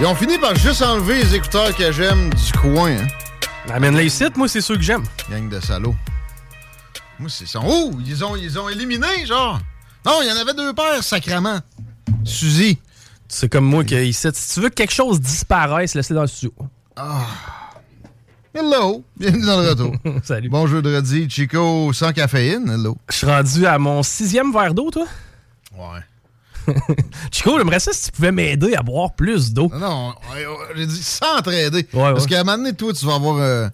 Ils ont fini par juste enlever les écouteurs que j'aime du coin. Hein. Amène les sites, moi, c'est ceux que j'aime. Gang de salauds. Moi, c'est ça. Oh, ils ont, ils ont éliminé, genre. Non, il y en avait deux paires, sacrément. Suzy. C'est comme moi qui ici. Si tu veux que quelque chose disparaisse, laisse-le dans le studio. Ah. Hello. Bienvenue dans le retour. Salut. Bon jeudi, Chico sans caféine. Hello. Je suis rendu à mon sixième verre d'eau, toi? Ouais. Chico, j'aimerais ça si tu pouvais m'aider à boire plus d'eau. Non, non, j'ai dit sans t'aider. Ouais, Parce ouais. qu'à un moment donné, toi, tu vas avoir. euh,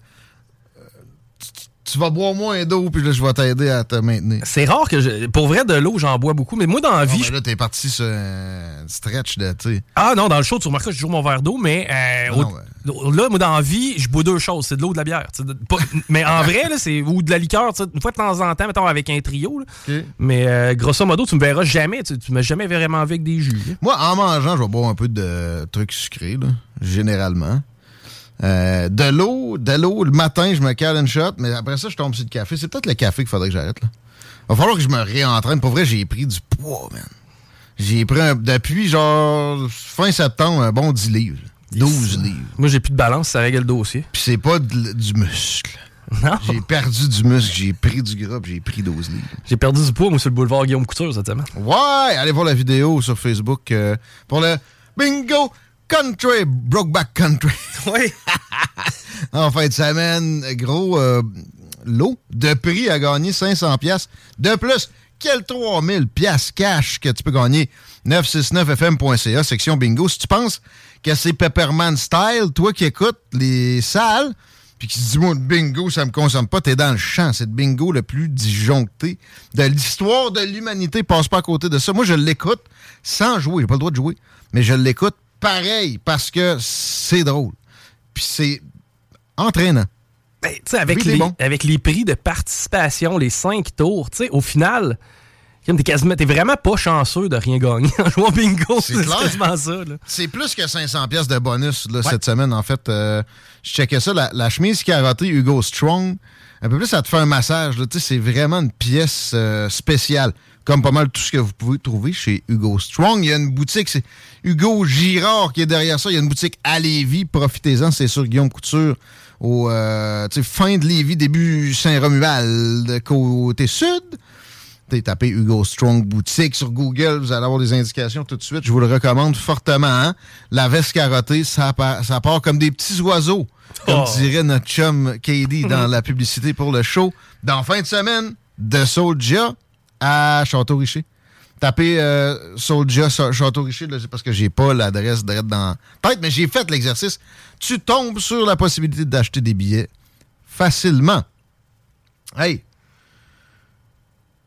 tu, vas boire moins d'eau, puis là, je vais t'aider à te maintenir. C'est rare que je. Pour vrai, de l'eau, j'en bois beaucoup. Mais moi, dans la Non, vie. mais je- là, t'es parti sur un stretch de, tu sais. Ah non, dans le show, tu remarqueras, j'ai toujours mon verre d'eau, mais. euh, Non, au- Là, moi, dans la vie, je bois deux choses. C'est de l'eau ou de la bière. pas- mais en vrai, là, c'est. Ou de la liqueur, une fois de temps en temps, mettons, avec un trio. là. Mais euh, grosso modo, tu me verras jamais. Tu, tu m'as jamais vraiment avec des jus. là. Moi, en mangeant, je vais boire un peu de trucs sucrés, là, généralement. Euh, de l'eau, de l'eau, le matin, je me cale une shot, mais après ça, je tombe sur le café. C'est peut-être le café qu'il faudrait que j'arrête, là. Va falloir que je me réentraîne. Pour vrai, j'ai pris du poids, man. J'ai pris, un- depuis, genre, fin septembre, un bon 10 livres. 12 livres. Moi, j'ai plus de balance, ça règle le dossier. Puis c'est pas de- du muscle. Non. J'ai perdu du muscle, j'ai pris du gras, puis j'ai pris 12 livres. J'ai perdu du poids, moi, sur le boulevard Guillaume Couture cette semaine. Ouais, allez voir la vidéo sur Facebook euh, pour le Bingo Country, Brokeback Country. Oui. en fin de semaine, gros euh, lot de prix à gagner 500 pièces. De plus, quel 3000 pièces cash que tu peux gagner? 969fm.ca section bingo. Si tu penses que c'est Pepperman style, toi qui écoutes les salles puis qui se dit moi bingo ça me consomme pas, t'es dans le champ, c'est le bingo le plus disjoncté de l'histoire de l'humanité, passe pas à côté de ça. Moi je l'écoute sans jouer, j'ai pas le droit de jouer, mais je l'écoute pareil parce que c'est drôle. Puis c'est entraînant. Ben, avec, Oui, les, bon. avec les prix de participation, les cinq tours, au final, t'es vraiment pas chanceux de rien gagner en jouant bingo. C'est quasiment ça. C'est plus que 500 pièces de bonus là, cette semaine. En fait, euh, je checkais ça. La, la chemise carottée Hugo Strong, un peu plus, ça te fait un massage. C'est vraiment une pièce euh, spéciale. Comme pas mal tout ce que vous pouvez trouver chez Hugo Strong. Il y a une boutique, c'est Hugo Girard qui est derrière ça. Il y a une boutique à Lévis. Profitez-en, c'est sur Guillaume Couture. Au euh, fin de Lévis, début Saint-Romuald, côté sud. T'es tapé Hugo Strong boutique sur Google, vous allez avoir des indications tout de suite. Je vous le recommande fortement. hein. La veste carottée, ça part, ça part comme des petits oiseaux, comme Oh. dirait notre chum KD dans la publicité pour le show. Dans fin de semaine, de Soulja à Château-Richer. Tapez euh, Sa- Château-Richer, parce que j'ai pas l'adresse direct dans tête, mais j'ai fait l'exercice. Tu tombes sur la possibilité d'acheter des billets facilement. Hey,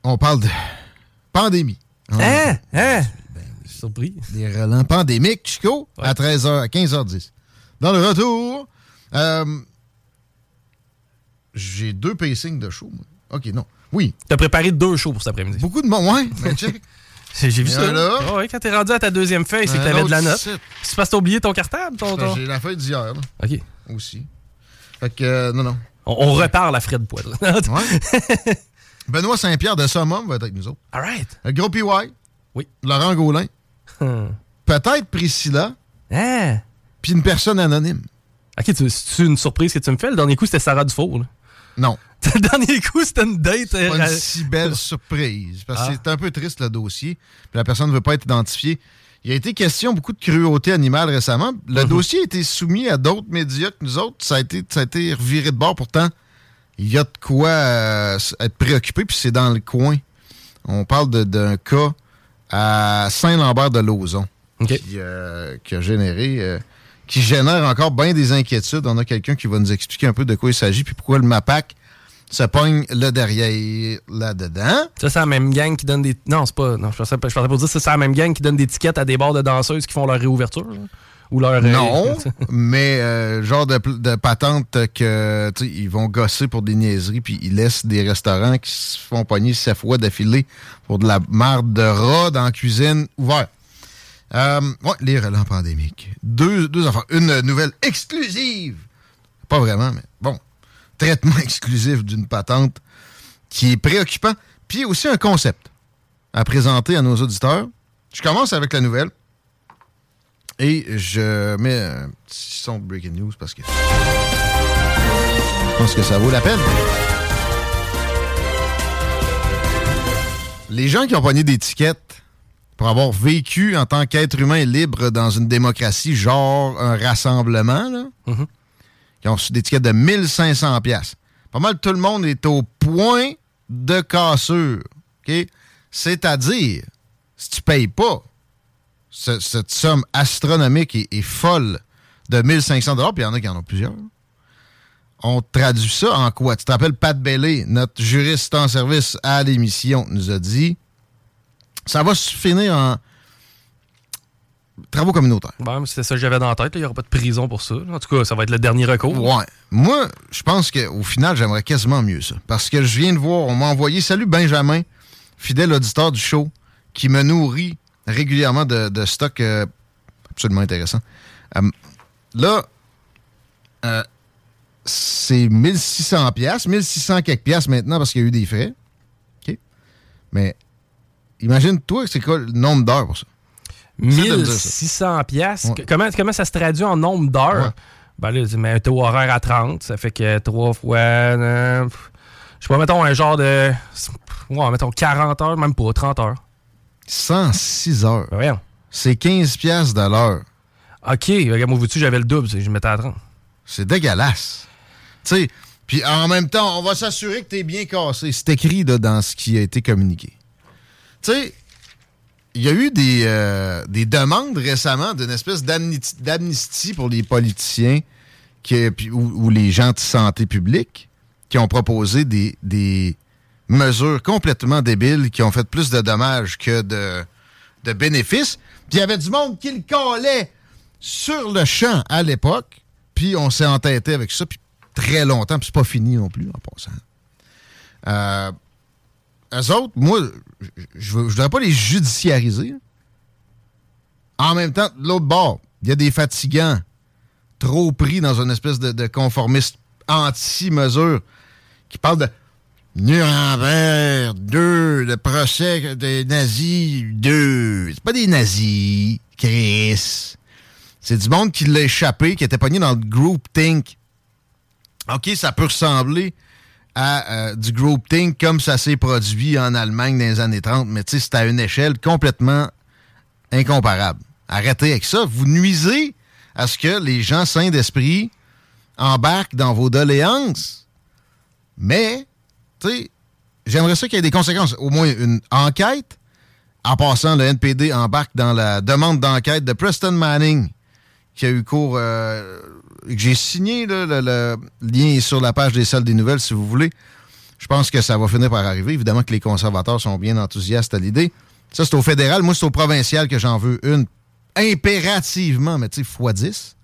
on parle de pandémie. Hein? Hein? surpris. Des relents pandémiques, Chico, à 13h, à 15h10. Dans le retour, euh, j'ai deux pacings de show. Moi. OK, non. Oui. T'as préparé deux shows pour cet après-midi. Beaucoup de monde, ouais. Ben, check. J'ai vu ça. là? Ah ouais, quand t'es rendu à ta deuxième feuille, c'est que t'avais de la note. C'est parce que t'as oublié ton cartable, ton. ton- J'ai la feuille d'hier, OK. aussi. Fait que, euh, non, non. On, on reparle à Fred Poitre. Ouais. Benoît Saint-Pierre de Summum va être avec nous autres. All right. Le gros PY. Oui. Laurent Gaulin. Hmm. Peut-être Priscilla. Hein? Puis une personne anonyme. Ok, c'est une surprise que tu me fais? Le dernier coup, c'était Sarah Dufour. là. Non. Le dernier coup, c'était une date. une euh, si belle surprise. Parce que Ah. c'est un peu triste, le dossier. Puis la personne ne veut pas être identifiée. Il y a été question beaucoup de cruauté animale récemment. Le Mhm. dossier a été soumis à d'autres médias que nous autres. Ça a été, ça a été reviré de bord. Pourtant, il y a de quoi euh, être préoccupé. Puis c'est dans le coin. On parle de- d'un cas à Saint-Lambert-de-Lauzon OK. qui, euh, qui a généré, euh, qui génère encore bien des inquiétudes. On a quelqu'un qui va nous expliquer un peu de quoi il s'agit puis pourquoi le MAPAC se pogne le derrière là-dedans. Ça, c'est la même gang qui donne des. Non, c'est pas. Non, je pensais pas, je pensais pas dire ça, c'est la même gang qui donne des tickets à des bars de danseuses qui font leur réouverture. là. Ou leur. euh, Non, mais euh, genre de, de patente que tu sais, ils vont gosser pour des niaiseries puis ils laissent des restaurants qui se font pogner sept fois d'affilée pour de la marde de rat dans la cuisine ouverte. Euh, ouais, les relents pandémiques. Deux, affaires. Une nouvelle exclusive. Pas vraiment, mais bon. Traitement exclusif d'une patente qui est préoccupant. Puis aussi un concept à présenter à nos auditeurs. Je commence avec la nouvelle. Et je mets un petit son breaking news parce que je pense que ça vaut la peine. Les gens qui ont pogné des tickets pour avoir vécu en tant qu'être humain libre dans une démocratie, genre un rassemblement, là, Mhm. qui ont reçu des tickets de 1500 pièces. Pas mal tout le monde est au point de cassure. C'est-à-dire, si tu payes pas ce- cette somme astronomique et, et folle de 1500 puis il y en a qui en ont plusieurs, on traduit ça en quoi? Tu te rappelles, Pat Bailey, notre juriste en service à l'émission, nous a dit ça va se finir en travaux communautaires. Bon, c'était ça que j'avais dans la tête. Il n'y aura pas de prison pour ça. En tout cas, ça va être le dernier recours. Ouais. Moi, je pense qu'au final, j'aimerais quasiment mieux ça. Parce que je viens de voir, on m'a envoyé Salut Benjamin, fidèle auditeur du show, qui me nourrit régulièrement de, de stock euh, absolument intéressant. Euh, là, euh, c'est 1600 pièces, 1600 quelques pièces maintenant parce qu'il y a eu des frais. OK? Mais imagine-toi c'est quoi le nombre d'heures pour ça? de me dire ça. 1600 piastres. Ouais. Comment, comment ça se traduit en nombre d'heures? Ouais. Ben là, tu mets un taux horaire à 30. Ça fait que 3 fois... euh, je sais pas, mettons un genre de... Ouais, mettons 40 heures, même pas 30 heures. 106 heures. Ben. C'est 15 pièces de l'heure. OK, regarde, moi, vous j'avais le double. Je mettais à 30. C'est dégueulasse. Tu sais, puis en même temps, on va s'assurer que tu es bien cassé. C'est écrit là, dans ce qui a été communiqué. Tu sais, il y a eu des, euh, des demandes récemment d'une espèce d'amnistie pour les politiciens qui, ou, ou les gens de santé publique qui ont proposé des, des mesures complètement débiles qui ont fait plus de dommages que de, de bénéfices. Puis il y avait du monde qui le calait sur le champ à l'époque, puis on s'est entêté avec ça, puis très longtemps, puis c'est pas fini non plus en passant. Euh, eux autres, moi, je- ne voudrais pas les judiciariser. En même temps, de l'autre bord, il y a des fatigants trop pris dans une espèce de, conformisme anti-mesure qui parle de Nuremberg 2, le procès des nazis 2. C'est pas des nazis, Chris. C'est du monde qui l'a échappé, qui était pogné dans le group think. OK, ça peut ressembler à euh, du group think comme ça s'est produit en Allemagne dans les années 30, mais c'est à une échelle complètement incomparable. Arrêtez avec ça. Vous nuisez à ce que les gens sains d'esprit embarquent dans vos doléances. Mais, j'aimerais ça qu'il y ait des conséquences. Au moins une enquête. En passant, le NPD embarque dans la demande d'enquête de Preston Manning, qui a eu cours, euh, j'ai signé, le, lien sur la page des salles des nouvelles, si vous voulez. Je pense que ça va finir par arriver. Évidemment que les conservateurs sont bien enthousiastes à l'idée. Ça, c'est au fédéral. Moi, c'est au provincial que j'en veux une impérativement, mais tu sais, fois 10.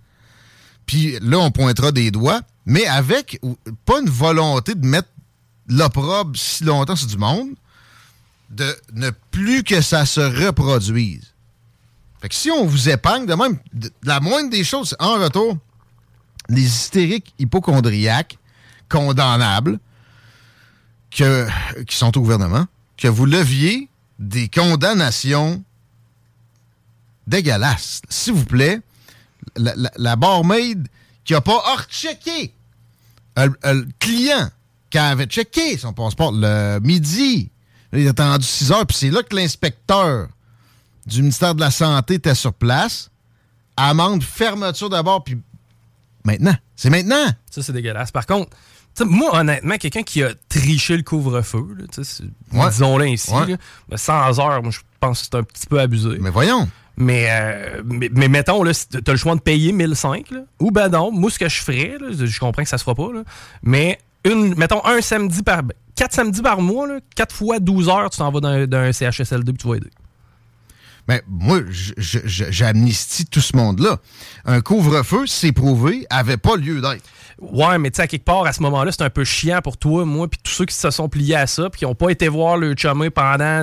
Puis là, on pointera des doigts, mais avec pas une volonté de mettre l'opprobre si longtemps sur du monde, de ne plus que ça se reproduise. Fait que si on vous épargne, de même, la moindre des choses, en retour, les hystériques hypochondriaques condamnables qui sont au gouvernement, que vous leviez des condamnations dégueulasses. S'il vous plaît, la, barmaid qui n'a pas hors-checké le client qui avait checké son passeport le midi, il a attendu 6 heures, puis c'est là que l'inspecteur du ministère de la Santé était sur place. Amende, fermeture d'abord, puis maintenant. C'est maintenant. Ça, c'est dégueulasse. Par contre, moi, honnêtement, quelqu'un qui a triché le couvre-feu, disons-le ainsi, 100 heures, moi, je pense que c'est un petit peu abusé. Mais voyons. Mais, euh, mais, mettons, là, tu as le choix de payer 1005, ou ben non, moi, ce que je ferais, je comprends que ça se fera pas, mais une, mettons, un samedi par. Quatre samedis par mois, quatre fois 12 heures, tu t'en vas dans, dans un CHSLD et tu vas aider. Mais moi, j'amnistie tout ce monde-là. Un couvre-feu, c'est prouvé, avait pas lieu d'être. Ouais, mais tu sais, à quelque part, à ce moment-là, c'est un peu chiant pour toi, moi, puis tous ceux qui se sont pliés à ça, puis qui n'ont pas été voir le chumé pendant.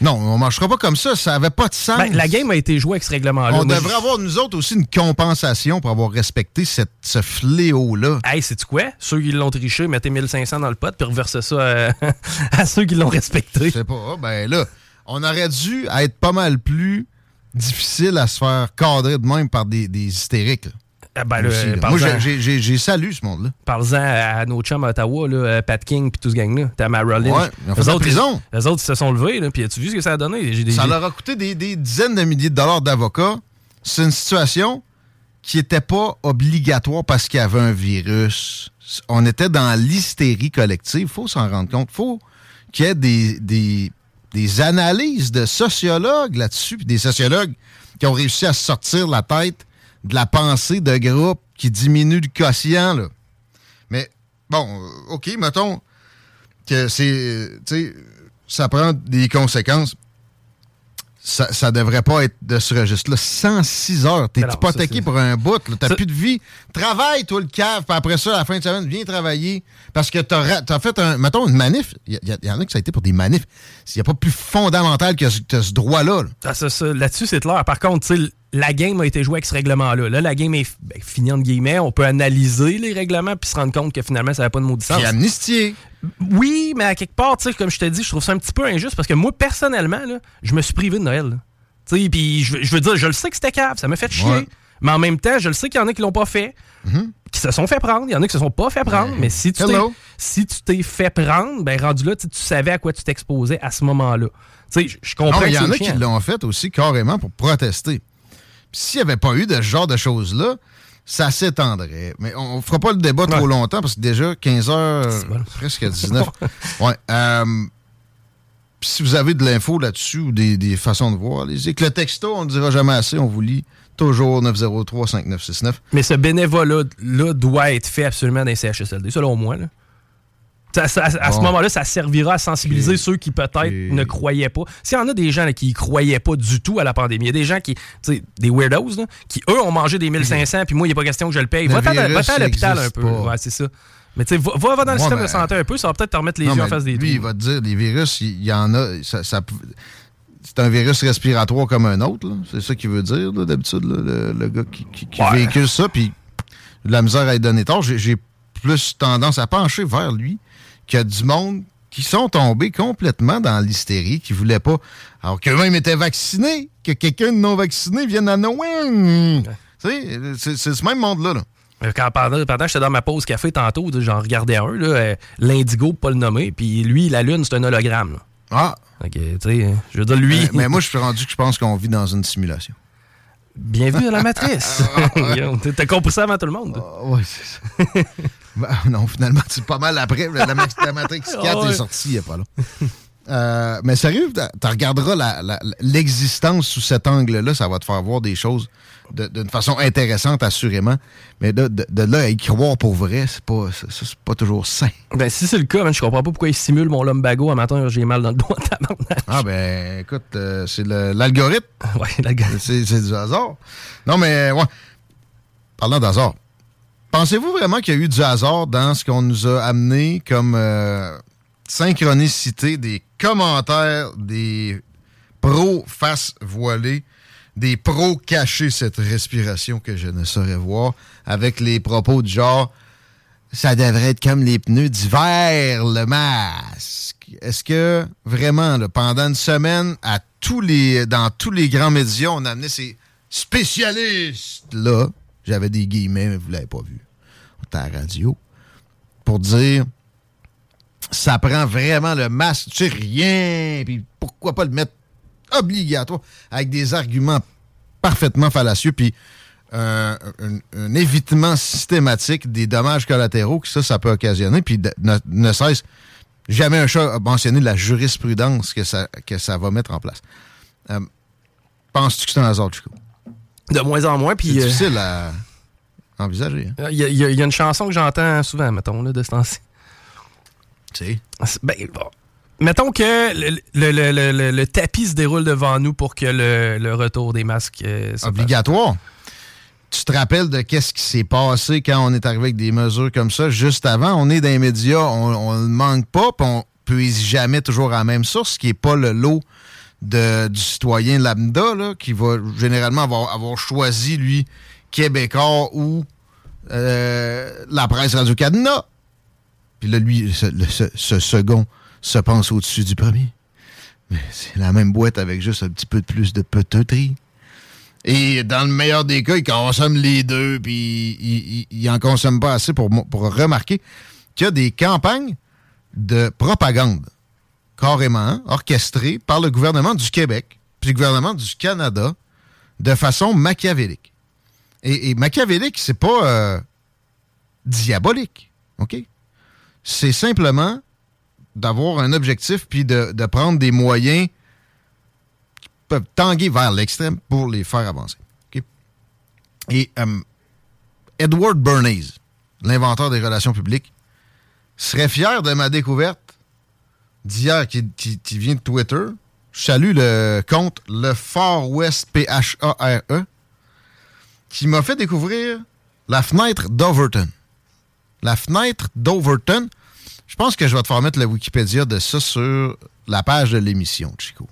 Non, on marchera pas comme ça, ça avait pas de sens. Ben, la game a été jouée avec ce règlement-là. On devrait avoir, nous autres, aussi une compensation pour avoir respecté cette, ce fléau-là. Hey, c'est quoi? Ceux qui l'ont triché, mettez 1500 dans le pot, puis reversez ça à, à ceux qui l'ont respecté. Je sais pas, ben là on aurait dû être pas mal plus difficile à se faire cadrer de même par des, hystériques. Ah, ben, Moi, j'ai salué ce monde-là. Parle-en à, nos chums à Ottawa, là, euh, Pat King puis tout ce gang-là. T'as Marilyn. Ouais, ils ont fait autres, prison. Les autres, ils se sont levés. Puis as-tu vu ce que ça a donné? ça leur a coûté des, dizaines de milliers de dollars d'avocats. C'est une situation qui n'était pas obligatoire parce qu'il y avait un virus. On était dans l'hystérie collective. Il faut s'en rendre compte. Il faut qu'il y ait des des analyses de sociologues là-dessus, puis des sociologues qui ont réussi à sortir la tête de la pensée de groupe qui diminue le quotient. Là. Mais bon, euh, OK, mettons que c'est. Tu sais, ça prend des conséquences ça, ça devrait pas être de ce registre-là. 106 heures. T'es hypothéqué pour un bout. T'as plus de vie. Travaille, toi, le cave. Puis après ça, à la fin de semaine, viens travailler. Parce que t'as as fait un. Mettons, une manif. Il y, en a qui ça a été pour des manifs. Il n'y a pas plus fondamental que, ce droit-là. Ah, là-dessus, c'est clair. Par contre, la game a été jouée avec ce règlement-là. Là, la game est ben, finie, entre guillemets. On peut analyser les règlements puis se rendre compte que finalement, ça n'avait pas de maudit sens. amnistié. Oui, mais à quelque part, comme je te dis, je trouve ça un petit peu injuste parce que moi, personnellement, là, je me suis privé de Noël. Puis je, je, veux dire, je le sais que c'était cave, ça m'a fait chier. Mais en même temps, je le sais qu'il y en a qui l'ont pas fait, mm-hmm. qui se sont fait prendre. Il y en a qui se sont pas fait prendre. mais si tu t'es si tu t'es fait prendre, ben rendu là, tu savais à quoi tu t'exposais à ce moment-là. Je comprends. Il y en a qui l'ont fait aussi carrément pour protester. S'il n'y avait pas eu de ce genre de choses-là, ça s'étendrait. Mais on ne fera pas le débat trop longtemps parce que déjà 15 heures, presque 19. ouais. Euh, si vous avez de l'info là-dessus ou des, façons de voir, allez-y. Que le texto, on ne dira jamais assez, on vous lit toujours 903-5969. Mais ce bénévolat-là doit être fait absolument dans les CHSLD, selon moi. Là à ce moment-là, ça servira à sensibiliser ceux qui peut-être ne croyaient pas. S'il y en a des gens qui ne croyaient pas du tout à la pandémie, il y a des gens qui, des weirdos, qui eux ont mangé des 1500, puis moi, il n'y a pas question que je le paye. va, à l'hôpital un peu. Ouais, c'est ça. Mais tu sais, va, va, dans le système de santé un peu, ça va peut-être te remettre les yeux en face des Lui, il va te dire, les virus, il y, en a. Ça, c'est un virus respiratoire comme un autre. C'est ça qu'il veut dire, d'habitude, le, gars qui, véhicule ça, puis la misère à être donné tort. J'ai plus tendance à pencher vers lui qu'il y a du monde qui sont tombés complètement dans l'hystérie, qui ne voulaient pas, alors qu'eux-mêmes étaient vaccinés, que quelqu'un de non vacciné vienne à Noël. C'est ce même monde-là. Euh, quand, pendant, pendant que j'étais dans ma pause café tantôt, j'en regardais un, euh, l'indigo, pas le nommer, puis lui, la lune, c'est un hologramme. Ah! Ok, tu sais, je veux dire, lui... Mais, mais moi, je suis rendu que je pense qu'on vit dans une simulation. Bienvenue à la matrice. T'as compris ça avant tout le monde. Ah, oui, c'est ça. Ben, non, finalement, c'est pas mal après. La, Matrix 4 ah, est sortie il n'y a pas long. Euh, mais sérieux, tu regarderas l'existence sous cet angle-là, ça va te faire voir des choses d'une façon intéressante, assurément. Mais de, de, là à y croire pour vrai, c'est pas, c'est pas toujours sain. Ben, si c'est le cas, je comprends pas pourquoi il simule mon lumbago un matin, j'ai mal dans le doigt. ah, ben, écoute, euh, c'est l'algorithme. ouais, l'algorithme. C'est du hasard. Non, mais, ouais. Parlant d'hasard, pensez-vous vraiment qu'il y a eu du hasard dans ce qu'on nous a amené comme euh, synchronicité des commentaires des pros face voilés des pros cacher cette respiration que je ne saurais voir avec les propos du genre ça devrait être comme les pneus d'hiver, le masque. Est-ce que vraiment, pendant une semaine, à tous les, dans tous les grands médias, on a amené ces spécialistes-là, j'avais des guillemets, mais vous ne l'avez pas vu, on à la radio, pour dire ça prend vraiment le masque, tu sais, rien, puis pourquoi pas le mettre obligatoire, avec des arguments parfaitement fallacieux, puis un, évitement systématique des dommages collatéraux que ça, ça peut occasionner, puis ne, cesse jamais un chat a mentionné la jurisprudence que ça, que ça va mettre en place. Euh, penses-tu que c'est un hasard, Chico? De moins en moins, puis... C'est euh, difficile à envisager. Hein. Il y, a une chanson que j'entends souvent, mettons, là, de ce temps-ci. Tu sais? Ben, bon, Mettons que le, tapis se déroule devant nous pour que le, retour des masques euh, Obligatoire. Tu te rappelles de qu'est-ce qui s'est passé quand on est arrivé avec des mesures comme ça juste avant? On est dans les médias, on ne manque pas, puis on peut jamais toujours à la même source, qui n'est pas le lot du citoyen lambda, là, qui va généralement avoir, choisi, lui, Québécois ou euh, la presse Radio-Canada. Puis là, lui, ce second se pense au-dessus du premier. Mais c'est la même boîte avec juste un petit peu de plus de peutterie. Et dans le meilleur des cas, il consomme les deux, puis il, n'en en consomme pas assez pour, pour remarquer qu'il y a des campagnes de propagande carrément orchestrées par le gouvernement du Québec puis le gouvernement du Canada de façon machiavélique. Et, machiavélique, c'est pas euh, diabolique, OK? C'est simplement d'avoir un objectif puis de, prendre des moyens qui peuvent tanguer vers l'extrême pour les faire avancer. Et euh, Edward Bernays, l'inventeur des relations publiques, serait fier de ma découverte d'hier qui, vient de Twitter. Je salue le compte Le Far West P-H-A-R-E qui m'a fait découvrir la fenêtre d'Overton. La fenêtre d'Overton, je pense que je vais te faire mettre la Wikipédia de ça sur la page de l'émission, Chico.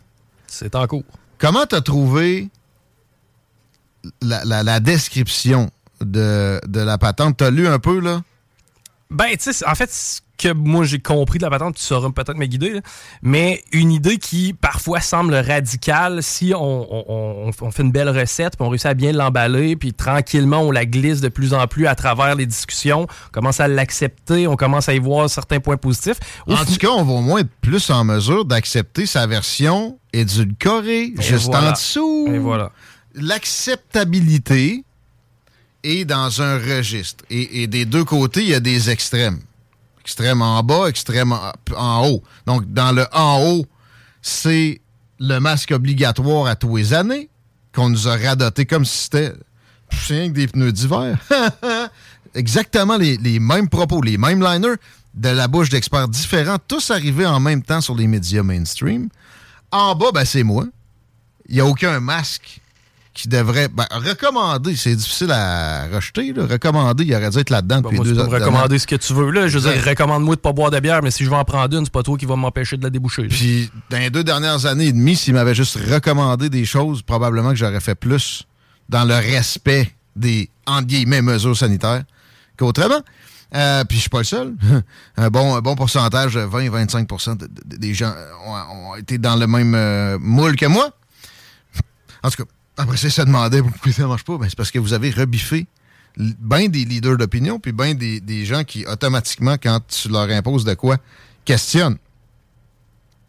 C'est en cours. Comment t'as trouvé la, description de, de la patente? T'as lu un peu, là? Ben, tu sais, en fait, ce que moi j'ai compris de la patente, tu sauras peut-être me guider, mais une idée qui parfois semble radicale si on, fait une belle recette, puis on réussit à bien l'emballer, puis tranquillement on la glisse de plus en plus à travers les discussions, on commence à l'accepter, on commence à y voir certains points positifs. en tout cas, on va au moins être plus en mesure d'accepter sa version édulcorée, juste en dessous. Et voilà. L'acceptabilité est dans un registre. Et, des deux côtés, il y a des extrêmes. Extrême en bas, extrême en, haut. Donc, dans le en haut, c'est le masque obligatoire à tous les années qu'on nous a radoté comme si c'était rien que des pneus d'hiver. Exactement les, les, mêmes propos, les mêmes liners de la bouche d'experts différents, tous arrivés en même temps sur les médias mainstream. En bas, ben, c'est moi. Il n'y a aucun masque qui devrait. Ben, recommander, c'est difficile à rejeter. Recommander, il aurait dû être là-dedans depuis deux ans. recommander ce que tu veux. Là. Je veux dire, recommande-moi de pas boire de bière, mais si je vais en prendre une, c'est pas toi qui va m'empêcher de la déboucher. Puis, dans les deux dernières années et demie, s'il m'avait juste recommandé des choses, probablement que j'aurais fait plus dans le respect des, entre guillemets, mesures sanitaires qu'autrement. Euh, puis je suis pas le seul. un, bon, bon pourcentage, 20-25% des gens ont, été dans le même euh, moule que moi. En tout cas, après ça, ça demandait pourquoi ça marche pas. Ben, c'est parce que vous avez rebiffé bien des leaders d'opinion, puis bien des, gens qui, automatiquement, quand tu leur imposes de quoi, questionnent.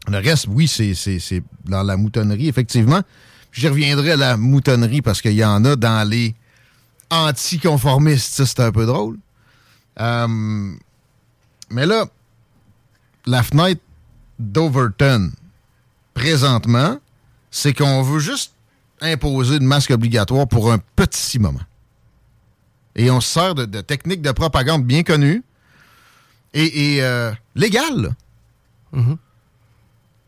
Le reste, oui, c'est dans la moutonnerie, effectivement. J'y reviendrai à la moutonnerie parce qu'il y en a dans les anticonformistes. Ça, c'est un peu drôle. Euh, mais là, la fenêtre d'Overton, présentement, c'est qu'on veut juste imposer de masque obligatoire pour un petit moment. Et on se sert de, techniques de propagande bien connues et, euh, légales. Mm-hmm.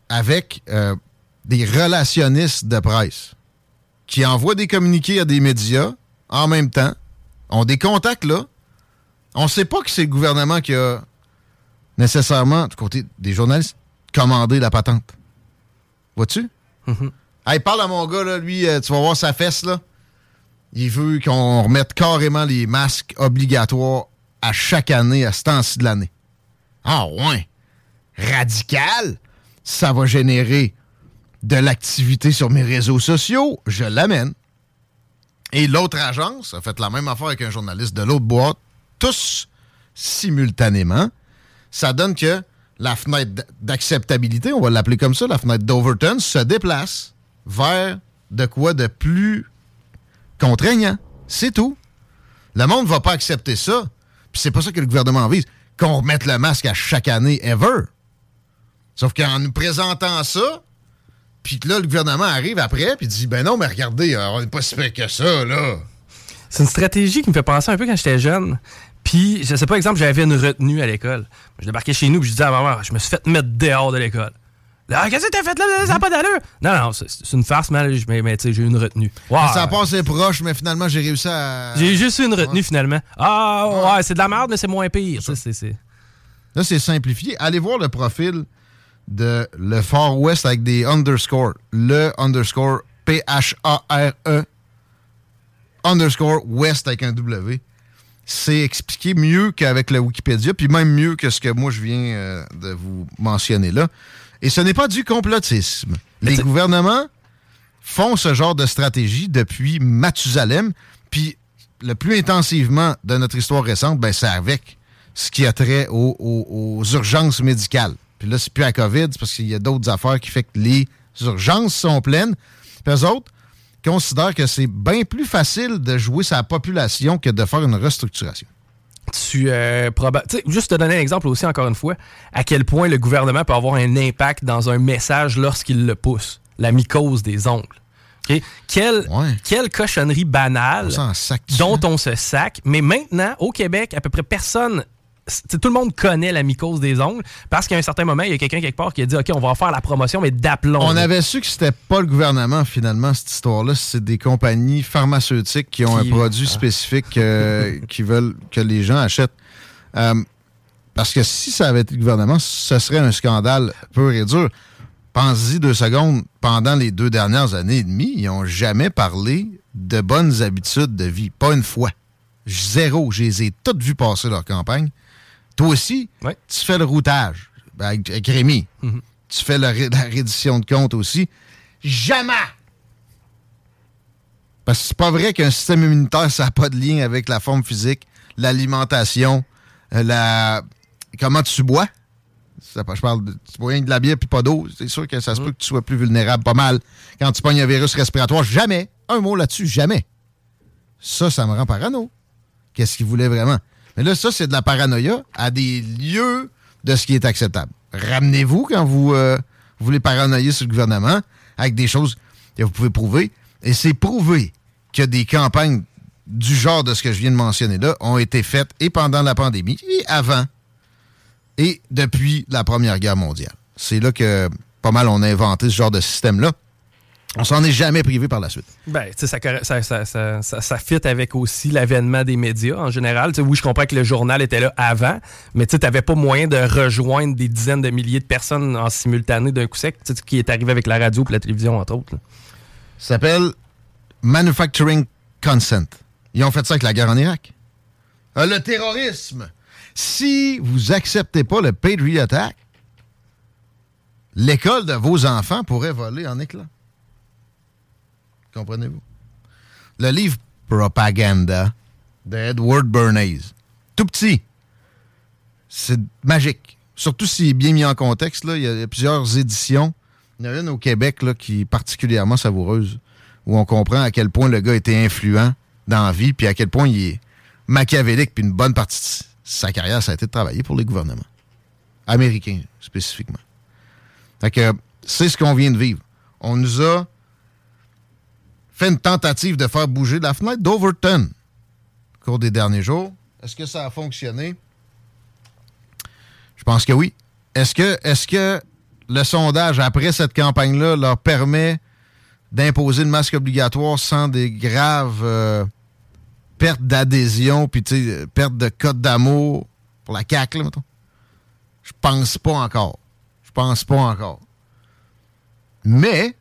Avec euh, des relationnistes de presse qui envoient des communiqués à des médias en même temps, ont des contacts là. On ne sait pas que c'est le gouvernement qui a nécessairement, du côté des journalistes, commandé la patente. Vois-tu? Mm parle à mon gars, là, lui, euh, tu vas voir sa fesse, là. Il veut qu'on remette carrément les masques obligatoires à chaque année, à ce temps-ci de l'année. Ah ouais. Radical. Ça va générer de l'activité sur mes réseaux sociaux. Je l'amène. Et l'autre agence a fait la même affaire avec un journaliste de l'autre boîte, tous simultanément. Ça donne que la fenêtre d'acceptabilité, on va l'appeler comme ça, la fenêtre d'Overton, se déplace vers de quoi de plus contraignant. C'est tout. Le monde ne va pas accepter ça. Puis c'est pas ça que le gouvernement vise. Qu'on remette le masque à chaque année, ever. Sauf qu'en nous présentant ça, puis là, le gouvernement arrive après, puis dit Ben non, mais regardez, euh, on n'est pas si que ça, là. C'est une stratégie qui me fait penser un peu quand j'étais jeune. Puis, je sais pas, exemple, j'avais une retenue à l'école. Je débarquais chez nous, puis je disais à ma mère Je me suis fait mettre dehors de l'école. Ah, qu'est-ce que t'as fait là? Ça n'a pas d'allure. Non, non, c'est une farce, mais, mais, tu sais, j'ai eu une retenue. Ça a passé proche, mais finalement, j'ai réussi à. J'ai juste eu une retenue, finalement. Ah, ouais, c'est de la merde, mais c'est moins pire. Là, c'est simplifié. Allez voir le profil de le Far West avec des underscores. Le underscore P-H-A-R-E underscore West avec un W. C'est expliqué mieux qu'avec le Wikipédia, puis même mieux que ce que moi je viens euh, de vous mentionner là. Et ce n'est pas du complotisme. Les gouvernements font ce genre de stratégie depuis Mathusalem, puis le plus intensivement de notre histoire récente, ben, c'est avec ce qui a trait aux, urgences médicales. Puis là, c'est plus à COVID, c'est parce qu'il y a d'autres affaires qui font que les urgences sont pleines. Puis eux autres considèrent que c'est bien plus facile de jouer sa population que de faire une restructuration tu euh, juste te donner un exemple aussi encore une fois à quel point le gouvernement peut avoir un impact dans un message lorsqu'il le pousse. La mycose des ongles. Quelle, quelle cochonnerie banale dont on se sac mais maintenant au Québec à peu près personne tout le monde connaît la mycose des ongles parce qu'à un certain moment, il y a quelqu'un quelque part qui a dit OK, on va faire la promotion, mais d'aplomb. On avait su que c'était pas le gouvernement, finalement, cette histoire-là. C'est des compagnies pharmaceutiques qui ont un produit ah. spécifique euh, qui veulent que les gens achètent. Euh, parce que si ça avait été le gouvernement, ce serait un scandale pur et dur. Pensez-y deux secondes. Pendant les deux dernières années et demie, ils n'ont jamais parlé de bonnes habitudes de vie. Pas une fois. Zéro. Je les ai toutes vues passer leur campagne. Toi aussi, tu fais le routage avec, Rémi. Mhm. Tu fais la, reddition de compte aussi. Jamais! Parce que c'est pas vrai qu'un système immunitaire, ça n'a pas de lien avec la forme physique, l'alimentation, euh, la comment tu bois. je parle de, tu bois rien de la bière puis pas d'eau. C'est sûr que ça se mhm. peut que tu sois plus vulnérable pas mal quand tu pognes un virus respiratoire. Jamais. Un mot là-dessus, jamais. Ça, ça me rend parano. Qu'est-ce qu'il voulait vraiment? Mais là, ça, c'est de la paranoïa à des lieux de ce qui est acceptable. Ramenez-vous quand vous euh, voulez paranoïer sur le gouvernement avec des choses que vous pouvez prouver. Et c'est prouvé que des campagnes du genre de ce que je viens de mentionner là ont été faites et pendant la pandémie et avant et depuis la Première Guerre mondiale. C'est là que pas mal on a inventé ce genre de système-là. On s'en est jamais privé par la suite. Ben, ça, ça, ça, ça, fit avec aussi l'avènement des médias en général. oui, je comprends que le journal était là avant, mais tu n'avais pas moyen de rejoindre des dizaines de milliers de personnes en simultané d'un coup sec, qui est arrivé avec la radio et la télévision, entre autres. Ça s'appelle Manufacturing Consent. Ils ont fait ça avec la guerre en Irak. Euh, le terrorisme. Si vous acceptez pas le Patriot Act, l'école de vos enfants pourrait voler en éclats. Comprenez-vous? Le livre Propaganda d'Edward Bernays. Tout petit. C'est magique. Surtout s'il est bien mis en contexte. Il y a plusieurs éditions. Il y en a une au Québec qui est particulièrement savoureuse, où on comprend à quel point le gars était influent dans la vie, puis à quel point il est machiavélique, puis une bonne partie de sa carrière, ça a été de travailler pour les gouvernements. Américains, spécifiquement. Fait c'est ce qu'on vient de vivre. On nous a fait une tentative de faire bouger la fenêtre d'Overton au cours des derniers jours. Est-ce que ça a fonctionné? Je pense que oui. Est-ce que, est que le sondage après cette campagne-là leur permet d'imposer le masque obligatoire sans des graves euh, pertes d'adhésion puis perte de code d'amour pour la CAQ, là, mettons? Je pense pas encore. Je pense pas encore. Mais,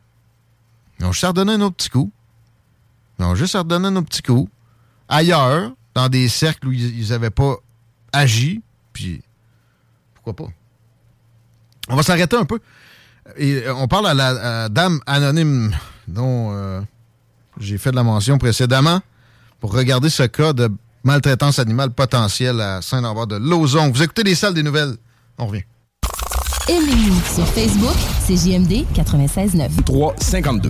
ont juste redonné un autre petit coup. Ils ont juste redonné un autre petit coup. Ailleurs, dans des cercles où ils n'avaient pas agi, puis pourquoi pas? On va s'arrêter un peu. Et euh, on parle à la dame anonyme dont euh, j'ai fait de la mention précédemment pour regarder ce cas de maltraitance animale potentielle à Saint-Lambert de Lauson. Vous écoutez les salles des nouvelles. On revient. Aimez-nous sur Facebook, c'est JMD 96.9. 352.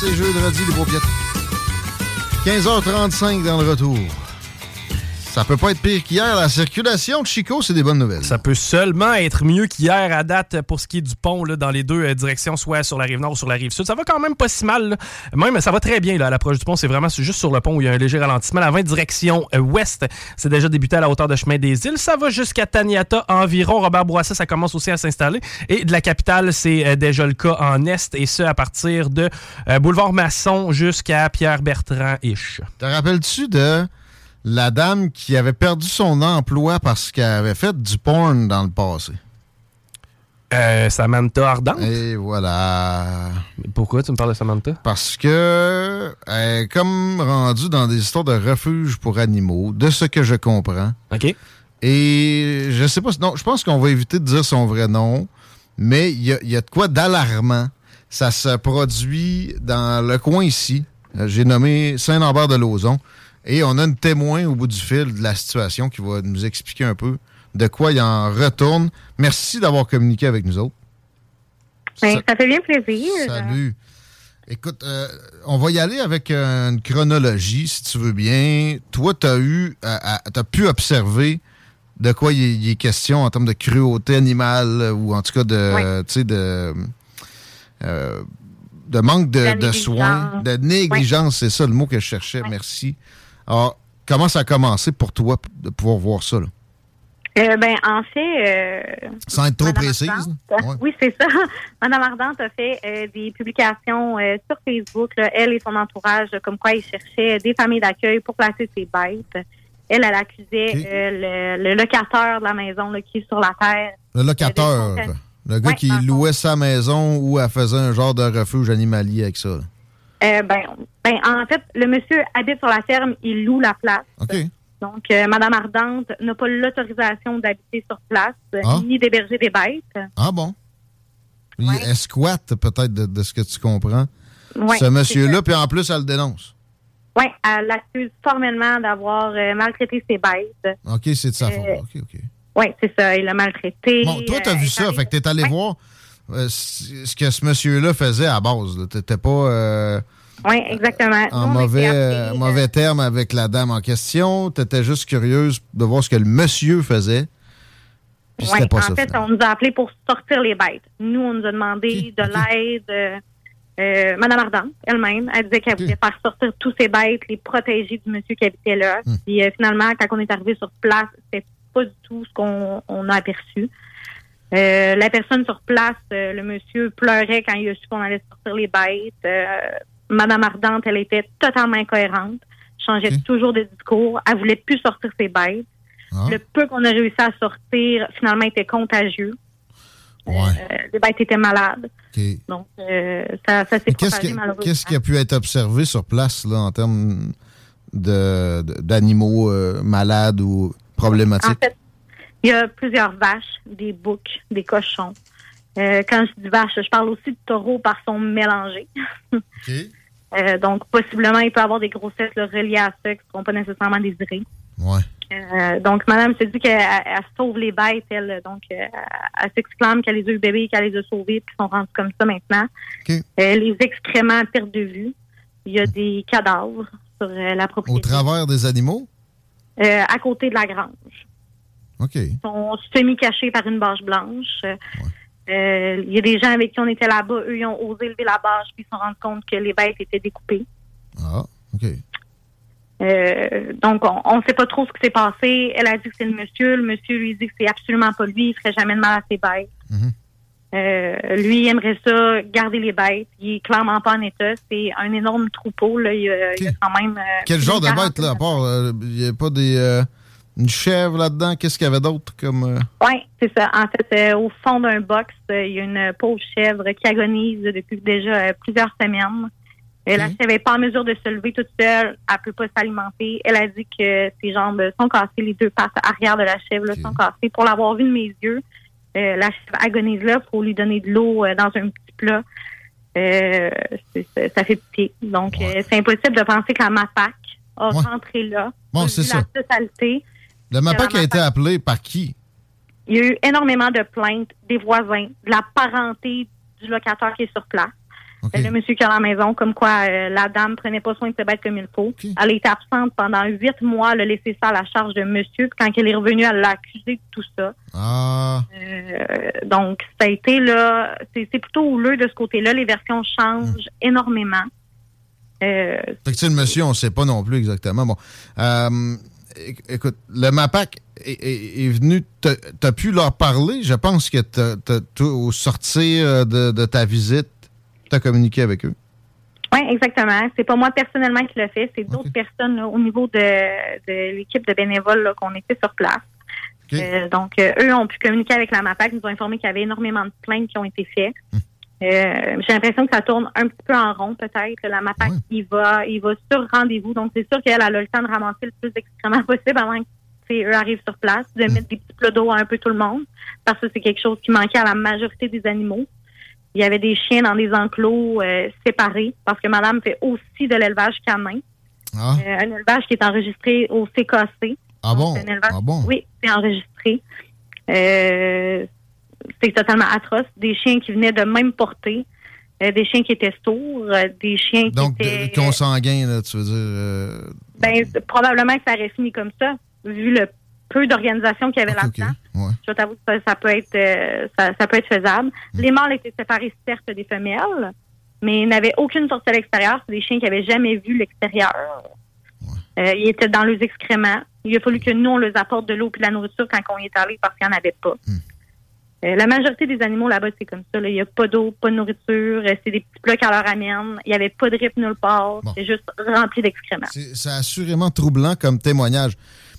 c'est jeudi, les paupiètes. 15h35 dans le retour. Ça peut pas être pire qu'hier. La circulation de Chico, c'est des bonnes nouvelles. Ça peut seulement être mieux qu'hier à date pour ce qui est du pont là, dans les deux euh, directions, soit sur la rive nord ou sur la rive sud. Ça va quand même pas si mal. Même, ça va très bien là, à l'approche du pont. C'est vraiment juste sur le pont où il y a un léger ralentissement. La 20 direction euh, ouest, c'est déjà débuté à la hauteur de chemin des îles. Ça va jusqu'à Taniata environ. Robert Bourassa, ça commence aussi à s'installer. Et de la capitale, c'est euh, déjà le cas en est, et ce, à partir de Boulevard Masson jusqu'à Pierre-Bertrand-Iche. Te rappelles-tu de la dame qui avait perdu son emploi parce qu'elle avait fait du porn dans le passé. Euh, Samantha Ardent. Et voilà. pourquoi tu me parles de Samantha? Parce que elle est comme rendue dans des histoires de refuge pour animaux, de ce que je comprends. OK. Et je sais pas, non, je pense qu'on va éviter de dire son vrai nom, mais il y a, y a de quoi d'alarmant. Ça se produit dans le coin ici. Euh, j'ai nommé Saint-Lambert de Lauzon. Et on a une témoin au bout du fil de la situation qui va nous expliquer un peu de quoi il en retourne. Merci d'avoir communiqué avec nous autres. Ben, ça, fait bien plaisir. Salut. Écoute, euh, on va y aller avec une chronologie, si tu veux bien. Toi, tu as eu, as pu observer de quoi il est question en termes de cruauté animale ou en tout cas de, de, euh, de manque de, soins, de négligence, c'est ça le mot que je cherchais. Merci. Alors, comment ça a commencé pour toi de pouvoir voir ça? Là? Euh, ben, en fait. Euh, Sans être trop précise. Oui, c'est ça. Madame Ardente a fait euh, des publications sur Facebook, elle et son entourage, comme quoi ils cherchaient des familles d'accueil pour placer ses bêtes. Elle, elle accusait le, locateur de la maison qui est sur la terre. Le locateur. Le gars qui louait sa maison ou elle faisait un genre de refuge animalier avec ça. Euh, ben, ben, en fait, le monsieur habite sur la ferme, il loue la place. Donc, euh, Madame Ardente n'a pas l'autorisation d'habiter sur place, ah. ni d'héberger des bêtes. Ah bon? Il esquatte peut-être de, ce que tu comprends. ce monsieur-là, puis en plus, elle le dénonce. Oui, elle l'accuse formellement d'avoir euh, maltraité ses bêtes. OK, c'est de sa faute. OK, OK. Oui, c'est ça, il l'a maltraité. Bon, toi, tu as vu ça, fait que tu es allé voir euh, ce que ce monsieur-là faisait à base. Tu n'étais pas. Euh, oui, exactement. En mauvais, euh, mauvais terme avec la dame en question. Tu étais juste curieuse de voir ce que le monsieur faisait. Oui, en fait, on nous a appelé pour sortir les bêtes. Nous, on nous a demandé de l'aide. Madame Ardent, elle-même, elle disait qu'elle voulait faire sortir tous ces bêtes, les protéger du monsieur qui habitait là. Hmm. Puis finalement, quand on est arrivé sur place, c'était pas du tout ce qu'on a aperçu. Euh, la personne sur place, euh, le monsieur pleurait quand il a su qu'on allait sortir les bêtes. Euh, Madame Ardente, elle était totalement incohérente, changeait toujours de discours. Elle voulait plus sortir ses bêtes. Ah. Le peu qu'on a réussi à sortir, finalement, était contagieux. les bêtes étaient malades. Donc, ça, ça s'est propagé malheureusement. Qu'est-ce qui a pu être observé sur place là, en termes d'animaux malades ou problématiques? Il y a plusieurs vaches, des boucs, des cochons. Euh, quand je dis vaches, je parle aussi de taureaux par son mélangé. Euh, donc, possiblement, il peut avoir des grossesses reliées à ça qui ne seront pas nécessairement désirées. Ouais. Euh, donc, madame se dit qu'elle sauve les bêtes, elle. Donc, euh, elle s'exclame qu'elle les a eu bébés, qu'elle les a sauvés, puis sont rendus comme ça maintenant. les excréments perdent de vue. Il y a des cadavres sur la propriété. Au travers des animaux? à côté de la grange. OK. Ils sont semi-cachés par une bâche blanche. Il y a des gens avec qui on était là-bas, eux, ils ont osé lever la bâche, puis ils se sont rendus compte que les bêtes étaient découpées. Ah, OK. Euh, donc, on ne sait pas trop ce qui s'est passé. Elle a dit que c'est le monsieur. Le monsieur lui dit que c'est absolument pas lui. Il ferait jamais de mal à ses bêtes. Mhm. euh, lui, il aimerait ça, garder les bêtes. Il est clairement pas en état. C'est un énorme troupeau. Là. Il, y a, quand même. Euh, Quel genre de bête, là, à part. Euh, il n'y a pas des. Une chèvre là-dedans? Qu'est-ce qu'il y avait d'autre comme. Oui, c'est ça. En fait, au fond d'un box, il y a une pauvre chèvre qui agonise depuis déjà plusieurs semaines. Elle n'avait pas en mesure de se lever toute seule. Elle ne peut pas s'alimenter. Elle a dit que ses jambes sont cassées, les deux pattes arrière de la chèvre sont cassées. Pour l'avoir vu de mes yeux, euh, la chèvre agonise là. Il faut lui donner de l'eau euh, dans un petit plat. Euh, ça fait pitié. Donc, c'est impossible de penser que la MAPAC a rentré là. Bon, c'est ça. La totalité. Le MAPAC a été appelé par qui? Il y a eu énormément de plaintes des voisins, de la parenté du locataire qui est sur place. Le monsieur qui est à la maison, comme quoi euh, la dame prenait pas soin de ses bêtes comme il faut. Elle était absente pendant huit mois, elle a laissé ça à la charge de monsieur. Puis quand elle est revenue, elle l'a accusé de tout ça. Ah. Euh, donc, ça a été là, c'est plutôt houleux de ce côté-là. Les versions changent hum. énormément. Euh, fait que, le monsieur, on ne sait pas non plus exactement. Bon. Euh, écoute, le MAPAC est, venu, tu as pu leur parler. Je pense que au sortir de, de ta visite, tu as communiqué avec eux? Oui, exactement. C'est pas moi personnellement qui l'ai fait, c'est d'autres personnes au niveau de, l'équipe de bénévoles qu'on était sur place. Euh, donc, euh, eux ont pu communiquer avec la MAPAC, nous ont informé qu'il y avait énormément de plaintes qui ont été faites. Hum. Euh, j'ai l'impression que ça tourne un petit peu en rond, peut-être. La MAPAC, il va il va sur rendez-vous. Donc, c'est sûr qu'elle a le temps de ramasser le plus d'excréments possible avant que eux arrivent sur place, de hum. mettre des petits plots d'eau à un peu tout le monde, parce que c'est quelque chose qui manquait à la majorité des animaux. Il y avait des chiens dans des enclos euh, séparés parce que madame fait aussi de l'élevage canin. Ah. Euh, un élevage qui est enregistré au CKC. Ah bon? ah bon? Oui, c'est enregistré. Euh, c'est totalement atroce. Des chiens qui venaient de même portée. des chiens qui étaient sourds, des chiens qui étaient... Donc, consanguins, là, tu veux dire... Ben, probablement que ça aurait fini comme ça, vu le peu d'organisations qu'il y avait là-dedans. Je t'avoue que ça, peut être euh, ça, peut être faisable. Hmm. Les mâles étaient séparés certes des femelles, mais ils n'avaient aucune sortie à l'extérieur. C'est des chiens qui n'avaient jamais vu l'extérieur. Euh, ils étaient dans leurs excréments. Il a fallu que nous, on leur apporte de l'eau et de la nourriture quand on y est allé parce qu'il n'y en avait pas. Hmm. Euh, la majorité des animaux là-bas, c'est comme ça. Il n'y a pas d'eau, pas de nourriture. c'est des petits plats qu'elle leur amène. Il n'y avait pas de rip nulle part. C'est juste rempli d'excréments. C'est assurément troublant comme témoignage.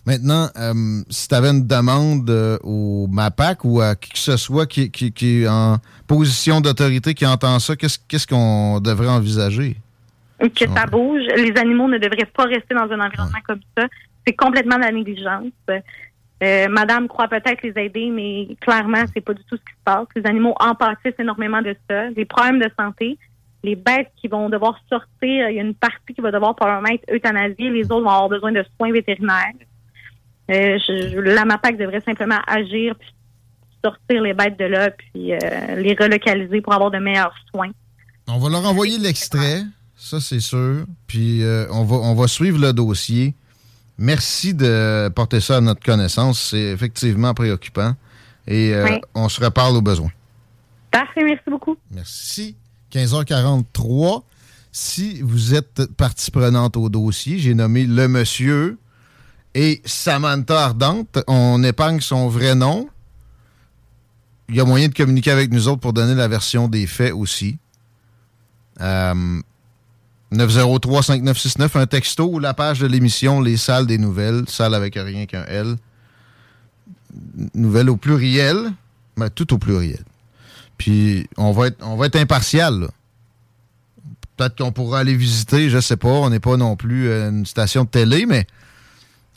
Maintenant, euh, si tu avais une demande euh, au MAPAC ou à qui que ce soit qui, est en position d'autorité qui entend ça, qu'est-ce qu'on devrait envisager? Que ça bouge. Les animaux ne devraient pas rester dans un environnement comme ça. C'est complètement de la négligence. Euh, madame croit peut-être les aider, mais clairement, c'est pas du tout ce qui se passe. Les animaux en pâtissent énormément de ça. Des problèmes de santé. Les bêtes qui vont devoir sortir, il y a une partie qui va devoir probablement être euthanasiée. Les autres vont avoir besoin de soins vétérinaires. Euh, la MAPAC devrait simplement agir puis sortir les bêtes de là puis euh, les relocaliser pour avoir de meilleurs soins. On va leur envoyer l'extrait, ça c'est sûr. Puis euh, on, va, on va suivre le dossier. Merci de porter ça à notre connaissance. C'est effectivement préoccupant. Et on se reparle au besoin. Parfait, merci beaucoup. Merci. 15h43. Si vous êtes partie prenante au dossier, j'ai nommé le monsieur et Samantha Ardente. On épargne son vrai nom. Il y a moyen de communiquer avec nous autres pour donner la version des faits aussi. 903-5969, euh, un texto ou la page de l'émission Les Salles des Nouvelles, salle avec rien qu'un L. Nouvelles au pluriel, mais tout au pluriel. Puis on va être, on va être impartial. Peut-être qu'on pourra aller visiter, je sais pas. On n'est pas non plus une station de télé, mais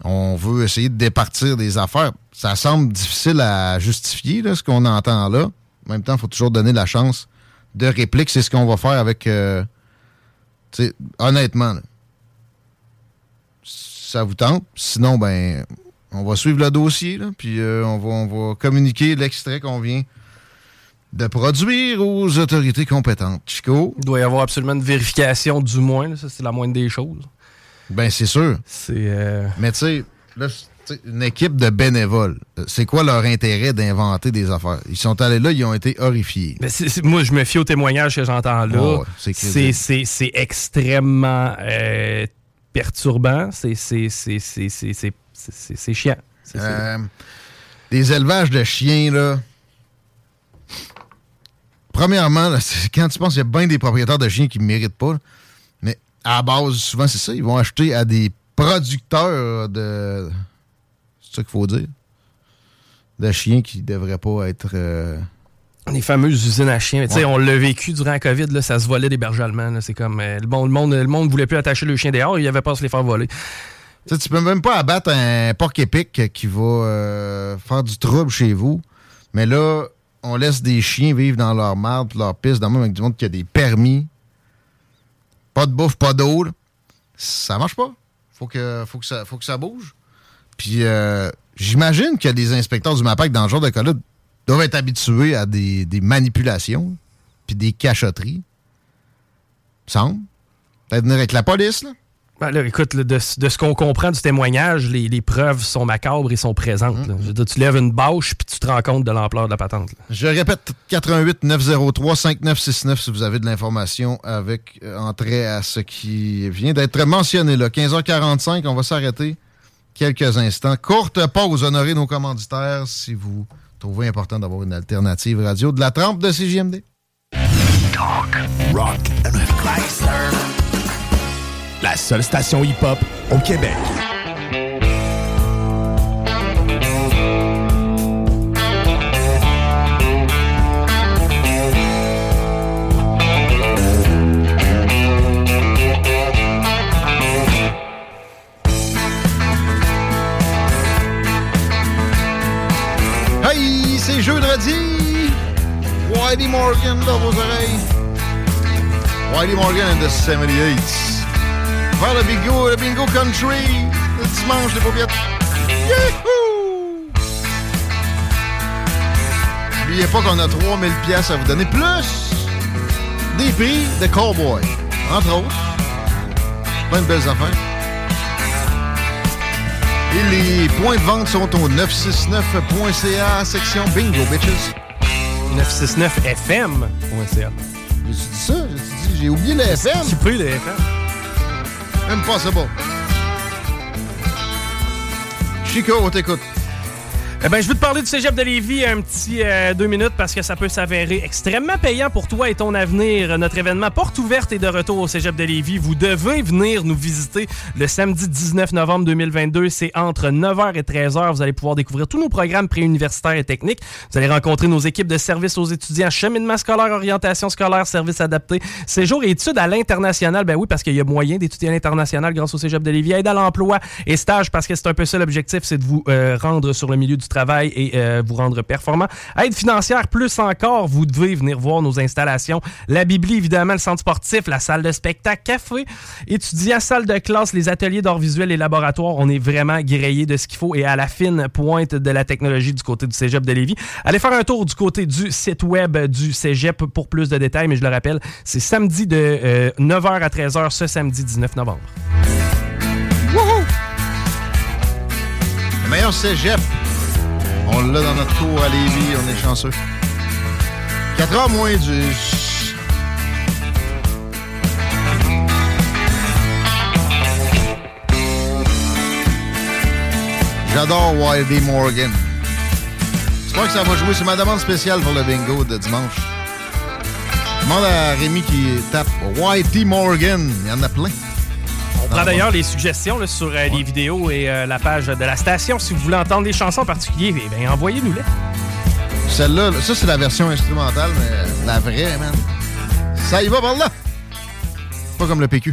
on veut essayer de départir des affaires. Ça semble difficile à justifier, ce qu'on entend là. En même temps, il faut toujours donner la chance de réplique. C'est ce qu'on va faire avec euh, honnêtement, ça vous tente? Sinon, ben, on va suivre le dossier, là, puis euh, on, va, on va communiquer l'extrait qu'on vient de produire aux autorités compétentes. Chico? Il doit y avoir absolument une vérification, du moins. ça, c'est la moindre des choses. Ben, c'est sûr. C'est. Euh, Mais tu sais, là, une équipe de bénévoles, c'est quoi leur intérêt d'inventer des affaires? Ils sont allés là, ils ont été horrifiés. Moi, je me fie au témoignage que j'entends là. c'est extrêmement euh, perturbant. C'est chiant. Euh, des élevages de chiens, là. Premièrement, quand tu penses qu'il y a bien des propriétaires de chiens qui ne méritent pas, mais à la base, souvent, c'est ça. Ils vont acheter à des producteurs de c'est ça qu'il faut dire. De chiens qui ne devraient pas être. Euh, les fameuses usines à chiens. On l'a vécu durant la COVID, là, ça se volait des berges allemands. C'est comme euh, le, monde, le monde voulait plus attacher le chien dehors, il n'y avait pas à se les faire voler. Tu tu peux même pas abattre un porc épic qui va euh, faire du trouble chez vous. Mais là, on laisse des chiens vivre dans leur marde, leur piste, dans le même avec du monde qui a des permis. Pas de bouffe, pas d'eau. Ça marche pas. Faut que, faut que, ça, faut que ça bouge. Puis euh, j'imagine que des inspecteurs du MAPAC dans ce genre de cas-là doivent être habitués à des, manipulations puis des cachotteries. Semble. Peut-être venir avec la police, là. Ben écoute, de, ce qu'on comprend du témoignage, les, preuves sont macabres et sont présentes. Mmh. tu lèves une bâche puis tu te rends compte de l'ampleur de la patente. Je répète, 88 903 5969 si vous avez de l'information avec euh, entrée à ce qui vient d'être mentionné là. 15h45, on va s'arrêter quelques instants. Courte pause, honorer nos commanditaires si vous trouvez important d'avoir une alternative radio de la trempe de CJMD. Talk, rock La seule station hip-hop au Québec. Jeudi. Whitey Morgan dans vos oreilles. Whitey Morgan and the 78s. Vers le bingo, le bingo country. Le dimanche, les paupiètes. Yahoo! N'oubliez pas qu'on a 3000 pièces à vous donner, plus des prix de cowboy, entre autres. Plein de belles affaires. Et les points de vente sont au 969.ca, section Bingo, bitches. 969fm.ca. J'ai dit ça? J'ai j'ai oublié le FM. Tu peux le FM. Impossible. Chico, on t'écoute. Eh ben, je veux te parler du cégep de Lévis un petit euh, deux minutes parce que ça peut s'avérer extrêmement payant pour toi et ton avenir. Notre événement Porte ouverte est de retour au cégep de Lévis. Vous devez venir nous visiter le samedi 19 novembre 2022. C'est entre 9h et 13h. Vous allez pouvoir découvrir tous nos programmes préuniversitaires et techniques. Vous allez rencontrer nos équipes de services aux étudiants, cheminement scolaire, orientation scolaire, services adaptés, séjour et études à l'international. Ben oui, parce qu'il y a moyen d'étudier à l'international grâce au cégep de Lévis. Aide à l'emploi et stage parce que c'est un peu ça l'objectif, c'est de vous euh, rendre sur le milieu du travail et euh, vous rendre performant. Aide financière, plus encore, vous devez venir voir nos installations. La Bibli, évidemment, le centre sportif, la salle de spectacle, café, étudiants, salle de classe, les ateliers d'art visuel et laboratoires. On est vraiment grillé de ce qu'il faut et à la fine pointe de la technologie du côté du Cégep de Lévis. Allez faire un tour du côté du site web du Cégep pour plus de détails, mais je le rappelle, c'est samedi de 9h euh, à 13h ce samedi 19 novembre. Wouhou! Le meilleur Cégep on l'a dans notre cours à Lévis, on est chanceux. 4 heures moins du... J'adore Wildy Morgan. J'espère que ça va jouer. C'est ma demande spéciale pour le bingo de dimanche. Demande à Rémi qui tape Whitey Morgan. Il y en a plein. On prend d'ailleurs les suggestions sur euh, les vidéos et euh, la page de la station. Si vous voulez entendre des chansons en particulier, eh bien, envoyez-nous-les. Celle-là, ça, c'est la version instrumentale, mais la vraie, man. Ça y va par là. Pas comme le PQ.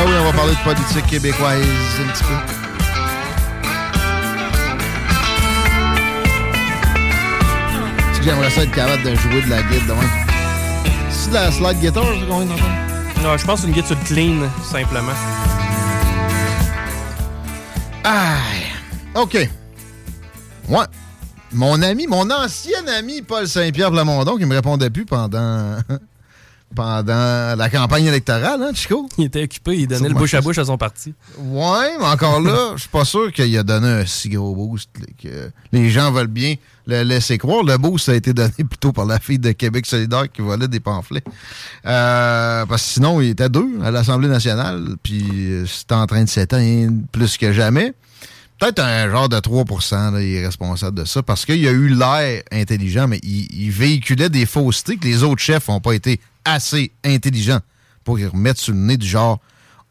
Ah oui, on va parler de politique québécoise un petit peu. J'aimerais ça être capable de jouer de la guide demain. De la slide guitar qu'on vient? Non, je pense une guitare clean, simplement. Ah, OK. Ouais. Mon ami, mon ancien ami Paul Saint-Pierre Plamondon, qui me répondait plus pendant pendant la campagne électorale, hein, Chico? Il était occupé, il donnait le bouche à bouche à son parti. Ouais, mais encore là, je suis pas sûr qu'il a donné un si gros boost que les gens veulent bien le laisser croire. Le boost a été donné plutôt par la fille de Québec solidaire qui volait des pamphlets. Euh, parce que sinon, il était deux à l'Assemblée nationale, puis c'était en train de s'éteindre plus que jamais. Peut-être un genre de 3% là, il est responsable de ça, parce qu'il a eu l'air intelligent, mais il, véhiculait des faussetés que les autres chefs n'ont pas été assez intelligent pour y remettre sur le nez du genre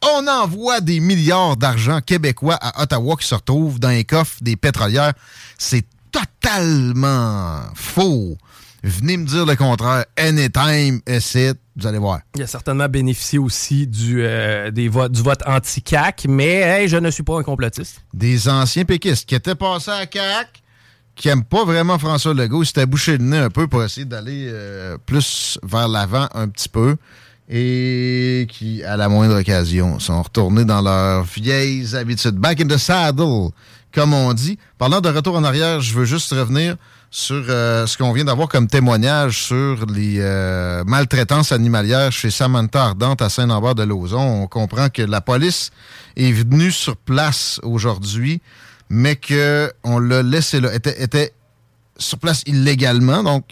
on envoie des milliards d'argent québécois à Ottawa qui se retrouvent dans les coffres des pétrolières. C'est totalement faux. Venez me dire le contraire. Anytime, essaie, vous allez voir. Il a certainement bénéficié aussi du, euh, des votes, du vote anti-CAC, mais je ne suis pas un complotiste. Des anciens péquistes qui étaient passés à CAC, qui n'aime pas vraiment François Legault, il s'était bouché le nez un peu pour essayer d'aller euh, plus vers l'avant un petit peu et qui, à la moindre occasion, sont retournés dans leurs vieilles habitudes. Back in the saddle, comme on dit. Parlant de retour en arrière, je veux juste revenir sur euh, ce qu'on vient d'avoir comme témoignage sur les euh, maltraitances animalières chez Samantha Ardente à Saint-Lambert-de-Lauzon. On comprend que la police est venue sur place aujourd'hui mais qu'on l'a laissé là, était, était sur place illégalement. Donc,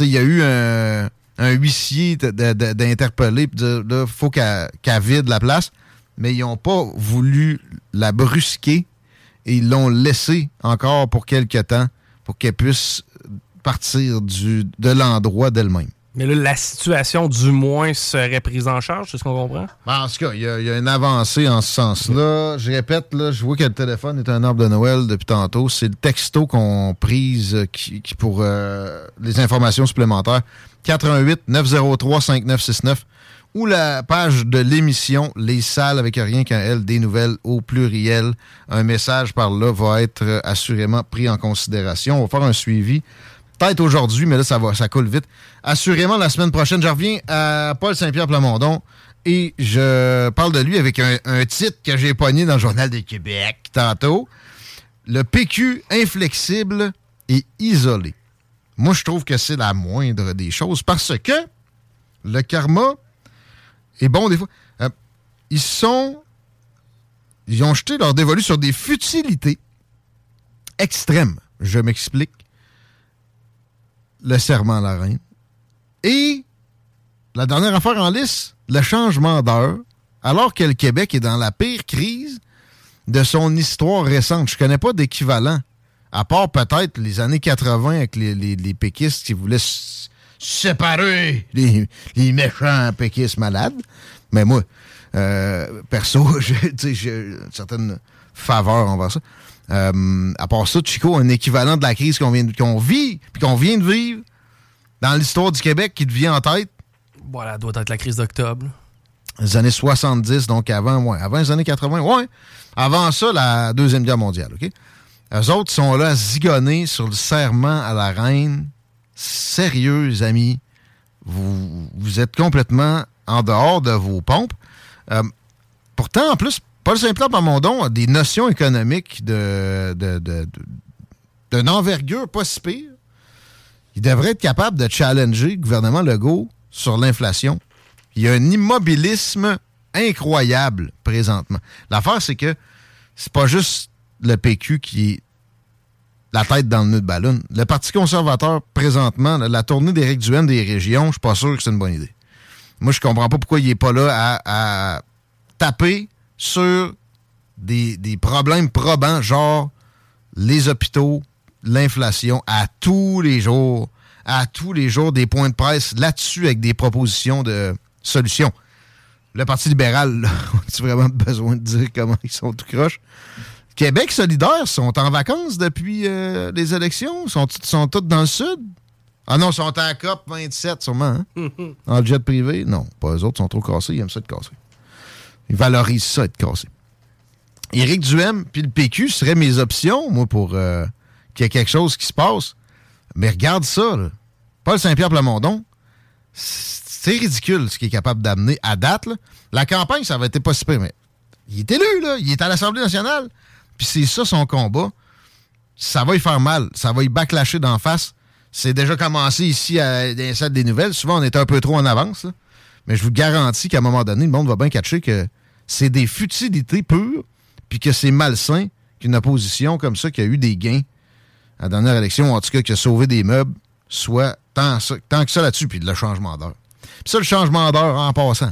il y a eu un, huissier d'interpeller et de dire faut qu'elle vide la place. Mais ils n'ont pas voulu la brusquer et ils l'ont laissée encore pour quelque temps pour qu'elle puisse partir du, de l'endroit d'elle-même. Mais là, la situation, du moins, serait prise en charge, c'est ce qu'on comprend? Ben, en tout cas, il y, a une avancée en ce sens-là. Je répète, là, je vois que le téléphone est un arbre de Noël depuis tantôt. C'est le texto qu'on prise qui, pour euh, les informations supplémentaires. 88 903 5969 ou la page de l'émission Les Salles avec rien qu'un L, des nouvelles au pluriel. Un message par là va être euh, assurément pris en considération. On va faire un suivi Peut-être aujourd'hui, mais là, ça va, ça coule vite. Assurément, la semaine prochaine, je reviens à Paul Saint-Pierre Plamondon et je parle de lui avec un, titre que j'ai pogné dans le Journal des Québec tantôt. Le PQ inflexible et isolé. Moi, je trouve que c'est la moindre des choses parce que le karma est bon des fois. Euh, ils sont. Ils ont jeté leur dévolu sur des futilités extrêmes. Je m'explique le serment à la reine. Et la dernière affaire en lice, le changement d'heure, alors que le Québec est dans la pire crise de son histoire récente. Je connais pas d'équivalent, à part peut-être les années 80 avec les, péquistes qui voulaient séparer les, méchants péquistes malades. Mais moi, euh, perso, j'ai une certaine faveur envers ça. Euh, à part ça, Chico, un équivalent de la crise qu'on vient qu'on vit, puis qu'on vient de vivre dans l'histoire du Québec qui devient en tête. Voilà, doit être la crise d'octobre. Les années 70, donc avant, ouais, avant les années 80, ouais. Avant ça, la Deuxième Guerre mondiale, OK? Eux autres sont là zigonner sur le serment à la reine. Sérieux, amis. Vous, êtes complètement en dehors de vos pompes. Euh, pourtant, en plus, Paul Saint-Pierre Pamondon a des notions économiques de, d'une envergure pas si pire. Il devrait être capable de challenger le gouvernement Legault sur l'inflation. Il y a un immobilisme incroyable présentement. L'affaire, c'est que c'est pas juste le PQ qui est la tête dans le nœud de ballon. Le Parti conservateur, présentement, la tournée d'Éric Duhaime des régions, je suis pas sûr que c'est une bonne idée. Moi, je comprends pas pourquoi il est pas là à, taper sur des, problèmes probants, genre les hôpitaux, l'inflation, à tous les jours, à tous les jours, des points de presse là-dessus avec des propositions de solutions. Le Parti libéral, a vraiment besoin de dire comment ils sont tout croches? Québec solidaire sont en vacances depuis euh, les élections? Sont, sont tous dans le sud? Ah non, ils sont à COP 27 sûrement. Hein? en jet privé? Non, pas eux autres, sont trop cassés, ils aiment ça être cassés. Ils valorisent ça, être cassé. Éric Duhem puis le PQ seraient mes options, moi, pour euh, qu'il y ait quelque chose qui se passe. Mais regarde ça, là. Paul Saint-Pierre Plamondon, C'est ridicule ce qu'il est capable d'amener à date. La campagne, ça va être pas si mais il est élu, là. Il est à l'Assemblée nationale. Puis c'est ça son combat. Ça va y faire mal. Ça va y backlasher d'en face. C'est déjà commencé ici à des nouvelles. Souvent, on est un peu trop en avance. Mais je vous garantis qu'à un moment donné, le monde va bien catcher que c'est des futilités pures, puis que c'est malsain qu'une opposition comme ça, qui a eu des gains à la dernière élection, en tout cas qui a sauvé des meubles, soit tant, tant que ça là-dessus, puis le changement d'heure. Puis ça, le changement d'heure en passant.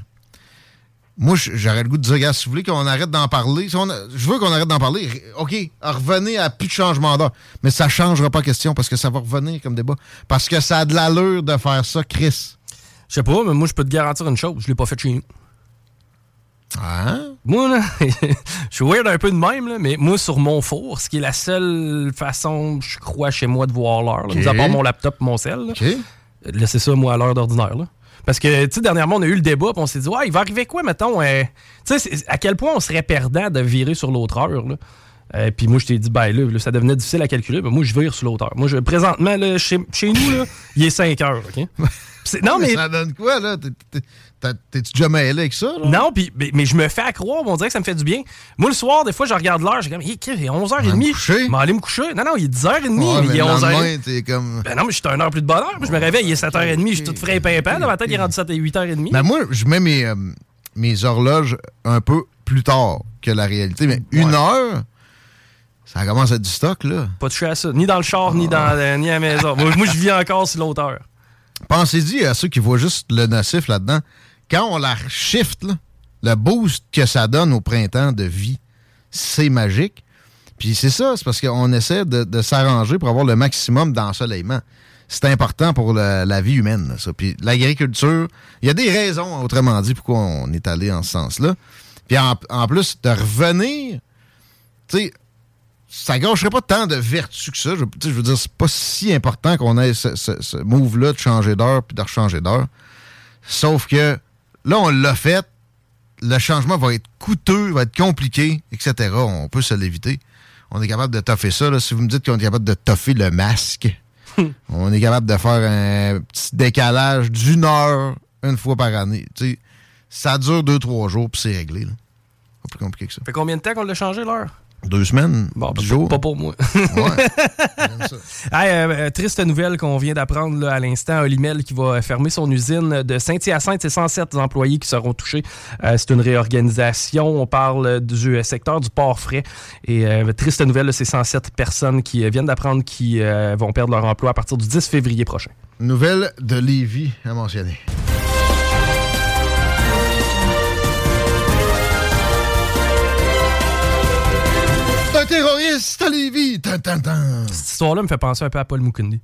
Moi, j'aurais le goût de dire, gars, si vous voulez qu'on arrête d'en parler, je veux qu'on arrête d'en parler, OK, revenez à plus de changement d'heure. Mais ça ne changera pas question parce que ça va revenir comme débat. Parce que ça a de l'allure de faire ça, Chris. Je sais pas, mais moi, je peux te garantir une chose, je l'ai pas fait chez nous. Ah? Moi, là, je suis weird un peu de même, là, mais moi, sur mon four, ce qui est la seule façon, je crois, chez moi de voir l'heure, nous avons mon laptop mon sel, laissez ça, moi, à l'heure d'ordinaire. Parce que, tu sais, dernièrement, on a eu le débat, puis on s'est dit, ouais, il va arriver quoi, mettons, euh, tu sais, à quel point on serait perdant de virer sur l'autre heure, là? Euh, puis moi, je t'ai dit, ben là, ça devenait difficile à calculer, mais moi, je vire sur l'autre heure. Moi, je, présentement, là, chez, chez nous, là, il est 5 heures, OK? non, mais... Ça donne quoi, là? T'es-tu déjà mêlé avec ça? Là? Non, pis, mais, je me fais accroire, on dirait que ça me fait du bien. Moi, le soir, des fois, je regarde l'heure, j'ai comme, il est 11h30. Je vais aller me coucher. Non, non, il est 10h30, mais il est 11h30. Comme... Ben non, mais je suis une heure plus de bonheur. Je me réveille, il est 7h30, je suis tout frais et pimpant. Dans ma tête, il est rendu 7 8h30. Ben moi, je mets mes, euh, mes horloges un peu plus tard que la réalité. Mais une heure, ça commence à être du stock, là. Pas touché à ça. Ni dans le char, ni, dans, euh, ni à la maison. moi, je vis encore sur l'autre heure. Pensez-y à ceux qui voient juste le nocif là-dedans. Quand on la shift, le boost que ça donne au printemps de vie, c'est magique. Puis c'est ça, c'est parce qu'on essaie de, s'arranger pour avoir le maximum d'ensoleillement. C'est important pour la vie humaine, ça. Puis l'agriculture, il y a des raisons, autrement dit, pourquoi on est allé en ce sens-là. Puis en, en, plus, de revenir, tu sais, ça gâcherait pas tant de vertu que ça. Je, je veux dire, c'est pas si important qu'on ait ce, move-là de changer d'heure puis de rechanger d'heure. Sauf que là, on l'a fait. Le changement va être coûteux, va être compliqué, etc. On peut se l'éviter. On est capable de toffer ça. Si vous me dites qu'on est capable de toffer le masque, on est capable de faire un petit décalage d'une heure une fois par année. ça dure deux, trois jours, puis c'est réglé. Pas plus compliqué que ça. Fait combien de temps qu'on l'a changé l'heure? Deux semaines, bon, ben, jours. Pas pour moi. Euh, triste nouvelle qu'on vient d'apprendre à l'instant. Olimel qui va fermer son usine de Saint-Hyacinthe. C'est 107 employés qui seront touchés. Euh, c'est une réorganisation. On parle du secteur du port frais. Et euh, triste nouvelle, c'est 107 personnes qui viennent d'apprendre qui vont perdre leur emploi à partir du 10 février prochain. Nouvelle de Lévis à mentionner. Terroriste à Lévis! Cette histoire-là me fait penser un peu à Paul Mukundi.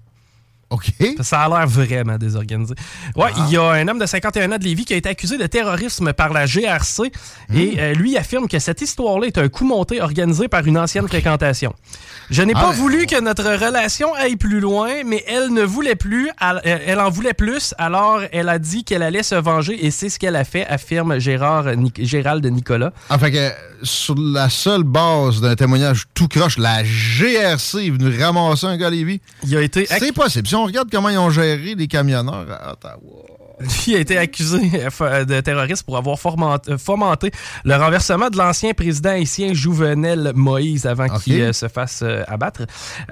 OK. Ça a l'air vraiment désorganisé. Ouais, il y a un homme de 51 ans de Lévis qui a été accusé de terrorisme par la GRC et hmm. euh, lui affirme que cette histoire-là est un coup monté organisé par une ancienne fréquentation. Je n'ai pas ah, voulu que notre relation aille plus loin, mais elle ne voulait plus, euh, elle en voulait plus, alors elle a dit qu'elle allait se venger et c'est ce qu'elle a fait, affirme Gérard, Gérald Nicolas. Enfin, que sur la seule base d'un témoignage tout croche, la GRC est venue ramasser un gars Lévis. Il a été. C'est possible. Si on regarde comment ils ont géré les camionneurs à Ottawa. Lui a été accusé de terrorisme pour avoir fomenté le renversement de l'ancien président haïtien Jouvenel Moïse avant qu'il euh, se fasse euh, abattre.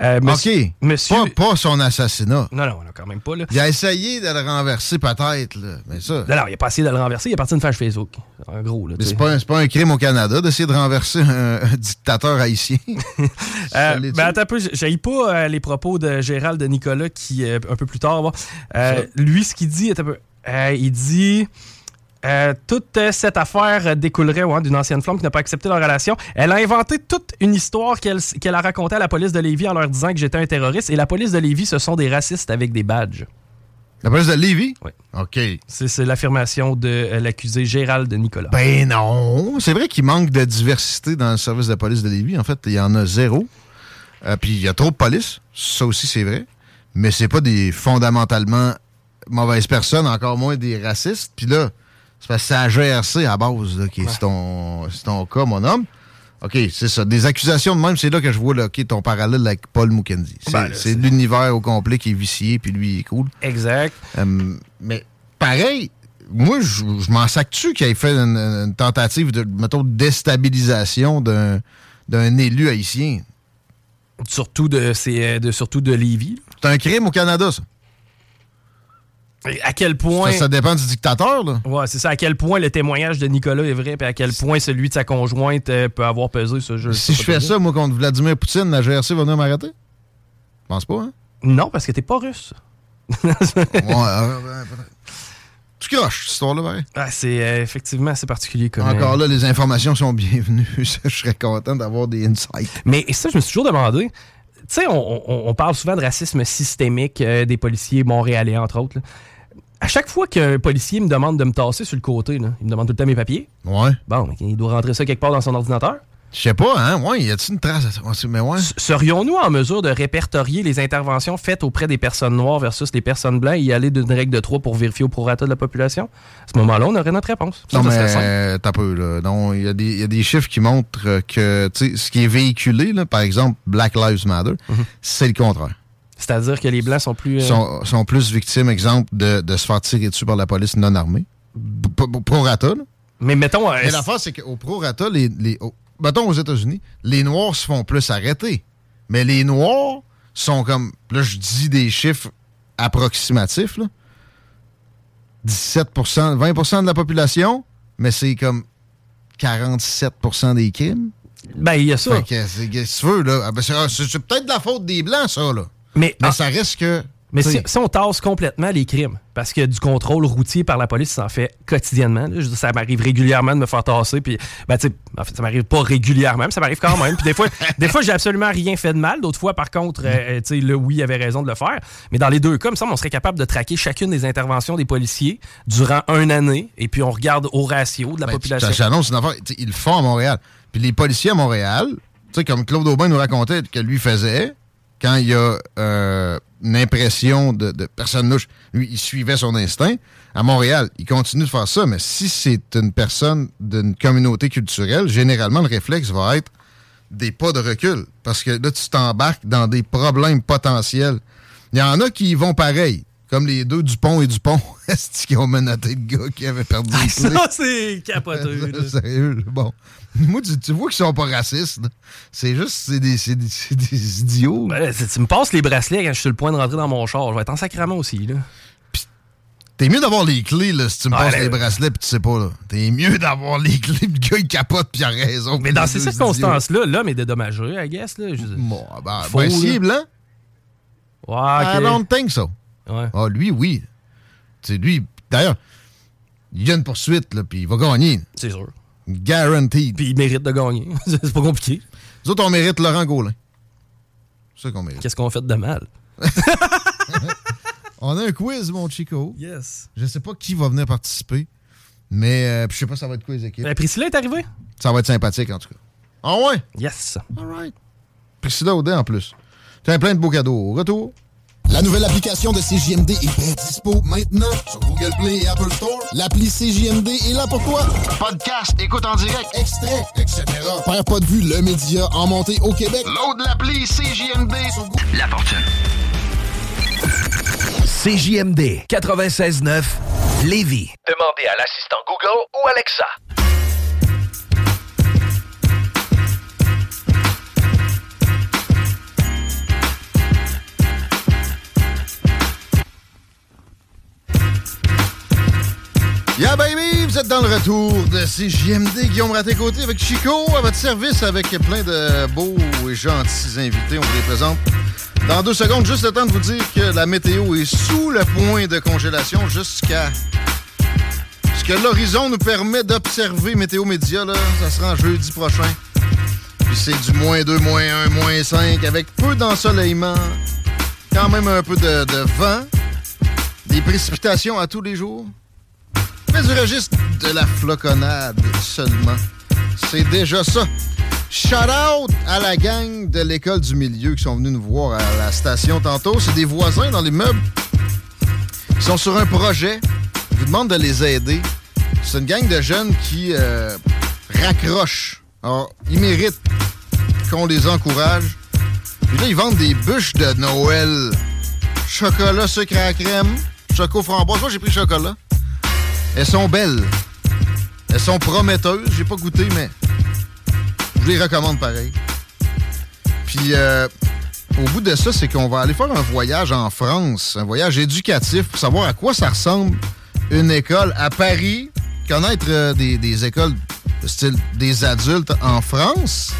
Euh, monsieur, OK. Monsieur... Pas, son assassinat. Non, non, quand même pas. Là. Il a essayé de le renverser peut-être, mais ça... Non, non, il a pas essayé de le renverser, il est parti d'une page Facebook. En gros, là. Mais c'est pas, pas, un crime au Canada d'essayer de renverser un, dictateur haïtien. euh, ben, attends un peu, j'ai pas les propos de Gérald de Nicolas qui, un peu plus tard, lui, ce qu'il dit est un peu... Euh, il dit. Euh, toute cette affaire découlerait d'une ancienne flamme qui n'a pas accepté leur relation. Elle a inventé toute une histoire qu'elle a racontée à la police de Lévis en leur disant que j'étais un terroriste. Et la police de Lévis, ce sont des racistes avec des badges. La police de Lévis? Oui. OK. C'est l'affirmation de euh, l'accusé Gérald Nicolas. Ben non! C'est vrai qu'il manque de diversité dans le service de la police de Lévis. En fait, il y en a zéro. Puis il y a trop de police. Ça aussi, c'est vrai. Mais c'est pas des fondamentalement mauvaise personne, encore moins des racistes. Puis là, c'est parce que c'est la GRC à base, là, qui est, ton, ton cas, mon homme. OK, c'est ça. Des accusations de même, c'est là que je vois là, ton parallèle avec Paul Mukendi. C'est ben, l'univers au complet qui est vicié, puis lui, il est cool. Exact. Euh, mais pareil, moi, je, m'en sac-tu qu'il ait fait une, tentative de, mettons, déstabilisation d'un élu haïtien? Surtout de, de, surtout de Lévis. C'est un crime au Canada, ça. À quel point. Ça, dépend du dictateur, là. Ouais, c'est ça. À quel point le témoignage de Nicolas est vrai, puis à quel point celui de sa conjointe euh, peut avoir pesé ce jeu. Si je fais ça, moi, contre Vladimir Poutine, la GRC va venir m'arrêter? Je pense pas, hein? Non, parce que t'es pas russe. ouais, tu croches, cette histoire-là, ah, c'est euh, effectivement assez particulier. Comme, Encore là, les informations sont bienvenues. je serais content d'avoir des insights. Mais ça, je me suis toujours demandé. Tu sais, on, parle souvent de racisme systémique euh, des policiers montréalais, entre autres. À chaque fois qu'un policier me demande de me tasser sur le côté, il me demande tout le temps mes papiers. Ouais. Bon, il doit rentrer ça quelque part dans son ordinateur. Je sais pas, hein? Ouais, y a-t-il une trace? Mais ouais. Serions-nous en mesure de répertorier les interventions faites auprès des personnes noires versus les personnes blanches et y aller d'une règle de trois pour vérifier au prorata de la population? À ce moment-là, on aurait notre réponse. non, mais t'as peu, là. Non, il y, a des chiffres qui montrent que, tu sais, ce qui est véhiculé, là, par exemple, Black Lives Matter, mhm. c'est le contraire. C'est-à-dire que les Blancs sont plus... Euh, sont, plus victimes, exemple, de, se faire tirer dessus par la police non armée. Prorata, là. Mais mettons... Mais euh, l'affaire, c'est qu'au prorata, les, les, mettons aux États-Unis, les Noirs se font plus arrêter. Mais les Noirs sont comme, là, je dis des chiffres approximatifs, là. 17% 20% de la population, mais c'est comme 47% des crimes. Ben, il y a ça. Fait que, tu veux, là, ah, ben, c'est peut-être de la faute des Blancs, ça, là. Mais, mais ça reste que mais si, on tasse complètement les crimes, parce que du contrôle routier par la police, ça en fait quotidiennement. ça m'arrive régulièrement de me faire tasser, puis ben, en fait, ça m'arrive pas régulièrement, mais ça m'arrive quand même. Puis des fois, des fois, j'ai absolument rien fait de mal. D'autres fois, par contre, euh, sais, le oui avait raison de le faire. Mais dans les deux cas, ça, on serait capable de traquer chacune des interventions des policiers durant une année, et puis on regarde au ratio de la ben, population. J'annonce une affaire, ils le font à Montréal. Puis les policiers à Montréal, comme Claude Aubin nous racontait que lui faisait, quand il y a euh, une impression de, de personne louche, lui, il suivait son instinct. À Montréal, il continue de faire ça, mais si c'est une personne d'une communauté culturelle, généralement, le réflexe va être des pas de recul. Parce que là, tu t'embarques dans des problèmes potentiels. Il y en a qui vont pareil. Comme les deux Dupont et Dupont, est-ce qu'ils ont menotté le gars qui avait perdu ah, Ça, c'est capoteux. Sérieux, bon. Moi, tu, vois qu'ils sont pas racistes. C'est juste, c'est des, des, idiots. Ben, tu me passes les bracelets quand je suis sur le point de rentrer dans mon char. Je vais être en sacrament aussi, là. T'es mieux d'avoir les clés là, si tu me passes les bracelets puis tu sais pas. là. T'es mieux d'avoir les clés le gars il capote puis il a raison. Mais dans ces circonstances-là, l'homme est dédommagé, I guess. Là. bon, ben, ben blanc. Ouais, okay. I don't think so. Ouais. Ah, lui, oui. C'est lui. D'ailleurs, il y a une poursuite, là, puis il va gagner. C'est sûr. Guaranteed. Puis il mérite de gagner. c'est pas compliqué. Nous autres, on mérite Laurent Gaulin. C'est ça qu'on mérite. Qu'est-ce qu'on fait de mal? on a un quiz, mon Chico. Yes. Je sais pas qui va venir participer, mais euh, je sais pas ça va être quoi les équipes. Euh, Priscilla est arrivée? Ça va être sympathique, en tout cas. Ah ouais? Yes. All right. Priscilla Audet, en plus. Tu as plein de beaux cadeaux. Retour. La nouvelle application de CJMD est bien dispo maintenant sur Google Play et Apple Store. L'appli CJMD est là pour toi. Podcast, écoute en direct, extrait, etc. Père pas de vue, le média en montée au Québec. Load l'appli CJMD sur Google. La fortune. CJMD 96.9 Lévis. Demandez à l'assistant Google ou Alexa. Yeah baby, vous êtes dans le retour de CJMD Guillaume Raté-Côté avec Chico à votre service avec plein de beaux et gentils invités. On vous les présente dans deux secondes. Juste le temps de vous dire que la météo est sous le point de congélation jusqu'à ce que l'horizon nous permet d'observer Météo Média. Là, ça sera en jeudi prochain. Puis c'est du moins 2, moins 1, moins 5 avec peu d'ensoleillement, quand même un peu de, de vent, des précipitations à tous les jours mais du registre de la floconnade seulement. C'est déjà ça. Shout out à la gang de l'école du milieu qui sont venus nous voir à la station tantôt. C'est des voisins dans l'immeuble. Ils sont sur un projet. Je vous demande de les aider. C'est une gang de jeunes qui euh, raccrochent. Alors, ils méritent qu'on les encourage. Puis là, ils vendent des bûches de Noël. Chocolat, sucre à crème, choco framboise. Moi, j'ai pris chocolat. Elles sont belles. Elles sont prometteuses. J'ai pas goûté, mais je les recommande pareil. Puis, euh, au bout de ça, c'est qu'on va aller faire un voyage en France, un voyage éducatif pour savoir à quoi ça ressemble une école à Paris, connaître euh, des, écoles de style des adultes en France.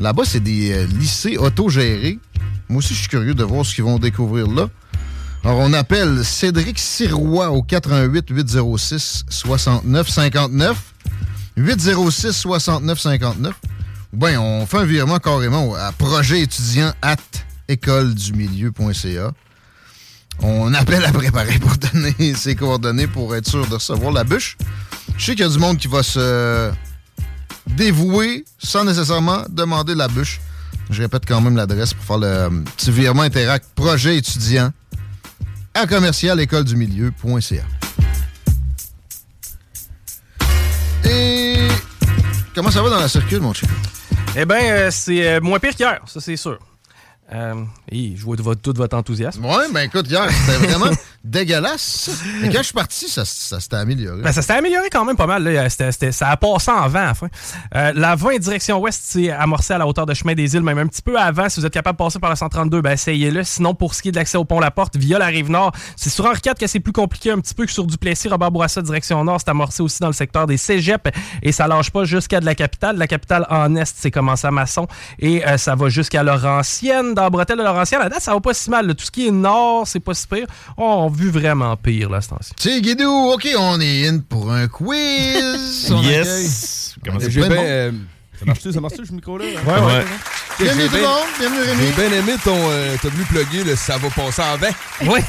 Là-bas, c'est des euh, lycées autogérés. Moi aussi, je suis curieux de voir ce qu'ils vont découvrir là. Alors, on appelle Cédric Sirois au 88 806 69 59. 806 69 59. Ou bien, on fait un virement carrément à projet étudiant at écoledumilieu.ca. On appelle à préparer pour donner ses coordonnées pour être sûr de recevoir la bûche. Je sais qu'il y a du monde qui va se dévouer sans nécessairement demander la bûche. Je répète quand même l'adresse pour faire le euh, petit virement interact projet étudiant à commercial école du milieu.ca. Et comment ça va dans la circule, mon chien? Eh bien, euh, c'est euh, moins pire qu'hier, ça c'est sûr. Euh, je vois tout votre enthousiasme. Oui, ben écoute, hier, c'était vraiment dégueulasse. Et quand je suis parti, ça, s'était amélioré. Ben, ça s'était amélioré quand même pas mal. Là. ça a passé en vent, enfin. Euh, la 20 direction ouest, c'est amorcé à la hauteur de Chemin des Îles, même un petit peu avant. Si vous êtes capable de passer par la 132, ben essayez-le. Sinon, pour ce qui est de l'accès au pont La Porte, via la rive nord, c'est sur Henri IV que c'est plus compliqué un petit peu que sur Duplessis, Robert Bourassa, direction nord. C'est amorcé aussi dans le secteur des cégeps et ça lâche pas jusqu'à de la capitale. La capitale en est, c'est commencé à Masson et euh, ça va jusqu'à Laurentienne dans Bretelle de Laurentienne. À date, ça va pas si mal. Tout ce qui est nord, c'est pas si pire. on a vu vraiment pire, là, ce temps-ci. C'est Guidou. OK, on est in pour un quiz. yes. Comment ça, euh, ça marche-tu, ça marche-tu, ce micro-là? Ouais, ouais. Bienvenue tout le monde, bienvenue Rémi. J'ai bien aimé ton. Euh, T'as voulu plugger le ça va passer en 20. Oui.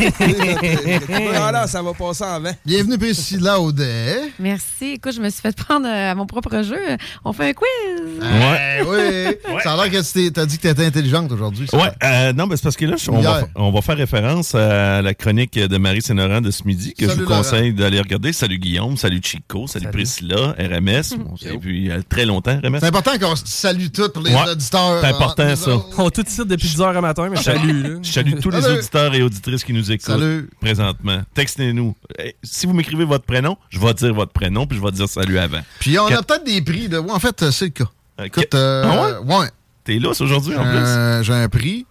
voilà, ça va passer en 20. Bienvenue Priscilla Audet. Merci. Écoute, je me suis fait prendre euh, à mon propre jeu. On fait un quiz. Ouais. oui. Ça a l'air que tu as dit que tu étais intelligente aujourd'hui. Ouais. Euh, non, mais c'est parce que là, on va, on va, faire référence à la chronique de Marie Saint-Laurent de ce midi que je vous conseille d'aller regarder. Salut Guillaume, salut Chico, salut, Priscilla, RMS. Et puis, il y a très longtemps, RMS. C'est important qu'on salue tous les auditeurs important, ça. On tout suite depuis 10 heures à matin, mais salut. Je salue tous les auditeurs et auditrices qui nous écoutent salut. présentement. Textez-nous. Eh, si vous m'écrivez votre prénom, je vais dire votre prénom, puis je vais dire salut avant. Puis on a peut-être des prix. De... En fait, c'est le cas. Écoute, euh, ah ouais? T'es là aujourd'hui, en plus? J'ai un prix.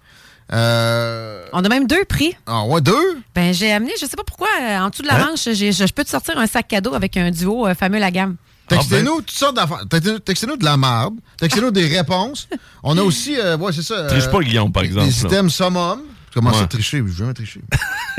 Euh... On a même deux prix. Ah ouais, deux? Ben, j'ai amené, je sais pas pourquoi, euh, en dessous de la hein? manche, je peux te sortir un sac cadeau avec un duo euh, fameux La Gamme. Textez-nous ah, ben. toutes sortes d'affaires. Textez-nous de la marde. Textez-nous des réponses. On a aussi, euh, ouais, c'est ça. Triche pas, Guillaume, par exemple. Des items summum. Comment ouais. ça tricher? Je veux tricher.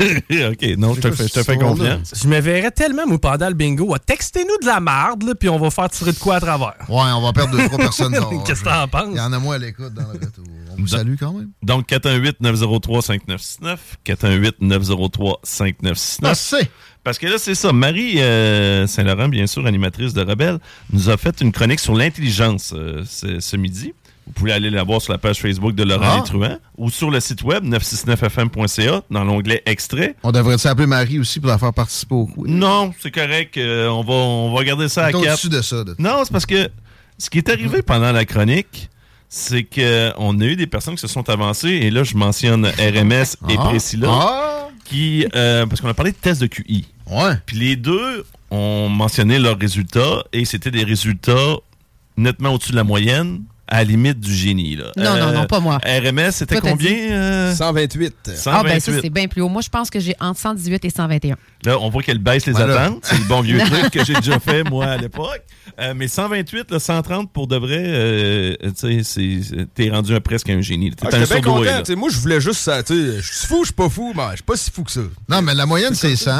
OK, non, je te, fais, je te fais confiance. Je me verrais tellement, moi, pendant le bingo, textez-nous de la marde, puis on va faire tirer de quoi à travers. Ouais, on va perdre deux, trois personnes. Qu'est-ce que t'en penses? Il y en a moins à l'écoute dans le retour. On vous salue quand même. Donc, 418-903-5969. 418-903-5969. Ah, c'est! Parce que là, c'est ça. Marie euh, Saint-Laurent, bien sûr, animatrice de Rebelle, nous a fait une chronique sur l'intelligence euh, ce, midi. Vous pouvez aller la voir sur la page Facebook de Laurent ah. ou sur le site web 969fm.ca dans l'onglet Extrait. On devrait s'appeler Marie aussi pour la faire participer au quiz? Non, c'est correct. Euh, on, va, on va garder ça à quatre. de ça. non, c'est parce que ce qui est arrivé pendant la chronique, c'est qu'on a eu des personnes qui se sont avancées, et là, je mentionne RMS et ah. Priscilla, ah. Qui, parce qu'on a parlé de tests de QI. Ouais. Puis les deux ont mentionné leurs résultats et c'était des résultats nettement au-dessus de la moyenne à la limite du génie. Là. Non, non, non, pas moi. RMS, c'était combien? 128. Euh? Ah, ben ça, c'est bien plus haut. Moi, je pense que j'ai entre 118 et 121. Là, on voit qu'elle baisse les attentes. C'est le bon vieux truc que j'ai déjà fait, moi, à l'époque. Euh, mais 128, là, 130, pour de vrai, euh, tu sais, t'es rendu un, presque un génie. T'es ah, un bien content. Moi, je voulais juste ça. Je suis fou, je suis pas fou, mais je suis pas si fou que ça. Non, mais la moyenne, c'est 100.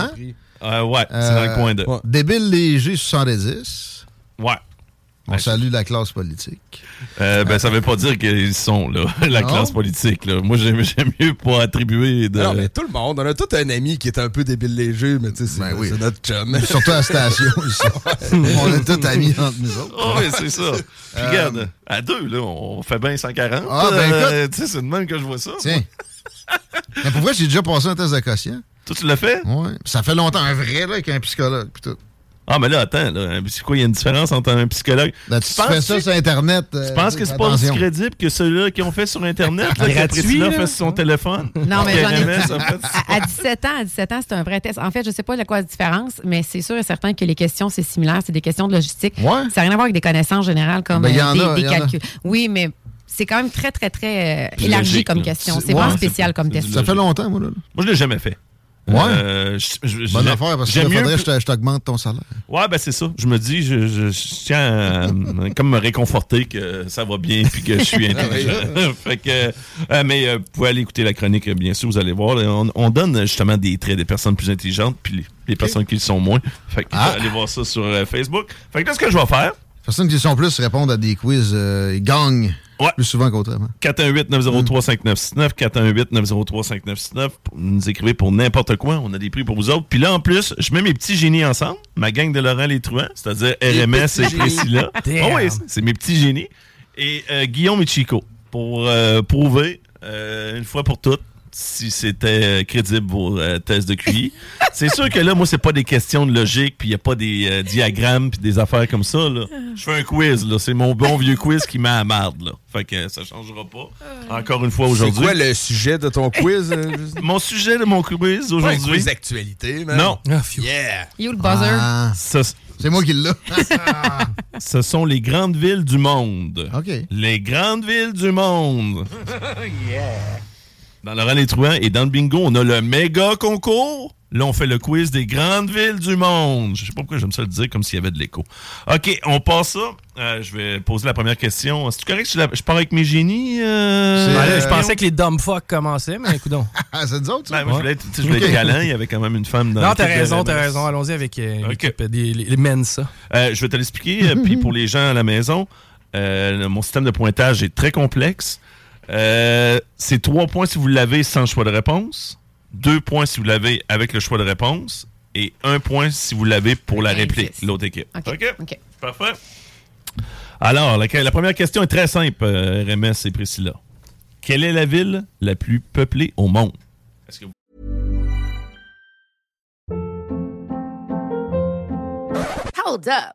Euh, ouais, c'est dans le coin de. Débile léger 70. Ouais. On salue la classe politique. Euh, ben, ça veut pas dire qu'ils sont, là, la classe politique. Là. Moi, j'aime mieux pas attribuer de. Non, mais tout le monde. On a tout un ami qui est un peu débile léger, mais tu sais, c'est ben oui. notre chum. Surtout à la station, on est tous amis entre nous autres. Oh, oui, c'est ça. Puis regarde, à deux, là, on fait bien 140. Ah, ben euh, Tu sais, c'est de même que je vois ça. Tiens. mais pourquoi j'ai déjà passé un test de quotient? Toi, tu l'as fait? Oui. Ça fait longtemps, un vrai, là, avec un psychologue, puis tout. Ah, mais là, attends, là, c'est quoi, il y a une différence entre un psychologue? Là, tu fais ça sur Internet. Tu euh, penses que c'est pas aussi crédible que ceux-là qui ont fait sur Internet, là, Gratuit, là? fait sur son téléphone? Non, mais j'en ai à, à 17 ans, à 17 ans, c'est un vrai test. En fait, je sais pas de quoi la différence, mais c'est sûr et certain que les questions, c'est similaire. C'est des questions de logistique. Ouais. Ça n'a rien à voir avec des connaissances générales comme Ben, euh, en des, a, calculs. Oui, mais c'est quand même très, très, très euh, élargi logique, comme là. question. C'est- ouais, spécial c'est- comme test. Ça fait longtemps, moi, là. Moi, je l'ai jamais fait. Ouais. Euh, je- Bonne affaire, parce que mieux faudrait que je te- je t'augmente ton salaire. Ouais, ben c'est ça. Je me dis, je, tiens à, comme me réconforter que ça va bien puis que je suis intelligent. fait que, euh, mais euh, vous pouvez aller écouter la chronique, bien sûr, vous allez voir. On, on donne justement des traits des personnes plus intelligentes puis les, les personnes qui le sont moins. Fait que Ah. allez voir ça sur Facebook. Fait que là, ce que je vais faire, Personnes qui sont plus répondent à des quiz, ils gagnent Ouais. plus souvent qu'autrement. 418-903-5969, 418-903-5969. Nous écrivez pour n'importe quoi. On a des prix pour vous autres. Puis là, en plus, je mets mes petits génies ensemble. Ma gang de Laurent Les Truands, c'est-à-dire RMS et Priscilla. Oh oui, c'est mes petits génies. Et euh, Guillaume et Chico pour euh, prouver euh, une fois pour toutes si c'était euh, crédible vos euh, tests de QI. c'est sûr que là, moi, c'est pas des questions de logique, puis il n'y a pas des euh, diagrammes, puis des affaires comme ça. Là. Je fais un quiz, là. C'est mon bon vieux quiz qui m'a à marde, là. Fait que ça changera pas. Encore une fois C'est aujourd'hui. quoi le sujet de ton quiz? euh, juste? Mon sujet de mon quiz Pas un aujourd'hui. quiz d'actualité, man. Non. Ah. Yeah! You le buzzer. Ah, Ce, c'est moi qui l'ai. ce sont les grandes villes du monde. OK. Les grandes villes du monde. Dans Laurent Les Truands et dans le bingo, on a le méga concours. Là, on fait le quiz des grandes villes du monde. Je sais pas pourquoi j'aime ça le dire comme s'il y avait de l'écho. OK, on passe ça. Euh, je vais poser la première question. C'est correct si je, la- je pars avec mes génies? euh, là, je pensais que les dumb fuck commençaient, mais écoute donc. Ah, c'est nous autres, ça? Ben, moi, je voulais être, je voulais être. Il y avait quand même une femme dans Non, t'as raison, t'as raison. Allons-y avec euh, les, les Mensa. Euh, je vais te l'expliquer. Puis pour les gens à la maison, euh, mon système de pointage est très complexe. Euh, c'est trois points si vous l'avez sans choix de réponse, deux points si vous l'avez avec le choix de réponse, et un point si vous l'avez pour la réplique, l'autre équipe. OK. OK. Parfait. Alors, la, la première question est très simple, euh, RMS et Priscilla. Quelle est la ville la plus peuplée au monde? Est-ce que vous- Hold up.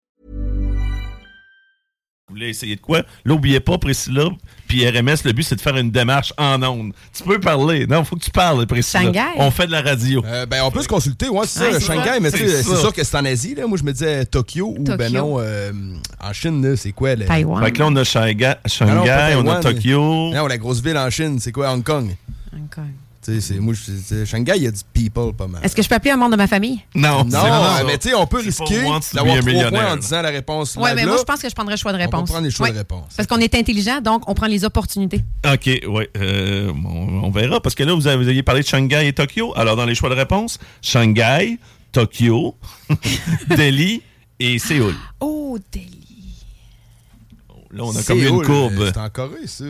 Vous voulez essayer de quoi? Là, n'oubliez pas, Priscilla, puis RMS, le but, c'est de faire une démarche en ondes. Tu peux parler. Non, faut que tu parles, Priscilla. Shanghai. On fait de la radio. Euh, ben, on peut se consulter, ouais, c'est Ouais, ça, Shanghai, mais tu sais, C'est sûr que c'est en Asie, là. Moi, je me disais Tokyo ou, ben non, euh, en Chine, là, c'est quoi? Le... Taïwan. Fait que là, on a Shanghai, Ah non, Shanghai pas on a Tokyo. Non, la grosse ville en Chine, c'est quoi? Hong Kong. Tu sais, c'est, moi, je- Shanghai, il y a du people pas mal. Est-ce que je peux appeler un membre de ma famille? Non, Non, ça. mais tu sais, on peut risquer d'avoir trois millionnaire. points en disant la réponse Oui, mais moi, je pense que je prendrais le choix de On réponse. prendre les choix Ouais. de réponse. Parce qu'on est intelligent, donc on prend les opportunités. OK, ouais. euh, on, on verra. Parce que là, vous, avez, vous aviez parlé de Shanghai et Tokyo. Alors, dans les choix de réponse, Shanghai, Tokyo, Delhi et Séoul. Oh, Delhi. Là, on a comme une courbe. euh, C'est en Corée, ça.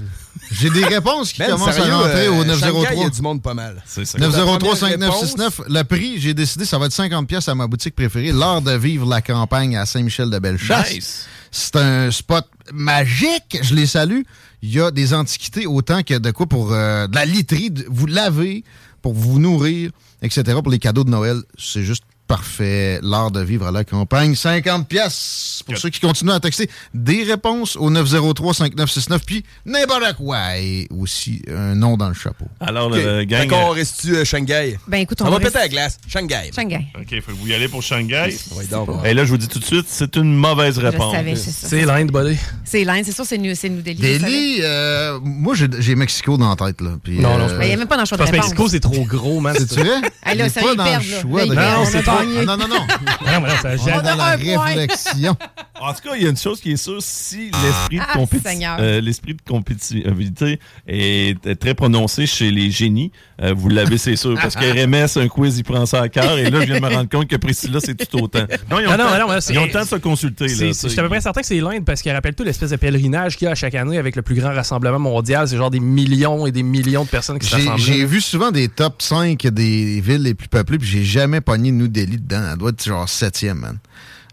J'ai des réponses qui Man, commencent sérieux, à rentrer euh, au Shanghai, il y 903. a du monde pas mal. C'est ça. 903-5969. Le prix, j'ai décidé, ça va être 50$ pièces à ma boutique préférée. L'art de vivre la campagne à Saint-Michel-de-Bellechasse. Nice. C'est un spot magique. Je les salue. Il y a des antiquités autant que de quoi pour euh, de la literie, de vous laver, pour vous nourrir, etc. Pour les cadeaux de Noël. C'est juste parfait. L'art de vivre à la campagne. 50 pièces pour ceux qui continuent à texter des réponses au 903-5969. Puis n'importe quoi. Et aussi un nom dans le chapeau. Alors, Ok. le gang. Fait qu'on reste-tu euh, Shanghai? Ben, écoute, on, on va péter la glace. Shanghai. Shanghai. OK, faut que vous y allez pour Shanghai. Oui, donc, Et là, je vous dis tout de suite, c'est une mauvaise réponse. c'est ça. C'est l'Inde, buddy. C'est l'Inde, c'est sûr, c'est New, c'est New Delhi. Delhi, euh, moi, j'ai Mexico dans la tête. Là. Puis, Non, non, euh, c'est Mais il n'y a même pas dans le choix de Parce que réponse. Mexico, c'est trop gros, man. C'est vrai? Ah, Il sérieux, pas dans le choix de réponse. A gagné. Non, non, non. Non, mais non, ça On dans la réflexion. En tout cas, il y a une chose qui est sûre, si l'esprit de, Ah, compéti- euh, de compétitivité est très prononcé chez les génies, euh, vous l'avez, c'est sûr. Parce que RMS, un quiz, il prend ça à cœur. Et là, je viens de me rendre compte que Priscilla, c'est tout autant. Non, ils ont, Ah non, temps, non, non, ils ont le temps de se consulter. Là, Je suis à peu près certain que c'est l'Inde parce qu'il rappelle tout l'espèce de pèlerinage qu'il y a à chaque année avec le plus grand rassemblement mondial. C'est genre des millions et des millions de personnes qui se J'ai vu souvent des top 5 des villes les plus peuplées, puis j'ai jamais pogné New Dedans. Elle doit être genre septième, man.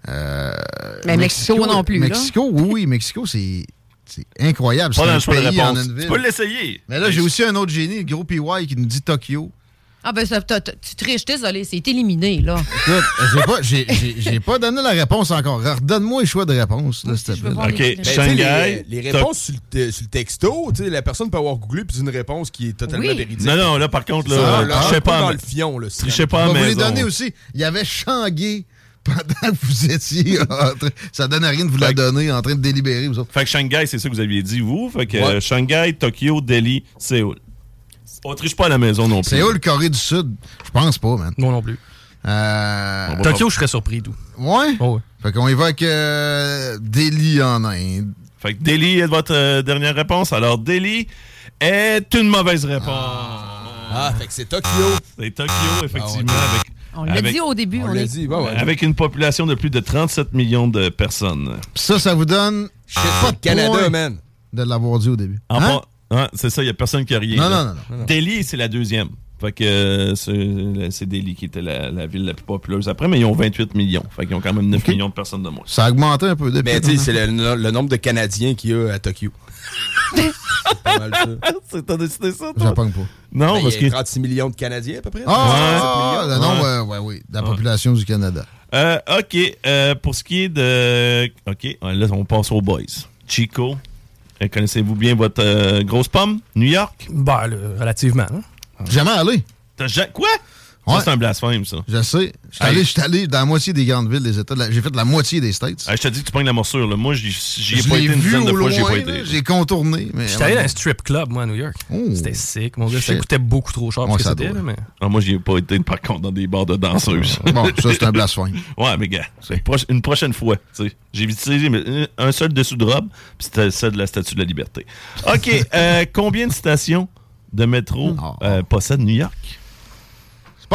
Euh, Mais Mexico non plus, là. Mexico, oui, oui, Mexico, c'est c'est incroyable. Pas un pays en Tu ville. peux l'essayer. Mais là, j'ai aussi un autre génie, le gros PY, qui nous dit Tokyo. Ah, ben, ça, t'as- t'as- tu triches, désolé, c'est éliminé, là. Écoute, j'ai pas, j'ai- j'ai- j'ai pas donné la réponse encore. Redonne-moi les choix de réponse, là, s'il te plaît. OK, Ben, tu sais, Shanghai. Les, les réponses sur le, te- sur le texto, tu sais, la personne peut avoir googlé puis une réponse qui est totalement Oui. véridique. Non, non, là, par contre, là, Ça, là, je sais pas dans le fion, là. Je sais pas On va vous les maison. donner aussi. Il y avait Shanghai pendant que vous étiez en train- Ça donne à rien de vous la donner en train de délibérer, vous autres. Fait que Shanghai, c'est ça que vous aviez dit, vous? Fait que Ouais. euh, Shanghai, Tokyo, Delhi, Séoul. On triche pas à la maison non plus. Séoul, Corée du Sud, je pense pas, man. Moi non plus. Euh... Tokyo, je serais surpris, tout. Ouais? Oh, ouais. Fait qu'on évoque euh, Delhi en Inde. Fait que Delhi est votre euh, dernière réponse. Alors, Delhi est une mauvaise réponse. Ah, fait que c'est Tokyo. C'est Tokyo, effectivement. Ah, ouais. avec, On l'a avec- dit au début. On On, l'a dit, ouais, ouais. avec une population de plus de 37 millions de personnes. Pis ça, ça vous donne Shit, pas de Canada, man. de l'avoir dit au début. En Hein? Ouais, c'est ça, il n'y a personne qui a rien. Non, non, non, non. Delhi, c'est la deuxième. Fait que euh, c'est Delhi qui était la, la ville la plus populeuse après, mais ils ont 28 millions. Fait qu'ils ont quand même 9 millions de personnes de moins. Ça a augmenté un peu depuis. Mais tu sais, c'est le, le nombre de Canadiens qu'il y a à Tokyo. C'est pas mal ça. C'est- T'as décidé ça, toi? J'apprends pas. Non, Ben, parce il y a que... 36 millions de Canadiens à peu près. Ah, 37 le millions. nombre, ouais, oui, de la population du Canada. Euh, OK. euh, pour ce qui est de... OK. Là, on passe aux boys. Chico, connaissez-vous bien votre euh, grosse pomme? New York? Bah, là, relativement. hein. Jamais allé. T'as ja- Quoi? Ouais. Ça, c'est un blasphème, ça. Je sais. Je suis allé, allé dans la moitié des grandes villes des États. J'ai fait la moitié des States. Je te dis que tu pognes la morsure. Là. Moi, j'y ai je pas été une dizaine de fois. J'y ai loin, pas été. J'ai contourné. mais J'étais allé dans un strip club, moi, à New York. Oh. C'était sick, mon gars. Ça coûtait beaucoup trop cher pour Ouais, ce que c'était, mais... Ah, moi, j'y ai pas été, par contre, dans des bars de danseuses. Bon, ça, c'est un blasphème. ouais, mais gars, une, prochaine fois. tu sais. J'ai utilisé mais, un seul dessous de robe, puis c'était celle de la Statue de la Liberté. OK. euh, combien de stations de métro Ah. euh, possède New York?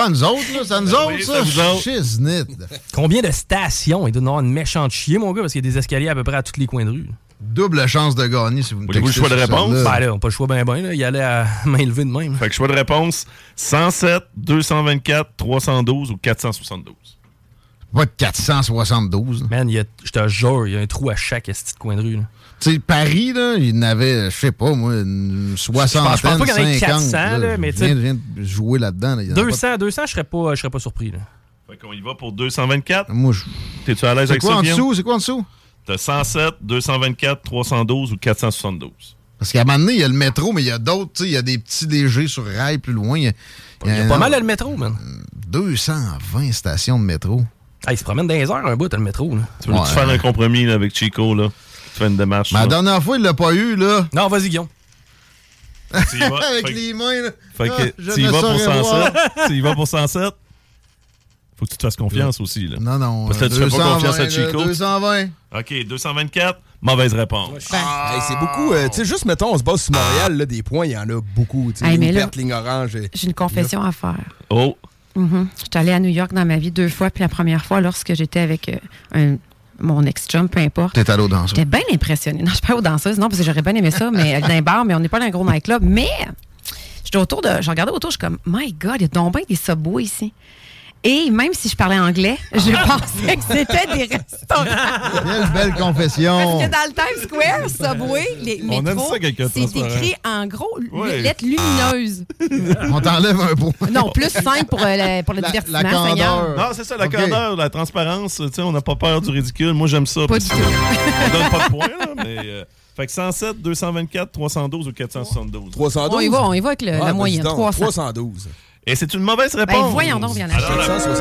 C'est pas nous autres, là. C'est à nous autres, Oui, ça. autres. Shiznit. Combien de stations? Il doit y avoir une méchante chier, mon gars, parce qu'il y a des escaliers à peu près à tous les coins de rue. Double chance de gagner si vous me Voulez-vous le choix de réponse? Ben là, on n'a pas le choix ben ben, là. Il allait à main levée de même. Fait que choix de réponse 107, 224, 312 ou 472. Pas de 472. là. Man, il y a- je te jure, il y a un trou à chaque esti de coin de rue. là. Tu sais, Paris, là, il n'avait, je sais pas, moi, une soixantaine, Je pense pas qu'il y en ait 50, 400, là, mais je tu sais- viens, je viens de jouer là-dedans. là. Il y en a pas 200, 200, je serais pas, je serais pas surpris. Là. Fait qu'on y va pour 224. de- Moi, je... T'es-tu à l'aise C'est avec quoi ça, en dessous? C'est quoi en dessous? T'as 107, 224, 312 ou 472. Parce qu'à un moment donné, il y a le métro, mais il y a d'autres, tu sais, il y a des petits légers sur rail plus loin. Il y a, Il y a pas mal à le métro, man. 220 stations de métro. Ah, il se promène dans les heures un bout, t'as le métro. Là. Tu veux Ouais. faire un compromis là, avec Chico, là? Tu fais une démarche. Mais la dernière fois, il l'a pas eu, là. Non, vas-y, Guillaume. Avec Fait les mains, là. Fait que Ah, je tu y ne vas pour saurais 107. voir. tu y vas pour 107. Faut que tu te fasses confiance aussi, là. Non, non. Parce que euh, tu fais pas 220, confiance à Chico. 220. OK, 224. Mauvaise réponse. Hey, c'est beaucoup. euh, tu sais, juste mettons, on se base sur Montréal, là, des points, il y en a beaucoup. tu sais, Hey, mais ligne orange. et- J'ai une confession à faire. Oh. Mhm. Je suis allée à New York dans ma vie deux fois, puis la première fois, lorsque j'étais avec euh, un- mon ex-chum, peu importe. T'es allé aux danseuses. J'étais bien impressionnée. Non, je suis pas aux danseuses, non, parce que j'aurais bien aimé ça, mais dans un bar, mais on n'est pas dans un gros nightclub. Mais j'étais autour de. Je regardais autour, je suis comme, My God, il y a donc bien des subways ici. Et même si je parlais anglais, je pensais que c'était des restaurants. Quelle belle confession. Parce que dans le Times Square, Subway, les On aime métros, c'est écrit en gros Ouais. lettres lumineuses. On t'enlève un point. Non, plus 5 pour, euh, le- pour le divertissement, Seigneur. Non, c'est ça, la Ok. candeur, la transparence. Tu sais, on n'a pas peur du ridicule. Moi, j'aime ça. Pas parce du tout. On donne pas de points, là, mais. euh, fait que 107, 224, 312 ou 472. 312. On y va, on y va avec le- la Ah, moyenne, vas-y donc, 300. 312. Et c'est une mauvaise réponse. Ben, voyons donc, il y en a Alors, la- 472,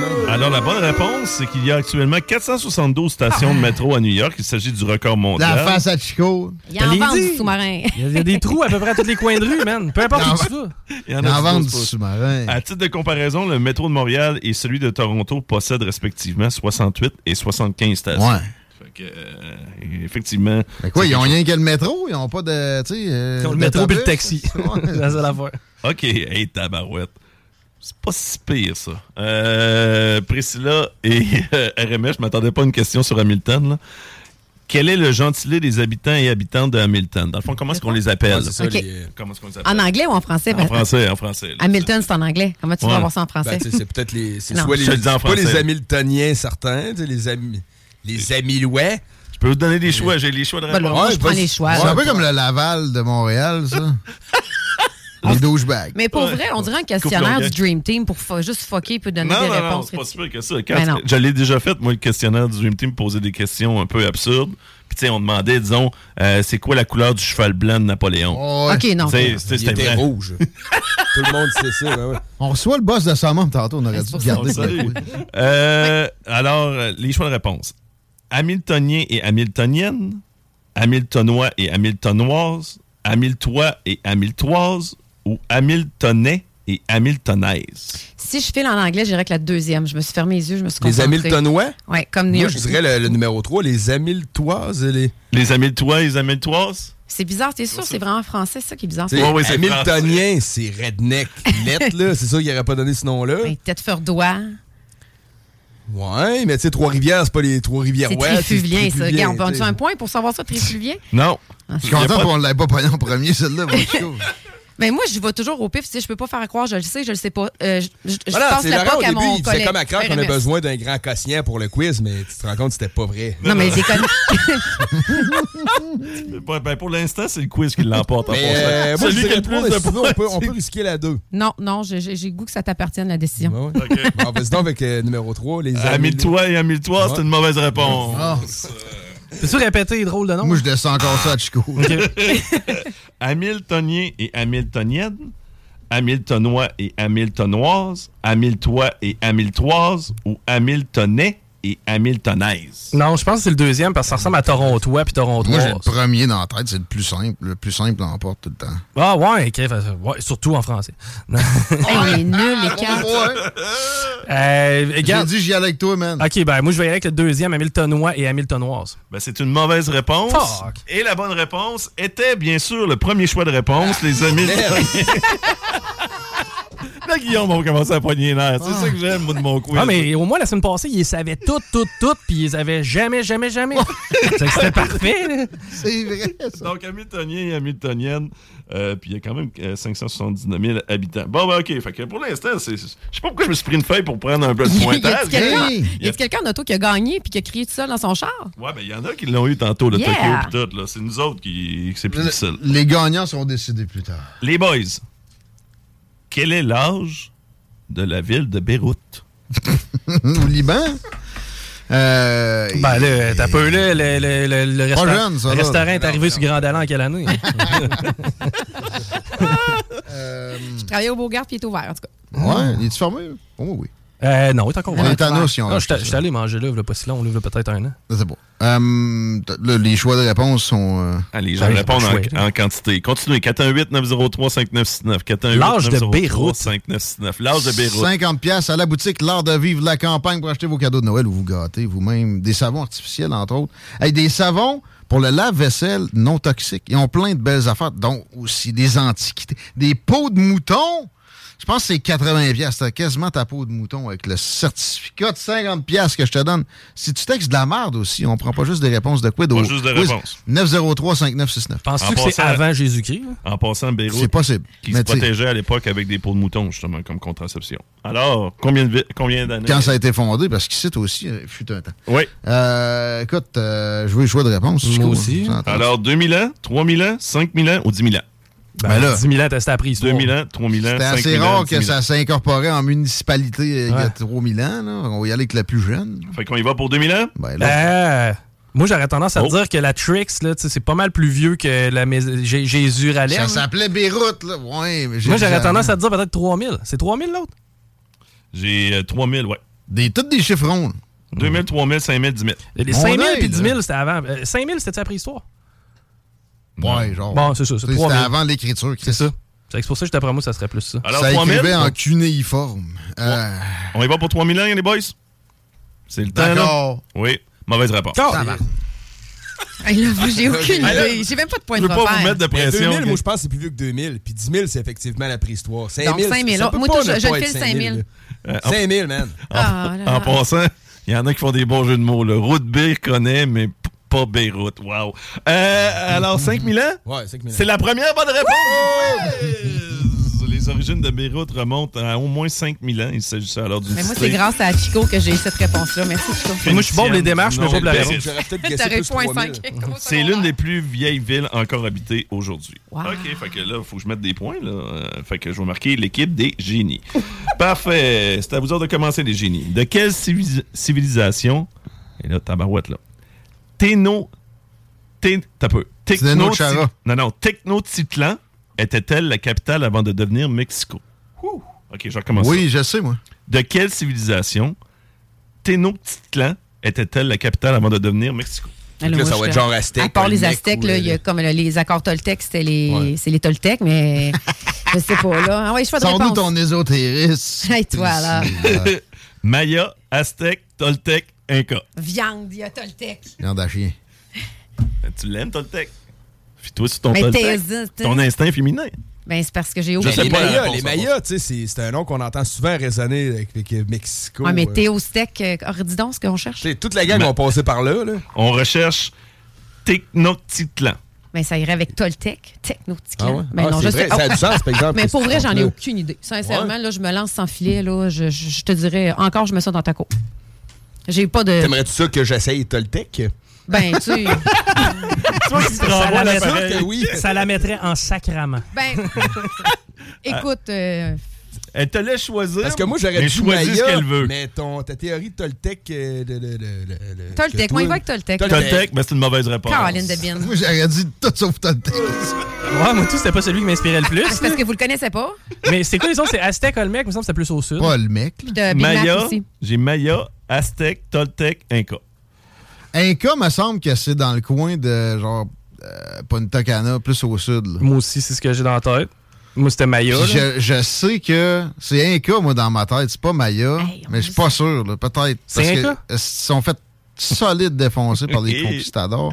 man. Alors, la bonne réponse, c'est qu'il y a actuellement 472 stations de métro à New York. Il s'agit du record mondial. La face à Chico. Il y en vend du sous-marin. Il y a- des trous à peu près à tous les coins de rue, man. Peu importe où tu vas. Il y en Il en vend du sous-marin. À titre de comparaison, le métro de Montréal et celui de Toronto possèdent respectivement 68 et 75 stations. Ouais. Fait que, euh, effectivement. Mais quoi, ils ont rien que le métro? Ils ont pas de. Tu sais. euh, Ils ont le métro puis le taxi. Ouais. C'est la seule affaire. OK, hey, tabarouette. C'est pas si pire, ça. Euh, Priscilla et euh, RMS, je m'attendais pas à une question sur Hamilton. là. Quel est le gentilé des habitants et habitantes de Hamilton? Dans le fond, comment est-ce qu'on les appelle? Ouais, ça, les- Comment est-ce qu'on les appelle? En anglais ou en français? En Ben, français, en français. là. Hamilton, c'est en anglais. Comment tu Ouais. vas avoir ça en français? Ben, c'est peut-être les. C'est soit les, Je te le dis en pas les. Hamiltoniens, certains, les amis. Les Amilouais. Je peux vous donner des choix. J'ai les choix de Ben réponse. moi, Ouais, je prends les choix. C'est un peu comme le Laval de Montréal, ça. Les douchebags. Mais pour vrai, on dirait un questionnaire du Dream Team pour juste fucker peut donner Non, des non, non, réponses. c'est pas que ça. Quand non. je l'ai déjà fait, moi, le questionnaire du Dream Team, poser des questions un peu absurdes. Puis, tu sais, on demandait, disons, euh, c'est quoi la couleur du cheval blanc de Napoléon? Oh, ouais. OK, non. C'était rouge. Tout le monde sait ça. ben ouais. On reçoit le boss de Summum tantôt. On aurait dû garder ça. ça. oui. Euh, Alors, euh, les choix de réponse. Hamiltonien et Hamiltonienne, Hamiltonois et Hamiltonoise, Hamiltois et Hamiltoise ou Hamiltonais et Hamiltonaise? Si je file en anglais, je dirais que la deuxième. Je me suis fermé les yeux, je me suis Les concentrée. Hamiltonois? Oui, comme New Moi, je dirais le, le numéro 3, les Hamiltoises les. Les Hamiltois et les Hamiltoises? C'est bizarre, t'es sûr? C'est vraiment français, ça qui est bizarre. Ouais, ouais, c'est Hamiltonien, c'est redneck net, là. C'est sûr qu'il n'aurait pas donné ce nom-là. Ben, Tête Ferdois. Ouais, mais tu sais, Trois-Rivières, c'est pas les Trois-Rivières C'est ouest. Trifluvien, ça. Regarde, on sais. un point pour savoir ça, Trifluvien? Non. Ah, Je suis content qu'on ne l'ait pas pogné en premier, celle-là. Mais moi, je vais toujours au pif. Sais, je peux pas faire croire, je le sais, je le sais pas. Euh, je Voilà, c'est la POC à début, mon il collègue. comme à cœur qu'on a besoin d'un grand quotient pour le quiz, mais tu te rends compte que c'était pas vrai. Non, mais des connes. Ben, ben, pour l'instant, c'est le quiz qui l'emporte en euh, moi, je Celui qui a le plus de sinon, on peut, on c'est- peut risquer la 2. Non, non, j'ai le goût que ça t'appartienne, la décision. Ouais, ouais. Bon, vas-y donc avec euh, numéro 3, les Hamiltois et Hamiltois, c'est une mauvaise réponse. Peux-tu répéter les drôles de noms? Moi, je descends encore ça à Chico. Hamiltonien et Hamiltonienne, Hamiltonois et Hamiltonoise, Hamiltois et Hamiltoise ou Hamiltonais et Hamiltonaise. Non, je pense que c'est le deuxième parce que ça ressemble à Torontois puis Moi, j'ai Torontois. le premier dans la tête, c'est le plus simple. Le plus simple l'emporte tout le temps. Ah ouais, ok, fait- ouais, surtout en français. On est nuls, les quatre. Euh, J'ai dit, j'y allais avec toi, man. Ok, ben moi je vais y aller avec le deuxième, Hamiltonois et Hamiltonoise. Ben, c'est une mauvaise réponse. Fuck. Et la bonne réponse était bien sûr le premier choix de réponse, les Hamiltoniens. Là, Guillaume va commencer à poigner les nerfs. C'est ça que j'aime, moi, de mon quiz. Ah, mais au moins la semaine passée, ils savaient tout, tout, tout, puis ils avaient jamais, jamais, jamais. C'est que C'était parfait. C'est vrai, ça. Donc, Hamiltonien et Hamiltonienne, euh, puis il y a quand même euh, 579 000 habitants. Bon, ben, OK. Fait que pour l'instant, c'est- je sais pas pourquoi je me suis pris une feuille pour prendre un peu de Y pointage. a-t-il quelqu'un Il y y a- a quelqu'un en auto qui a gagné puis qui a crié tout seul dans son char? Ouais, ben, il y en a qui l'ont eu tantôt, le Yeah. Tokyo pis tout. là. C'est nous autres qui, c'est plus difficile. Les gagnants seront décidés plus tard. Les boys, quel est l'âge de la ville de Beyrouth? Au Liban? Euh, Ben là, t'as peu là, le, le, le, le resta- jeune, ça, restaurant est arrivé sur Grand Allée en quelle année? euh, Je travaillais au Beaugarde puis il est ouvert, en tout cas. ouais, il est fermé? Oh, oui. Euh, non, il est encore Les ouvert. Ont Ah, acheté J'étais j'étais allé manger là, il pas si long, là, il y a peut-être un an. C'est bon. Euh, t- là, les choix de réponse sont. euh, Allez, je Ouais, réponds j'ai pas le choix, en, en quantité. Continuez. 418-903-5969. 418 L'âge de Beyrouth. 5969. L'âge de Beyrouth. 50 pièces à la boutique L'Art de vivre la campagne pour acheter vos cadeaux de Noël ou vous gâter vous-même. Des savons artificiels, entre autres. Hey, des savons pour le lave-vaisselle non toxiques. Ils ont plein de belles affaires, dont aussi des antiquités. Des peaux de mouton? Je pense que c'est 80 pièces. T'as quasiment ta peau de mouton avec le certificat de 50 pièces que je te donne. Si tu textes de la merde aussi, on prend pas juste des réponses de quid. Pas juste des réponses. 903-5969. Penses-tu que c'est avant Jésus-Christ? En passant, Beyrouth. C'est possible. Qui se protégeait à l'époque avec des peaux de mouton, justement, comme contraception. Alors, combien de combien d'années? Quand ça a été fondé, parce qu'ici aussi, il fut un temps. Oui. Euh, écoute, euh, je veux le choix de réponse. Moi aussi. Entend. Alors, 2000 ans, 3000 ans, 5000 ans ou 10 000 ans? Ben, Ben là, 10 000 ans, t'as c'était appris 2000 ans, 3000 ans, C'était 5000 assez rare 10 que 000 ça s'incorporait en municipalité euh, il y a Ouais. 3000 ans. Là. On va y aller avec le plus jeune. Fait qu'on y va pour 2000 ans? Ben là, Euh, moi, j'aurais tendance à Oh. dire que la Trix, là, tu sais, c'est pas mal plus vieux que la Jésus Ralem. ça s'appelait Beyrouth. Là. Ouais, mais Moi, j'aurais tendance à dire peut-être 3000. C'est 3000 l'autre? J'ai euh, 3000, ouais. Des, toutes des chiffrons. là. 2000, 3000, 5000, 10 000. Les Mon 5000 œil, puis 10 là. 000, c'était avant. Euh, 5000, c'était la préhistoire? Ouais, genre. Bon, c'est ça, c'est Tu sais, 3000. C'était avant l'écriture. C'est ça. C'est pour ça que d'après moi, ça serait plus ça. Alors, ça 3000? écrivait en cunéiforme. Euh, On y va pour 3000 ans, les boys? C'est le temps, là? D'accord. Oui. Mauvaise réponse. J'ai aucune idée. J'ai même pas de point Je de veux pas vous repère. mettre de pression. 2000, ok? moi, je pense que c'est plus vieux que 2000. Puis 10 000, c'est effectivement la préhistoire. 5 000, Donc, 5 000. ça peut Moi, je- je file 5 000, 5 000. Euh, là. 5 000, man. Ah, là, En passant, il y en a qui font des bons jeux de mots. Le route B connaît, mais p- pas Beyrouth. Wow. Euh, alors, 5000 ans? Ouais, 5 000. C'est la première bonne réponse! Les origines de Beyrouth remontent à au moins 5000 ans. Il s'agissait alors d'une Mais moi, c'est grâce à Chico que j'ai eu cette réponse-là. Merci, Chico. Moi, je suis bon pour les démarches, mais Non, pas pour la réponse. J'aurais peut-être guessé T'aurais plus point 3000. 5. C'est l'une des plus vieilles villes encore habitées aujourd'hui. Wow. OK, fait que là, il faut que je mette des points. Là. Euh, Fait que je vais marquer l'équipe des génies. Parfait. C'est à vous autres de commencer, les génies. De quelle civilis- civilisation... Et là, tabarouette, là. Téno... Té... T'as peu. Chara. Non, non. Technotitlan était-elle la capitale avant de devenir Mexico? OK, je recommence. oui, je sais, moi. De quelle civilisation Tenochtitlan était-elle la capitale avant de devenir Mexico? Alors, là, moi, ça va être genre Aztèque, À part les Aztèques, là, euh, il y a comme le- les accords Toltec, c'était les, Ouais. c'est les Toltecs, mais je sais pas, là. Ah ouais, je fais de Sors-nous réponse. ton ésotérisme. Hey, toi, là. Maya, Aztèque, Toltec, Inca. Viande, il y a Toltec. Viande à chien. Tu l'aimes, Toltec? Puis toi, c'est ton Mais Toltec. Ton instinct féminin. Ben, c'est parce que j'ai sais les Mayas, réponse, les Mayas, tu sais, c'est- c'est un nom qu'on entend souvent résonner avec, avec, euh, Mexico. Ouais, mais euh. Théostec, euh, dis donc ce qu'on cherche. Toute la gang Mais- va passer par là. là. On recherche Tenochtitlan. Ben, ça irait avec Toltec, Technoticlan. Ah ouais? Ben Ah, non, c'est je vrai, sais. ça a du sens, par exemple, Mais pour vrai, j'en ai aucune idée. Sincèrement, là, je me lance sans filet, là, je, je- je te dirais, encore, je mets ça dans ta cour. J'ai pas de. T'aimerais-tu ça que j'essaye Toltec? Ben, tu sais. Ça la, mettrait, oui. ça la mettrait en sacrament. Ben, écoute, euh, Elle te laisse choisir. Parce que moi, j'aurais mais dit choisis Maya, ce qu'elle veut. mais ton, ta théorie de Toltec... euh, de- de- de- Toltec, que moi, il va avec Toltec. Toltec, ben c'est une mauvaise réponse. Caroline de Bien. Moi, j'aurais dit tout sauf Toltec. Ouais, moi, tout, c'était pas celui qui m'inspirait le plus. C'est parce que vous le connaissez pas? Mais c'est quoi les autres? C'est Aztec, Olmec, il me semble que c'était plus au sud. Pas le mec. là. Puis de Big Mac Maya, aussi. j'ai Maya, Aztèque, Toltec, Inca. Inca, me semble que c'est dans le coin de genre euh, Punta Cana, plus au sud. là. Moi aussi, c'est ce que j'ai dans la tête. Moi, c'était Maya. Je, je sais que c'est Inca, moi, dans ma tête. C'est pas Maya, Hey, mais je suis pas sûr. là, Peut-être. C'est Parce que, Inca? euh, Ils sont fait solides défoncés par les conquistadors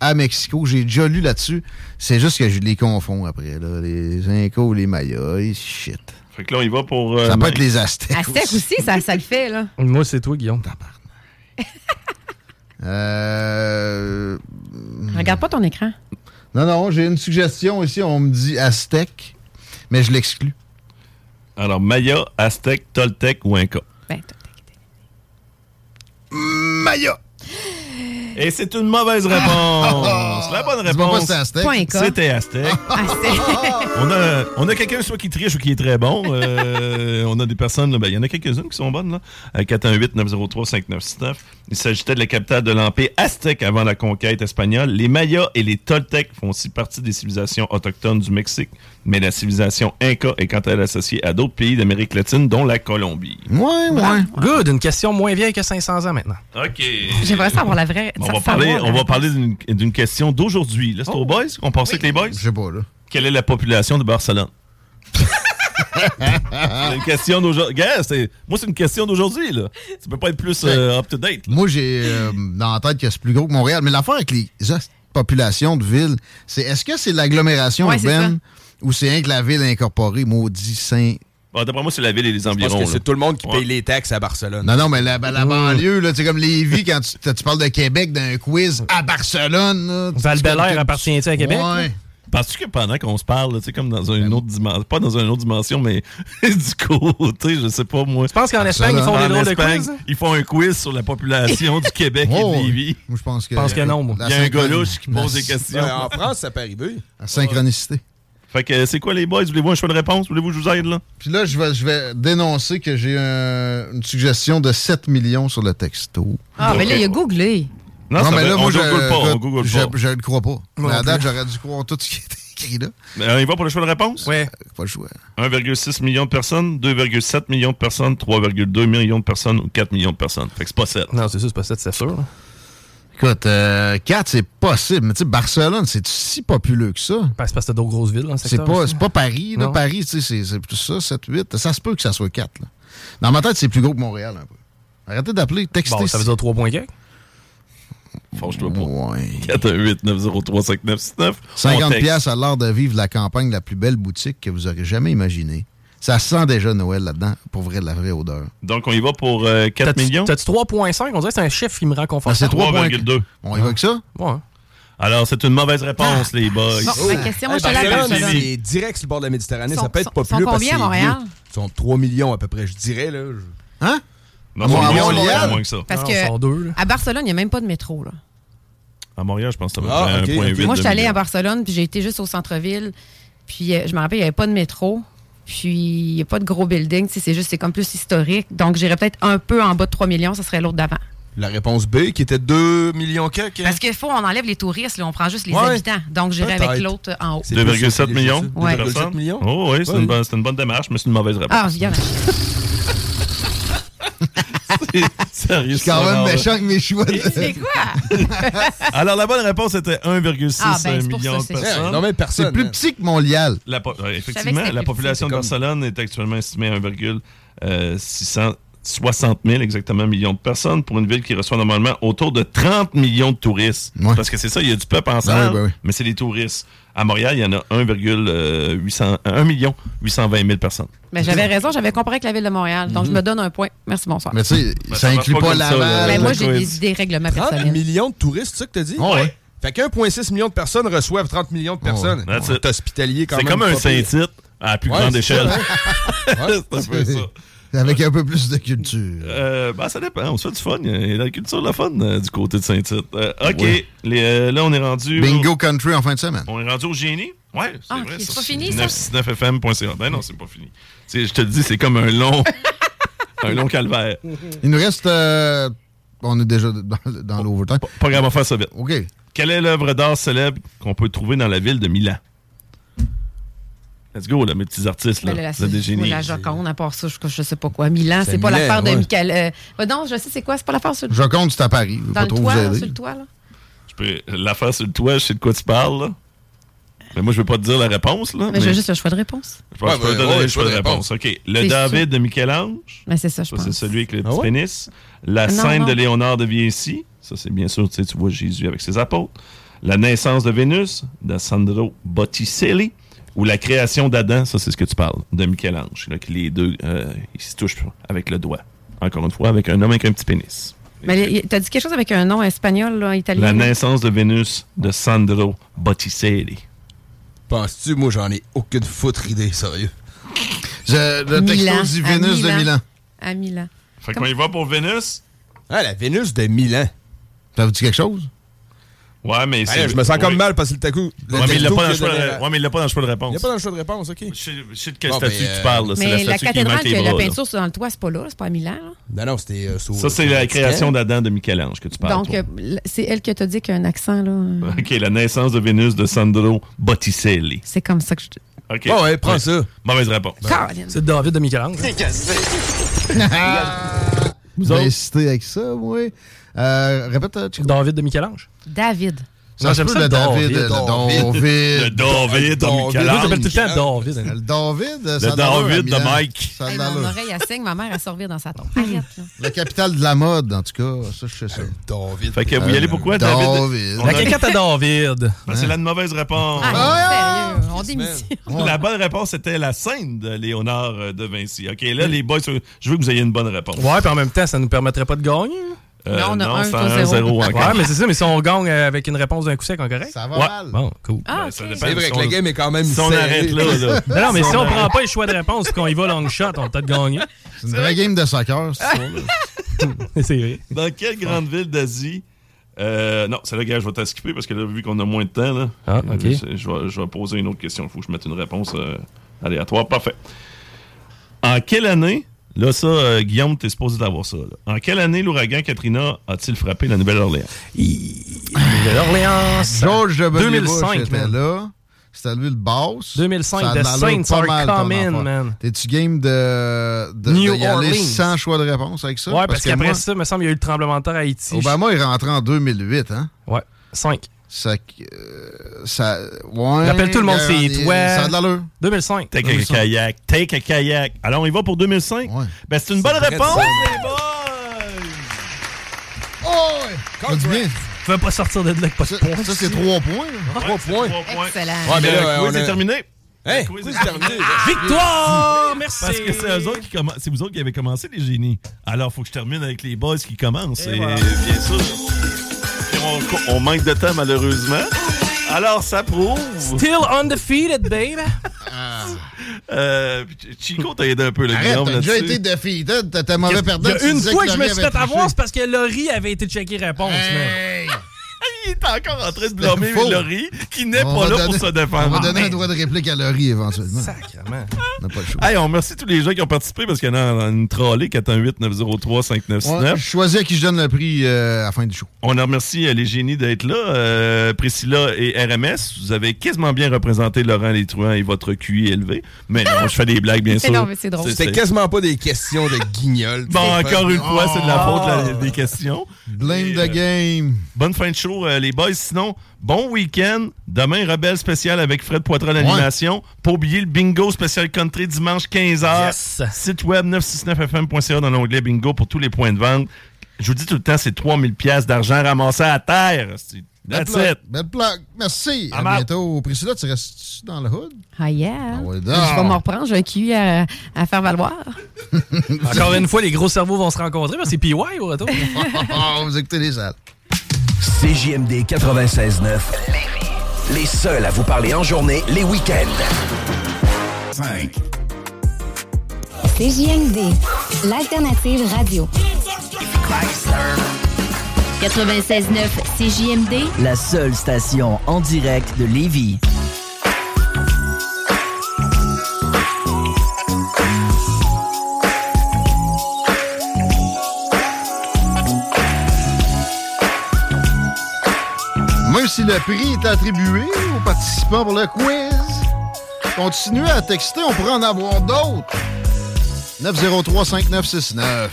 à Mexico. J'ai déjà lu là-dessus. C'est juste que je les confonds après. Là. Les Incas ou les Mayas. et shit. Fait que là, on y va pour. euh, Ça peut être les Aztèques. Aztec aussi, ça, ça le fait, là. Moi, c'est toi, Guillaume. Euh, Regarde pas ton écran. Non, non, j'ai une suggestion ici. On me dit Aztèque, mais je l'exclus. Alors, Maya, Aztèque, Toltec ou Inca? Ben, Toltec. Maya! Et c'est une mauvaise réponse. La bonne réponse, c'était. Aztec. On a, on a quelqu'un soit qui triche ou qui est très bon. Euh, on a des personnes, là, ben, il y en a quelques-unes qui sont bonnes. Là. Euh, 418-903-5969. Il s'agissait de la capitale de l'Empire aztèque avant la conquête espagnole. Les Mayas et les Toltecs font aussi partie des civilisations autochtones du Mexique. Mais la civilisation Inca est quant à elle associée à d'autres pays d'Amérique latine, dont la Colombie. Ouais, ouais. Good, une question moins vieille que 500 ans maintenant. OK. J'aimerais savoir la vraie. On va savoir parler, on va parler d'une- question d'aujourd'hui. Là, c'est aux boys? On pense avec les boys? Je sais pas, là. Quelle est la population de Barcelone? c'est une question d'aujourd'hui. Gars, c'est- moi, c'est une question d'aujourd'hui. là. Ça peut pas être plus euh, up-to-date. Moi, j'ai euh, dans la tête que c'est plus gros que Montréal. Mais l'affaire avec les populations de villes, c'est est-ce que c'est l'agglomération Ouais, urbaine ou c'est rien que la ville incorporée, maudit Saint Ah, D'après moi, c'est la ville et les Je pense environs. c'est tout le monde qui Ouais. paye les taxes à Barcelone. Non, non, mais la, la banlieue, sais, comme Lévis, quand tu, tu parles de Québec d'un quiz à Barcelone. tu- appartient-il à Québec? Ouais. Penses-tu que pendant qu'on se parle, tu sais, comme dans une autre dimension, pas dans une autre dimension, mais du côté, je sais pas moi. Tu penses qu'en Espagne, ils font des drôles de quiz? Ils font un quiz sur la population du Québec Oh, et de Lévis. Moi, je pense que. pense que non, moi. Il y a un gars louche qui pose des questions. Ouais, en France, ça peut arriver. La synchronicité. Fait que c'est quoi les boys? Voulez-vous un choix de réponse? Voulez-vous que je vous aide là? Puis là, je vais, je vais dénoncer que j'ai un- une suggestion de 7 millions sur le texto. Ah, mais là, il a googlé. Non, mais là, on moi, je, google pas, on google je, pas. je le crois pas. Moi Mais à date, j'aurais dû croire tout ce qui était écrit là. Mais on y va pour le choix de réponse? Oui. Pas le choix. 1,6 million de personnes, 2,7 millions de personnes, 3,2 millions de personnes ou 4 millions de personnes. Fait que c'est pas 7. Non, c'est ça, c'est pas 7, c'est sûr. Écoute, euh, 4, c'est possible. Mais tu sais, Barcelone, c'est si populeux que ça. C'est parce que t'as d'autres grosses villes C'est pas, pas Paris. Là. Non. Paris, tu sais, c'est- c'est plus ça, 7, 8. Ça se peut que ça soit 4. Là. Dans ma tête, c'est plus gros que Montréal un peu. Arrêtez d'appeler, textez. Bon, ça veut dire 3 points. Fâche-toi pas. Ouais. 418 903 5969 50 pièces à l'heure de vivre la campagne la plus belle boutique que vous aurez jamais imaginée. Ça sent déjà Noël là-dedans, pour vrai, de la vraie odeur. Donc, on y va pour euh, 4 T'as-tu- millions? T'as-tu 3,5? On dirait que c'est un chiffre qui me rend Ah, confortable. c'est 3,2. 3,2. On y va avec ça? Ouais. Alors, c'est une mauvaise réponse, les boys. Bon, ma question, moi, je te la c'est direct sur le bord de la Méditerranée. Sont- ça peut être sont- populeux sont parce que combien à Montréal? Ils sont 3 millions à peu près, je dirais. Là. Hein? Non, moins- que ça. Parce Non, que ils sont à Barcelone, il n'y a même pas de métro. Là. À Montréal, je pense que c'est Ah, à peu ok, près 1,8 ok. Moi, je suis million. à Barcelone, puis j'ai été juste au centre-ville. Puis euh, je me rappelle, il n'y avait pas de métro. Puis il n'y a pas de gros building. C'est juste, c'est comme plus historique. Donc, j'irais peut-être un peu en bas de 3 millions. Ça serait l'autre d'avant. La réponse B, qui était 2 millions quelques. Parce qu'il faut, on enlève les touristes. Là, on prend juste les Ouais. habitants. Donc, j'irais avec l'autre en haut. C'est 2,7 plus millions? Ouais. de 2,7 personnes? millions? Oh, oui, c'est Ouais. une, bonne- c'est une bonne démarche, mais c'est une mauvaise réponse. Ah, regarde. Sérieux, Je suis quand même méchant avec mes choix. de- C'est quoi? Alors, la bonne réponse était 1,6 Ah, ben, ça, de personnes. Non, mais personne. C'est plus hein. petit que Montréal. La po- effectivement, la population de. Barcelone est actuellement estimée à 1,660 000 exactement millions de personnes pour une ville qui reçoit normalement autour de 30 millions de touristes. Ouais. Parce que c'est ça, il y a du peuple en Ben salle, oui, ben oui. mais c'est les touristes. À Montréal, il y en a 1,800 1 million 820 000 personnes. Mais j'avais raison, j'avais comparé avec la ville de Montréal. Donc, je me donne un point. Merci, bonsoir. Mais tu sais, Ben, ça inclut pas pas Laval. Ben, la moi, j'ai des idées règlements 30 personnels. millions de touristes, c'est ça que t'as dit? Oh, ouais. Fait qu'1,6 million de personnes reçoivent 30 millions de personnes. C'est it. hospitalier quand C'est comme un. Saint-Tite à la plus Ouais, grande échelle. ça, hein? c'est un peu ça. Avec un peu plus de culture. Euh, ben, ça dépend. On se fait du fun. Il y a la culture, la fun euh, du côté de Saint-Tite. Euh, OK. Ouais. Les, euh, là, on est rendu. Bingo country en fin de semaine. On est rendu au génie? Ouais, c'est Ah, vrai. ok, c'est ça, pas fini, ça? 969fm.ca. Ben non, c'est pas fini. C'est- Je te le dis, c'est comme un long, un long calvaire. Il nous reste. euh, on est déjà dans, dans l'overtime. Pas- Pas grave, on va faire ça vite. OK. Quelle est l'œuvre d'art célèbre qu'on peut trouver dans la ville de Milan? Let's go, là, mes petits artistes, là. Ben, la Joconde, à part ça, je, je sais pas quoi. Milan, C'est c'est pas Milan, l'affaire de. Michael. Euh, ouais, non, je sais c'est quoi, c'est pas l'affaire sur, Je compte, c'est à Paris. Dans pas le trop toit, vous là, aider. sur le toit. Là. Je peux l'affaire sur le toit, je sais de quoi tu parles, là. Mais moi, je veux pas te dire la réponse, là. Mais j'ai juste le choix de réponse. Je pense que je peux te donner ouais, le choix de réponse. OK. Le C'est David de Michel-Ange. Mais c'est ça, je Ça, pense. c'est celui avec le Ah petit pénis. La Non, scène non. de Léonard de Vinci. Ça, c'est bien sûr, tu sais, tu vois Jésus avec ses apôtres. La naissance de Vénus, de Sandro Botticelli. Ou la création d'Adam, ça, c'est ce que tu parles, de Michel-Ange. Là, que les deux, euh, ils se touchent avec le doigt. Encore une fois, avec un homme avec un petit pénis. Mais t'as dit quelque chose avec un nom espagnol, là, italien? La naissance de Vénus, de Sandro Botticelli. Penses-tu, moi, j'en ai aucune foutre idée, sérieux? Je- le texto Milan, dit à Vénus de Milan. Milan. À Milan. Fait qu'on y va pour Vénus? Ah, la Vénus de Milan. Ça vous dit quelque chose? Ouais, mais Ben là, je me sens comme mal parce que le taco. le Ouais, mais il l'a pas dans le choix de- ouais, mais il l'a pas dans le choix de réponse. n'y a pas dans le choix de réponse, OK. Je sais, je sais de quelle Bon, statue tu euh, parles. là. C'est Mais la, cathédrale, que la bras, là. peinture sur dans le toit, c'est pas là, c'est pas à Milan. là. Non, non, c'était euh, sur. Ça, c'est la création d'Adam de Michel-Ange que tu parles. Donc, euh, c'est elle qui t'a dit qu'il y a un accent, là. OK, la naissance de Vénus de Sandro Botticelli. C'est comme ça que je te. OK. Ah ouais, prends ça. Mauvaise réponse. C'est David de Michel-Ange. Vous avez incité avec ça, moi? Euh, répète, euh, Chico. David de Michel-Ange. David. Ça, j'aime ça, le David, David. Le David. Le David. David de Michel-Ange. j'appelle tout le temps David. Le David, ça Le David de. Mike. Mon oreille, elle saigne, ma mère, elle sortir dans sa tombe. Arrête, là. La capitale de la mode, en tout cas. Ça, je sais ça. David. Fait que vous y Euh, allez pourquoi, David? La a- caquette à David. Ben, c'est là une mauvaise réponse. Ah, sérieux. On démissionne. La bonne réponse était la scène de Léonard euh, de Vinci. OK, là, les boys, je veux que vous ayez une bonne réponse. Ouais, puis en même temps, ça nous permettrait pas de gagner. Euh, Non, on a c'est un zéro. 0 encore. Ouais, mais c'est ça, mais si on gagne euh, avec une réponse d'un coup sec, on correct? Ça va Ouais. mal. Bon, cool. Ah, Ben, ça C'est vrai si que on- le game est quand même Si on arrête là, là. Non, non, mais si on prend pas les choix de réponse qu'on y va long shot, on va peut-être gagner. C'est une vraie game de soccer, ce soir-là. c'est vrai. Dans quelle grande ville d'Asie euh, non, c'est là, gars, je vais t'en skipper parce que là, vu qu'on a moins de temps, là, Ah, ok. euh, je, je vais, je vais poser une autre question. Il faut que je mette une réponse euh, aléatoire. Parfait. En quelle année, là, ça, euh, Guillaume, t'es supposé d'avoir ça. là. En quelle année l'ouragan Katrina a-t-il frappé la Nouvelle-Orléans? Nouvelle-Orléans. George W. 2005, Bush était man. là. C'était lui le boss. 2005, Ça a The de Saints are mal, coming, man. T'es-tu game de, de, New de y aller Orleans. sans choix de réponse avec ça? Ouais, parce, qu'après moi, ça, il me semble qu'il y a eu le tremblement de terre à Haïti. Obama est rentré en 2008, hein? Ouais, 5. Ça, euh, ça, ouais. Rappelle tout le monde, c'est toi. Ça a de l'allure. 2005. Take a kayak. Take a kayak. Alors, on y va pour 2005? Ben, c'est une bonne réponse, ça. les boys! Oh! ouais. Bien? Tu vas pas sortir de là pas de Ça, points. ça, c'est trois points. là. Trois points. Excellent. Ouais, mais Le là, quiz est terminé. Hein? est terminé. Victoire! Merci! Parce que c'est eux autres qui commen- c'est vous autres qui avez commencé, les génies. Alors, faut que je termine avec les boys qui commencent. Et Et, voilà. bien sûr, on, on manque de temps, malheureusement. Alors, ça prouve. Still undefeated, babe. Euh, puis Chico t'a aidé un peu, le Arrête, t'as déjà été defeated. T'étais mauvais perdant. une fois que je me suis fait avoir, c'est parce que Laurie avait été checker réponse. Hey! Il est encore en train de blâmer. Laurie, qui n'est On pas va là donner- pour se On défendre. va donner Ah, un droit de réplique à Laurie éventuellement. Sacrement. On n'a pas le choix. Hey, on remercie tous les gens qui ont participé parce qu'il y en a une trollée 418-903-5969. Ouais, je choisis à qui je donne le prix euh, à la fin du show. On remercie euh, les génies d'être là. Euh, Priscilla et RMS, vous avez quasiment bien représenté Laurent Létruant et votre QI élevé. Mais non, je fais des blagues, bien Mais sûr. non, mais c'est drôle. C'était quasiment pas des questions de guignol. Bon, encore une fois, c'est de la faute Ah. là, des questions. Blame Et, the euh, game. Bonne fin de show, euh, les boys. Sinon, bon week-end. Demain, Rebelle spécial avec Fred Poitras l'animation. Pas oublier le bingo spécial country dimanche 15h. Yes. Site web 969fm.ca dans l'onglet bingo pour tous les points de vente. Je vous dis tout le temps, c'est 3000 pièces d'argent ramassé à terre. Belle That's it. Belle plaque. Merci. À bientôt. Priscilla, tu restes dans le hood? Ah, yeah. Ah ouais, Je vais m'en reprendre. J'ai un QI à, à faire valoir. Encore une fois, les gros cerveaux vont se rencontrer, c'est PY au retour. Vous écoutez les salles. CJMD 96.9. Les seuls à vous parler en journée, les week-ends. 5. CJMD, l'alternative radio. 96.9 CJMD, La seule station en direct de Lévis. Si le prix est attribué aux participants pour le quiz, continuez à texter, on pourrait en avoir d'autres. 903-5969.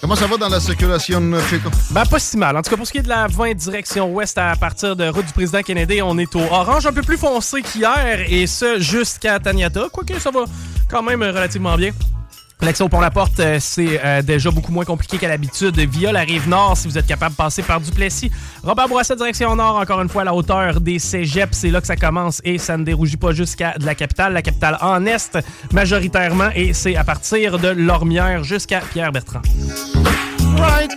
Comment ça va dans la circulation, Chico? Ben, pas si mal. En tout cas, pour ce qui est de la 20 direction ouest à partir de route du président Kennedy, on est au orange, un peu plus foncé qu'hier, et ce jusqu'à Taniata. Quoique ça va quand même relativement bien. L'accès au pont-la-porte, euh, c'est euh, déjà beaucoup moins compliqué qu'à l'habitude via la rive nord si vous êtes capable de passer par Duplessis. Robert Bourassa, direction nord, encore une fois à la hauteur des cégeps. C'est là que ça commence et ça ne dérougit pas jusqu'à la capitale. La capitale en est majoritairement et c'est à partir de Lormière jusqu'à Pierre-Bertrand. Right.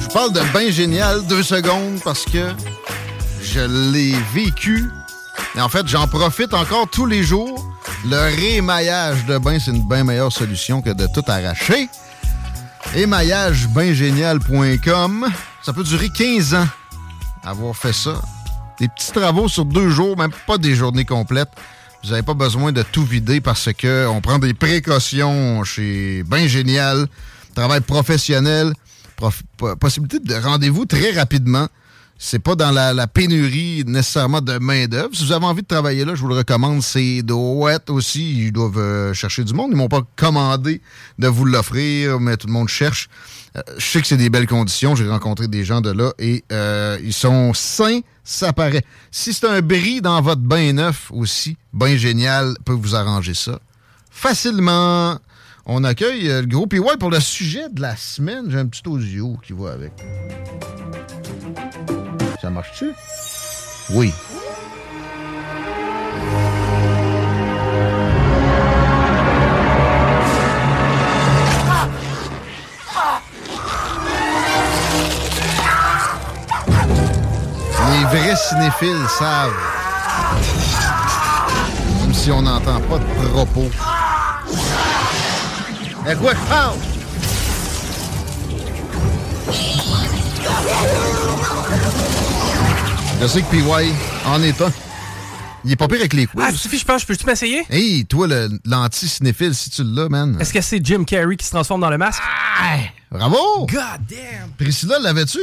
Je parle de bain génial deux secondes parce que je l'ai vécu. Et en fait, j'en profite encore tous les jours. Le rémaillage de bain, c'est une bien meilleure solution que de tout arracher. Émaillagebaingénial.com. Ça peut durer 15 ans avoir fait ça. Des petits travaux sur deux jours, même pas des journées complètes. Vous n'avez pas besoin de tout vider parce que on prend des précautions chez Bain Génial. Travail professionnel, prof- po- possibilité de rendez-vous très rapidement. C'est pas dans la, pénurie nécessairement de main-d'œuvre. Si vous avez envie de travailler là, je vous le recommande. C'est douette aussi. Ils doivent euh, chercher du monde. Ils m'ont pas commandé de vous l'offrir, mais tout le monde cherche. Euh, je sais que c'est des belles conditions. J'ai rencontré des gens de là et euh, ils sont sains, ça paraît. Si c'est un bris dans votre bain neuf aussi, Bain Génial peut vous arranger ça facilement. On accueille le gros PY pour le sujet de la semaine. J'ai un petit audio qui va avec. Ça marche-tu? Oui. Les vrais cinéphiles savent. Même si on n'entend pas de propos. Et quoi je sais que PY en est un. Il est pas pire avec les quiz. Ah, Sophie, je pense, peux-tu m'essayer? Hey, toi, le- l'anti-cinéphile, si tu l'as, man. Est-ce que c'est Jim Carrey qui se transforme dans le masque? Bravo! God damn! Priscilla, l'avais-tu?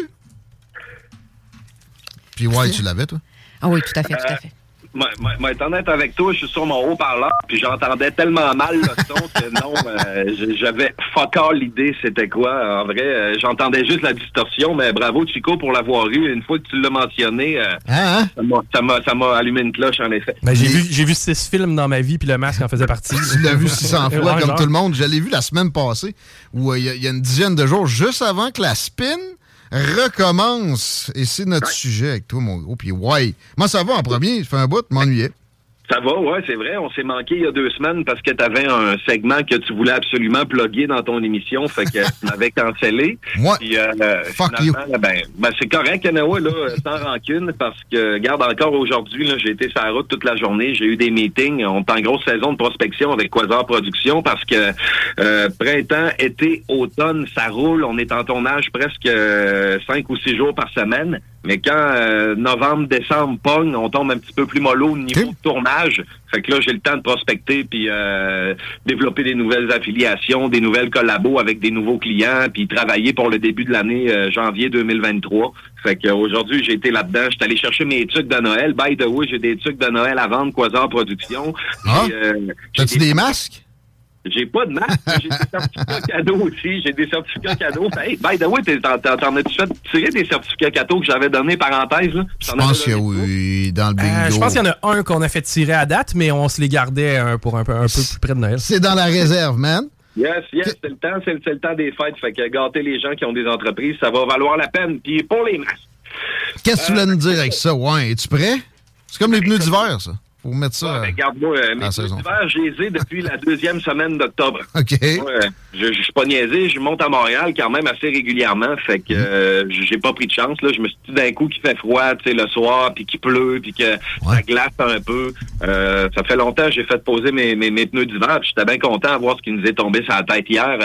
Puis ouais, tu l'avais, toi? Ah oui, tout à fait, tout à fait. Moi, être honnête avec toi, je suis sur mon haut-parleur, puis j'entendais tellement mal le son que non, euh, j'avais fuck all l'idée c'était quoi. En vrai, euh, j'entendais juste la distorsion, mais bravo Chico pour l'avoir eu. Une fois que tu l'as mentionné, euh, Hein, ça m'a- ça m'a allumé une cloche en effet. Ben, j'ai vu, j'ai vu six films dans ma vie, puis le masque en faisait partie. Tu l'as vu 600 fois, Ouais, comme genre. tout le monde. Je l'ai vu la semaine passée, où euh, il y, a- il y a une dizaine de jours, juste avant que la spin recommence. Et c'est notre sujet avec toi, mon gros. Puis ouais, moi, ça va en premier. Je fais un bout, m'ennuyais. Ça va, ouais, c'est vrai. On s'est manqué il y a deux semaines parce que tu avais un segment que tu voulais absolument plugger dans ton émission, fait que tu m'avais cancellé. Moi, Puis, euh, finalement, ben, ben, c'est correct, Kanawa, là, sans rancune, parce que, garde encore aujourd'hui, là, j'ai été sur la route toute la journée, j'ai eu des meetings, on est en grosse saison de prospection avec Quasar Productions parce que euh, printemps, été, automne, ça roule, on est en tournage presque euh, cinq ou six jours par semaine. Mais quand euh, novembre, décembre pogne, on tombe un petit peu plus mollo au niveau de tournage. Fait que là, j'ai le temps de prospecter puis euh, développer des nouvelles affiliations, des nouvelles collabos avec des nouveaux clients, puis travailler pour le début de l'année euh, janvier 2023. Fait que euh, aujourd'hui, j'ai été là-dedans. J'étais allé chercher mes trucs de Noël. By the way, j'ai des trucs de Noël à vendre, Quasar Production. Ah? Euh, T'as-tu des masques? J'ai pas de masque, mais j'ai des certificats cadeaux aussi. J'ai des certificats cadeaux. Hey, by the way, t'es- t'en as-tu fait tirer des certificats cadeaux que j'avais donnés, parenthèse, là? Je pense qu'il y a oui, dans le bingo. Euh, je pense qu'il y en a un qu'on a fait tirer à date, mais on se les gardait un, pour un peu, un peu plus près de Noël. C'est dans la réserve, man. Yes, yes, c'est le temps, c'est le, c'est le temps des fêtes. Fait que gâter les gens qui ont des entreprises, ça va valoir la peine. Puis pour les masques. Qu'est-ce que tu voulais nous dire avec ça? Ouais, es-tu prêt? C'est comme les pneus d'hiver, ça. Faut mettre ça. Ben, Regarde-moi, euh, mes Ah, pneus saison. d'hiver, je les ai depuis la deuxième semaine d'octobre. OK. Euh, je, je suis pas niaisé, je monte à Montréal quand même assez régulièrement, fait que euh, j'ai pas pris de chance. Là. Je me suis dit d'un coup qu'il fait froid, tu sais, le soir, puis qu'il pleut, puis que ça glace un peu. Euh, ça fait longtemps que j'ai fait poser mes, mes, mes pneus d'hiver, j'étais bien content de voir ce qui nous est tombé sur la tête hier,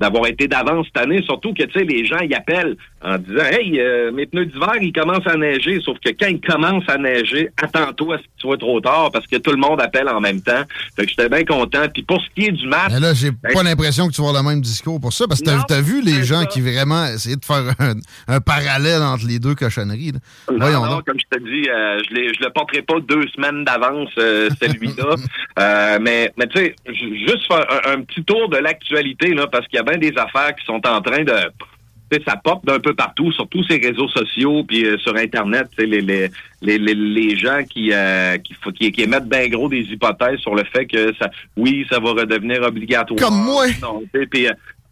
d'avoir été d'avance cette année, surtout que tu sais, les gens y appellent en disant Hey, mes pneus d'hiver, ils commencent à neiger, sauf que quand ils commencent à neiger, attends-toi à ce que tu sois trop tard parce que tout le monde appelle en même temps. Fait que j'étais bien content. Puis pour ce qui est du match. Mais là, j'ai ben, pas l'impression que tu vas avoir le même discours pour ça, parce que t'as as vu les gens ça. qui vraiment essayaient de faire un, un parallèle entre les deux cochonneries. là. Non, Voyons non, comme je te dis, euh, je ne le porterai pas deux semaines d'avance, euh, celui-là. Euh, mais mais tu sais, ju- juste faire un, un petit tour de l'actualité, là, parce qu'il y a bien des affaires qui sont en train de... Ça pop d'un peu partout, sur tous ces réseaux sociaux, puis euh, sur Internet, les, les, les, les, gens qui, euh, qui, qui, qui émettent bien gros des hypothèses sur le fait que ça, oui, ça va redevenir obligatoire. Comme moi. Non, sais,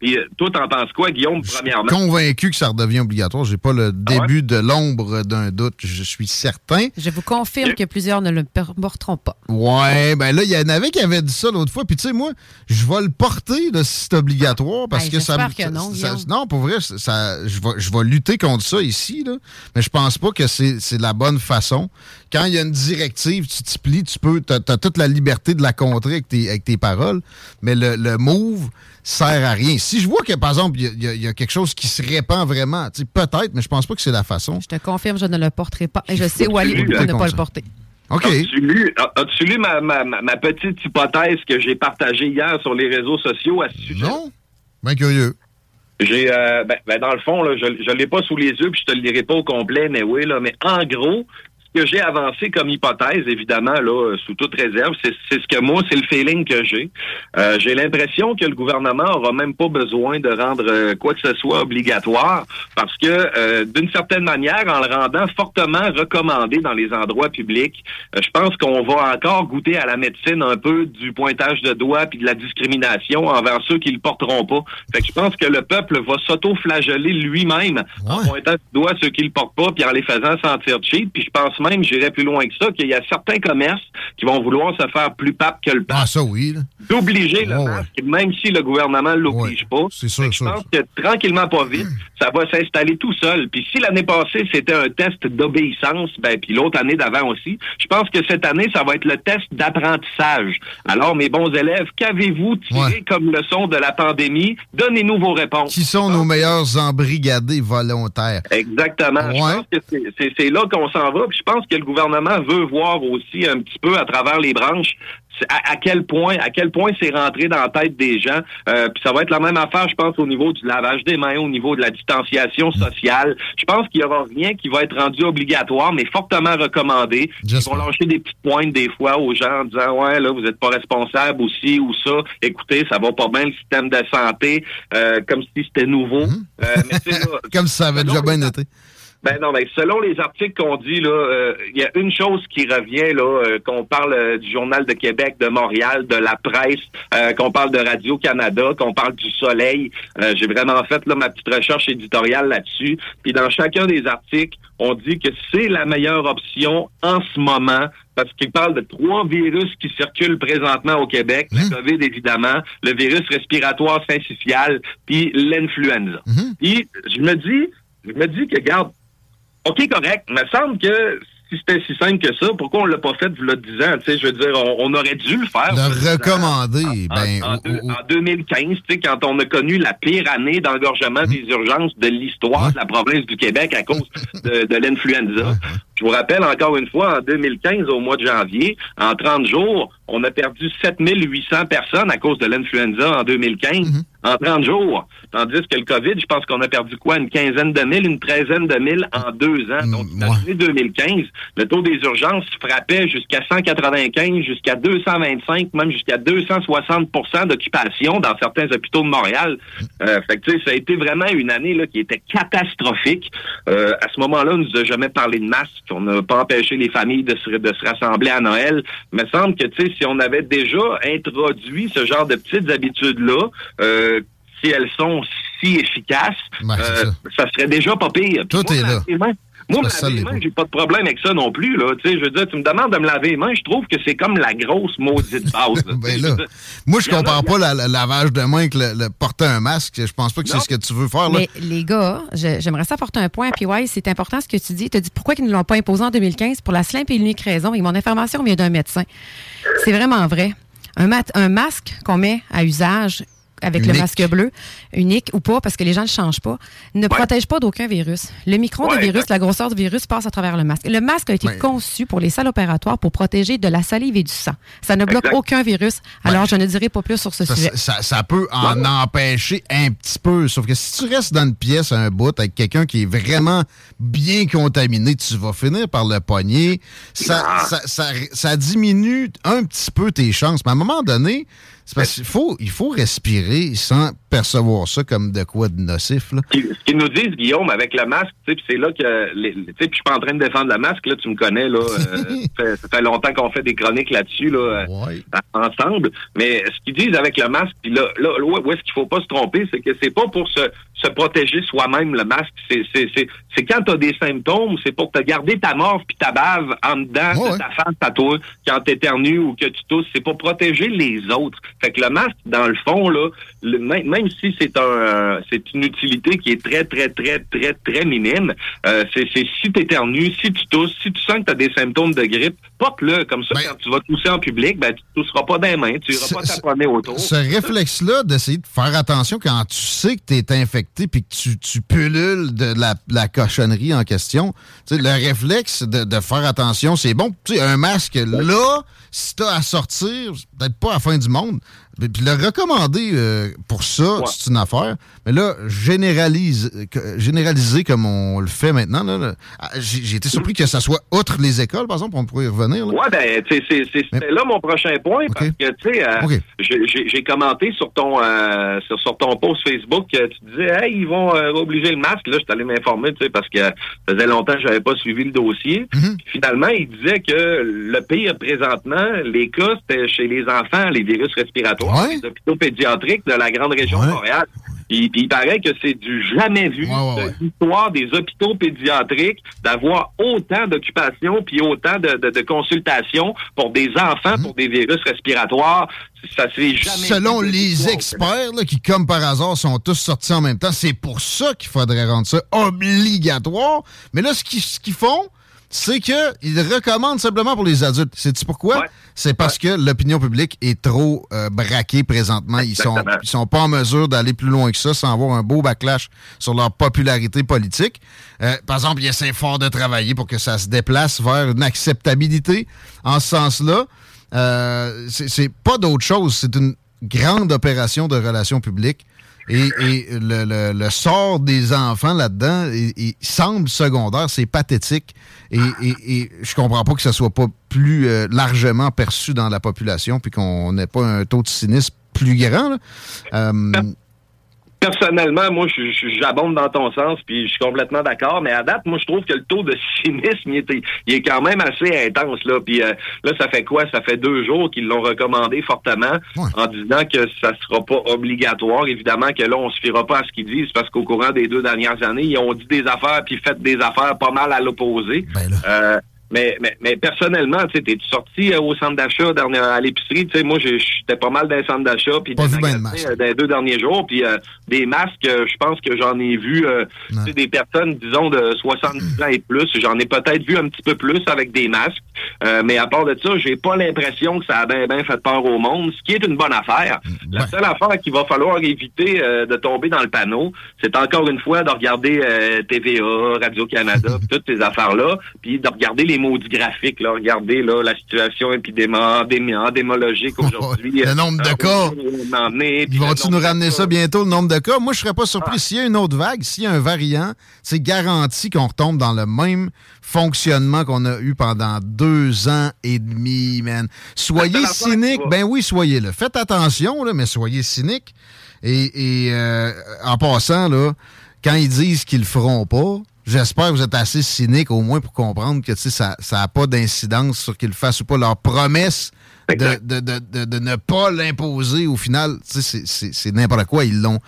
puis, euh, toi, t'en penses quoi, Guillaume, premièrement? Convaincu que ça redevient obligatoire. J'ai pas le Ah début de l'ombre d'un doute. Je suis certain. Je vous confirme que plusieurs ne le porteront pas. Ouais, ben là, il y en avait qui avaient dit ça l'autre fois. Puis tu sais, moi, je vais le porter là, si c'est obligatoire parce Hey, que ça, me- non, ça-. Non, pour vrai, ça, je, vais, je vais lutter contre ça ici, là. Mais je pense pas que c'est c'est la bonne façon. Quand il y a une directive, tu t'y plies, tu peux, t'as as toute la liberté de la contrer avec tes, avec tes paroles. Mais le, le move sert à rien. Si je vois que, par exemple, il y a- y, y quelque chose qui se répand vraiment, tu sais, peut-être, mais je pense pas que c'est la façon. Je te confirme, je ne le porterai pas. Et je sais où aller pour ne pas le porter. OK. As-tu lu, as- as-tu lu ma, ma, ma- petite hypothèse que j'ai partagée hier sur les réseaux sociaux à ce sujet? Non. Bien curieux. J'ai, euh, ben, ben, dans le fond, là, je ne l'ai pas sous les yeux, puis je te le lirai pas au complet, mais oui, là, mais en gros, que j'ai avancé comme hypothèse, évidemment, là, sous toute réserve, c'est c'est ce que moi, c'est le feeling que j'ai. Euh, j'ai l'impression que le gouvernement aura même pas besoin de rendre euh, quoi que ce soit obligatoire, parce que euh, d'une certaine manière, en le rendant fortement recommandé dans les endroits publics, euh, je pense qu'on va encore goûter à la médecine un peu du pointage de doigts puis de la discrimination envers ceux qui le porteront pas. Fait que je pense que le peuple va s'auto-flageller lui-même en pointant du doigt ceux qui le portent pas puis en les faisant sentir cheap. Puis je pense même, j'irais plus loin que ça, qu'il y a certains commerces qui vont vouloir se faire plus pape que le pape. Ah, ça oui. D'obliger le masque, même si le gouvernement ne l'oblige pas. C'est sûr, Je pense que tranquillement, pas vite, ça va s'installer tout seul. Puis si l'année passée, c'était un test d'obéissance, ben puis l'autre année d'avant aussi, je pense que cette année, ça va être le test d'apprentissage. Alors, mes bons élèves, qu'avez-vous tiré comme leçon de la pandémie? Donnez-nous vos réponses. Qui sont nos meilleurs embrigadés volontaires? Exactement. Je pense que c'est là qu'on s'en va. Puis je pense que le gouvernement veut voir aussi un petit peu à travers les branches à, à quel point à quel point c'est rentré dans la tête des gens. Euh, puis ça va être la même affaire, je pense, au niveau du lavage des mains, au niveau de la distanciation sociale. Je pense qu'il y aura rien qui va être rendu obligatoire, mais fortement recommandé. Ils vont lâcher des petites pointes des fois aux gens en disant ouais là vous n'êtes pas responsable aussi ou ça. Écoutez, ça va pas bien le système de santé, euh, comme si c'était nouveau. Euh, mais sais, là, Comme si ça avait déjà bien été. Ben non, mais selon les articles qu'on dit, là, euh, il y a une chose qui revient, là, euh, qu'on parle euh, du Journal de Québec, de Montréal, de la presse, euh, qu'on parle de Radio-Canada, qu'on parle du Soleil. Euh, J'ai vraiment fait là, ma petite recherche éditoriale là-dessus. Puis dans chacun des articles, on dit que c'est la meilleure option en ce moment parce qu'il parle de trois virus qui circulent présentement au Québec. Le COVID, évidemment, le virus respiratoire syncytial, puis l'influenza. Puis je me dis, je me dis que, garde, OK, correct. Il me semble que si c'était si simple que ça, pourquoi on l'a pas fait il y a 10 ans? Tu sais, je veux dire, on, on aurait dû le faire. Le recommander, ben, En, en 2015, tu sais, quand on a connu la pire année d'engorgement des urgences de l'histoire de la province du Québec à cause de, de l'influenza. Je vous rappelle encore une fois, en 2015, au mois de janvier, en 30 jours, on a perdu 7800 personnes à cause de l'influenza en 2015. En 30 jours. Tandis que le COVID, je pense qu'on a perdu quoi? Une quinzaine de mille, une treizaine de mille en deux ans. Donc, l'année 2015, le taux des urgences frappait jusqu'à 195, jusqu'à 225, même jusqu'à 260% d'occupation dans certains hôpitaux de Montréal. Euh, fait que, tu sais, ça a été vraiment une année là, qui était catastrophique. Euh, à ce moment-là, on nous a jamais parlé de masque. On n'a pas empêché les familles de se, de se rassembler à Noël. Il me semble que, tu sais, si on avait déjà introduit ce genre de petites habitudes-là, euh, si elles sont si efficaces, euh, ça. serait déjà pas pire. Puis Tout moi, est là. Mains- Moi, me laver les mains, j'ai pas de problème avec ça non plus. Là. Tu sais, je veux dire, tu me demandes de me laver les mains, je trouve que c'est comme la grosse maudite base. là. Ben là, moi, je compare pas la- le lavage de main avec le, le porter un masque. Je pense pas que c'est ce que tu veux faire. Là. Mais les gars, j'aimerais ça apporter un point. Puis ouais, c'est important ce que tu dis. Tu as dit pourquoi ils ne l'ont pas imposé en 2015 pour la simple et unique raison. Et mon information vient d'un médecin. C'est vraiment vrai. Un, mat- un masque qu'on met à usage avec le masque bleu, unique ou pas, parce que les gens ne changent pas, ne protège pas d'aucun virus. Le micron de Ouais, virus, la grosseur du virus passe à travers le masque. Le masque a été Ouais. conçu pour les salles opératoires pour protéger de la salive et du sang. Ça ne bloque Exact. aucun virus. Alors, je ne dirai pas plus sur ce Ça, sujet. ça- ça peut en empêcher un petit peu. Sauf que si tu restes dans une pièce un bout avec quelqu'un qui est vraiment bien contaminé, tu vas finir par le pogner. Ça, ça diminue un petit peu tes chances. Mais à un moment donné, c'est parce qu'il faut, il faut respirer sans percevoir ça comme de quoi de nocif. Là. Ce qu'ils- nous disent, Guillaume, avec le masque, tu c'est là que, tu puis je suis pas en train de défendre le masque, là, tu me connais, là, euh, ça, fait, longtemps qu'on fait des chroniques là-dessus, là, euh, ensemble, mais ce qu'ils disent avec le masque, puis là, là, là, où est-ce qu'il faut pas se tromper, c'est que c'est pas pour se, se protéger soi-même, le masque, c'est, c'est, c'est, c'est quand t'as des symptômes, c'est pour te garder ta morve puis ta bave en dedans de ta face à toi, quand t'éternues ou que tu tousses, c'est pour protéger les autres. Fait que le masque, dans le fond, là, le- même si c'est un, euh, c'est une utilité qui est très, très, très, très, très minime, euh, c'est, si t'éternues, si tu tousses, si tu sens que t'as des symptômes de grippe, porte-le. Comme ça, quand tu vas tousser en public, ben, tu tousseras pas les mains, tu iras pas taponner autour. Ce réflexe-là d'essayer de faire attention quand tu sais que tu es infecté puis que tu, tu pullules de la, la cochonnerie en question, tu le réflexe de, de faire attention, c'est bon. Tu sais, un masque, là, si tu as à sortir, peut-être pas à la fin du monde. Puis le recommander euh, pour ça, c'est une affaire. Mais là, généralise, que- généraliser comme on le fait maintenant, ah, j'ai été surpris que ça soit outre les écoles, par exemple, on pourrait y revenir. Ouais, ben, c'était là mon prochain point, parce que, tu sais, euh, j'ai- commenté sur ton euh, sur, sur ton post Facebook, euh, tu disais, hey, ils vont obliger le masque. Là, je suis allé m'informer, tu sais, parce que ça faisait longtemps que j'avais pas suivi le dossier. Mm-hmm. Finalement, il disait que le pire présentement, les cas, c'était chez les enfants, les virus respiratoires, les hôpitaux pédiatriques de la grande région de Montréal. Puis, il paraît que c'est du jamais vu de l'histoire des hôpitaux pédiatriques d'avoir autant d'occupations puis autant de, de, de consultations pour des enfants, pour des virus respiratoires. Ça s'est jamais Selon vu les experts, là, qui, comme par hasard, sont tous sortis en même temps, c'est pour ça qu'il faudrait rendre ça obligatoire. Mais là, ce qu'ils ce qu'ils font, c'est qu'ils recommandent simplement pour les adultes. Sais-tu pourquoi? C'est parce que l'opinion publique est trop euh, braquée présentement. Ils sont, ils sont pas en mesure d'aller plus loin que ça sans avoir un beau backlash sur leur popularité politique. Euh, par exemple, ils essaient fort de travailler pour que ça se déplace vers une acceptabilité en ce sens-là. Euh, c'est pas d'autre chose. C'est une grande opération de relations publiques. Et, et le, le- le sort des enfants là-dedans il, il semble secondaire, c'est pathétique. Et, et- et je comprends pas que ça soit pas plus euh, largement perçu dans la population, puis qu'on n'ait pas un taux de cynisme plus grand. là. Euh, Personnellement, moi, j'abonde dans ton sens, puis je suis complètement d'accord. Mais à date, moi, je trouve que le taux de cynisme, il est, il est quand même assez intense. Là, puis euh, là, ça fait quoi? Ça fait deux jours qu'ils l'ont recommandé fortement, en disant que ça sera pas obligatoire. Évidemment que là, on se fiera pas à ce qu'ils disent, parce qu'au courant des deux dernières années, ils ont dit des affaires puis fait des affaires pas mal à l'opposé. Euh, mais, mais, mais personnellement, tu sais, t'es-tu sorti euh, au centre d'achat à l'épicerie? Tu sais, moi, j'étais pas mal dans les centres d'achat puis euh, dans les deux derniers jours. Puis euh, des masques, euh, je pense que j'en ai vu euh, des personnes, disons, de 70 ans et plus. J'en ai peut-être vu un petit peu plus avec des masques. Euh, mais à part de ça, j'ai pas l'impression que ça a bien ben fait peur au monde, ce qui est une bonne affaire. La seule affaire qu'il va falloir éviter euh, de tomber dans le panneau, c'est encore une fois de regarder euh, TVA, Radio-Canada, toutes ces affaires-là, puis de regarder les maudits graphiques, là, regarder là, la situation endémologique aujourd'hui. Le nombre de Euh, cas. Ils vont-tu nous ramener ça bientôt, le nombre de cas? Moi, je serais pas surpris. S'il y a une autre vague, s'il y a un variant, c'est garanti qu'on retombe dans le même fonctionnement qu'on a eu pendant deux ans et demi, man. Soyez cynique. Ben oui, soyez-le. Faites attention, là, mais soyez cynique. Et, et, euh, en passant, là, quand ils disent qu'ils le feront pas, j'espère que vous êtes assez cynique au moins pour comprendre que tu sais, ça n'a pas d'incidence sur qu'ils le fassent ou pas. Leur promesse de, de, de, de, de ne pas l'imposer, au final, tu sais, c'est- c'est c'est n'importe quoi. Ils l'ont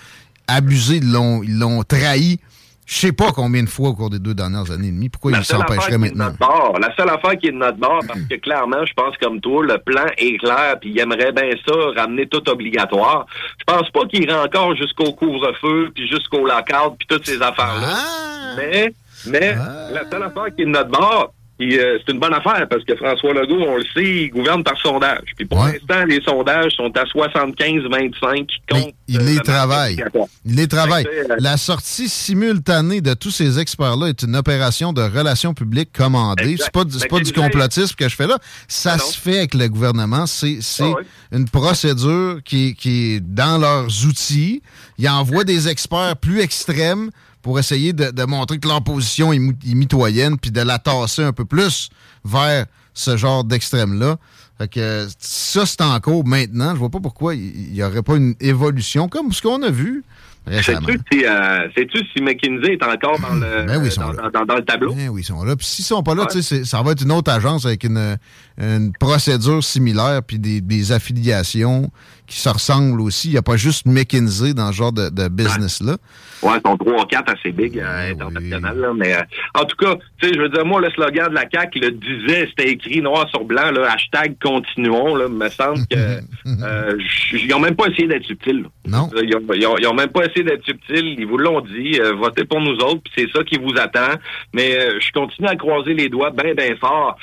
abusé, ils l'ont ils l'ont trahi. Je sais pas combien de fois au cours des deux dernières années et demie. Pourquoi La est de maintenant? bord, la seule affaire qui est de notre bord, parce que clairement, je pense comme toi, le plan est clair, puis il aimerait bien ça, ramener tout obligatoire. Je pense pas qu'il irait encore jusqu'au couvre-feu, puis jusqu'au lockout, puis toutes ces affaires-là. Ah! Mais, mais la seule affaire qui est de notre bord, puis, euh, c'est une bonne affaire parce que François Legault, on le sait, il gouverne par sondage. Puis pour l'instant, les sondages sont à 75-25 qui comptent. Il euh, les le travaille. Il les travaille. Euh, La sortie simultanée de tous ces experts-là est une opération de relations publiques commandée. C'est pas, pas que du complotisme que je fais là. Ça Ah se fait avec le gouvernement. C'est Ah ouais. une procédure qui, est- qui est dans leurs outils. Ils envoient des experts plus extrêmes pour essayer de, de montrer que leur position est, mitoyenne puis de la tasser un peu plus vers ce genre d'extrême-là. Fait que ça, c'est en cours maintenant. Je vois pas pourquoi il n'y aurait pas une évolution comme ce qu'on a vu récemment. Sais-tu si, euh, si McKinsey est encore dans le, Ben oui, dans, là. dans- dans le tableau? Ben oui, ils sont là. Puis s'ils sont pas là, ça va être une autre agence avec une, une procédure similaire puis des, des affiliations qui se ressemblent aussi. Il n'y a pas juste McKinsey dans ce genre de, de business-là. Ouais, ils sont trois ou quatre assez big euh, international, là, mais euh, en tout cas, tu sais, je veux dire, moi, le slogan de la CAQ le disait, c'était écrit noir sur blanc, là, hashtag continuons, là, me semble que euh, ils ont même pas essayé d'être subtils. Non. Ils ont, ils ont- ils ont même pas essayé d'être subtils, ils vous l'ont dit, euh, votez pour nous autres, puis c'est ça qui vous attend. Mais je continue à croiser les doigts bien, bien fort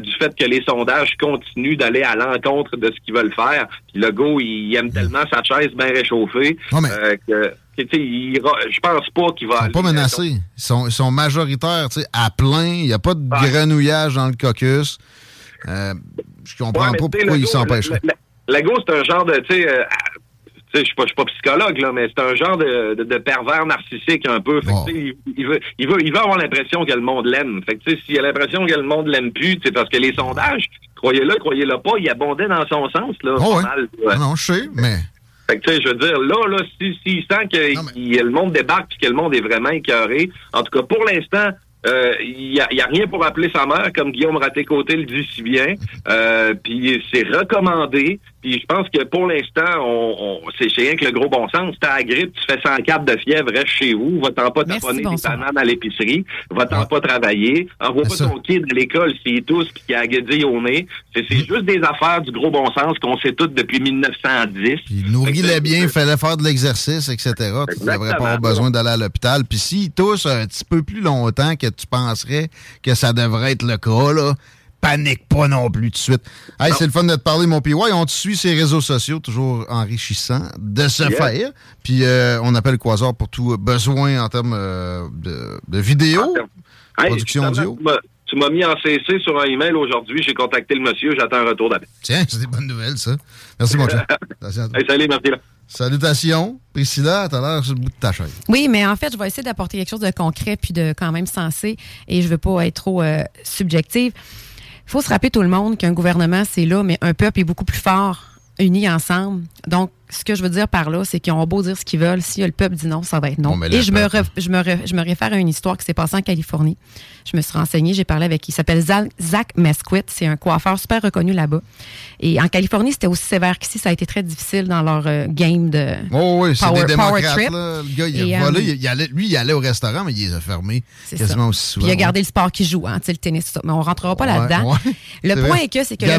du fait que les sondages continuent d'aller à l'encontre de ce qu'ils veulent faire. Puis le go, il aime tellement sa chaise bien réchauffée euh, que sais, il ira- je pense pas qu'il va Ils sont pas menacés. Ils sont, ils sont majoritaires tu sais, à plein. Il n'y a pas de grenouillage dans le caucus. Euh, je comprends Ouais, mais pas pourquoi ils le- Le go, c'est un genre de, tu sais, euh, tu sais, je suis pas, je suis pas psychologue, là, mais c'est un genre de, de, de pervers narcissique un peu. Fait que, il, il veut, il, veut, il veut avoir l'impression que le monde l'aime. Fait que, s'il a l'impression que le monde l'aime plus, c'est parce que les sondages, croyez-le, croyez-le pas, ils abondaient dans son sens, là. Oh pas ouais. mal, ouais. Non, je sais, mais. Fait que, tu sais, je veux dire, là, là, si, s'il sent que il- le monde débarque puis que le monde est vraiment écœuré, en tout cas, pour l'instant, euh, il n'y a, y a rien pour appeler sa mère, comme Guillaume Raté-Côté le dit si bien. Euh, puis c'est recommandé. Puis je pense que pour l'instant, on, c'est rien que le gros bon sens. T'as la grippe, tu fais 104 de fièvre, reste chez vous. Va-t'en pas taponner des bananes à l'épicerie. Va-t'en pas travailler. Envoie pas ton kid à l'école s'il tous puis qu'il a guédille au nez. C'est Mm. juste des affaires du gros bon sens qu'on sait toutes depuis 1910. Puis nourris-les bien, il fallait faire de l'exercice, etc. Tu devrais pas avoir besoin d'aller à l'hôpital. Puis s'ils toussent un petit peu plus longtemps que tu penserais que ça devrait être le cas, là, panique pas non plus tout de suite. Hey, c'est le fun de te parler, mon PY. On te suit sur les réseaux sociaux, toujours enrichissant de se Yeah. faire. Puis euh, on appelle Quasar pour tout besoin en termes euh, de, de vidéo, Hey, production audio. tu m'as- mis en CC sur un email aujourd'hui. J'ai contacté le monsieur. J'attends un retour d'appel. Tiens, c'est des bonnes nouvelles, ça. Merci, mon chat. Hey, salut, merci. là. Salutations. Priscilla, t'as l'air sur le bout de ta chaise. Oui, mais en fait, je vais essayer d'apporter quelque chose de concret puis de quand même sensé et je veux pas être trop euh, subjective. Il faut se rappeler tout le monde qu'un gouvernement, c'est là, mais un peuple est beaucoup plus fort, uni ensemble. Donc, ce que je veux dire par là, c'est qu'ils ont beau dire ce qu'ils veulent. Si le peuple dit non, ça va être non. Bon, Et je me, re- je, me re- je me réfère à une histoire qui s'est passée en Californie. Je me suis renseignée, j'ai parlé avec, il s'appelle Zach Mesquit. C'est un coiffeur super reconnu là-bas. Et en Californie, c'était aussi sévère qu'ici. Ça a été très difficile dans leur euh, game de Oh oui, power, des power trip. là. Le gars, il Et, euh, il- allait- lui, il allait au restaurant, mais il les a fermés C'est quasiment ça. aussi souvent. Puis il a gardé le sport qu'il joue, hein, le tennis, tout ça. Mais on rentrera pas Ouais, là-dedans. ouais. Le point vrai. est que c'est que le,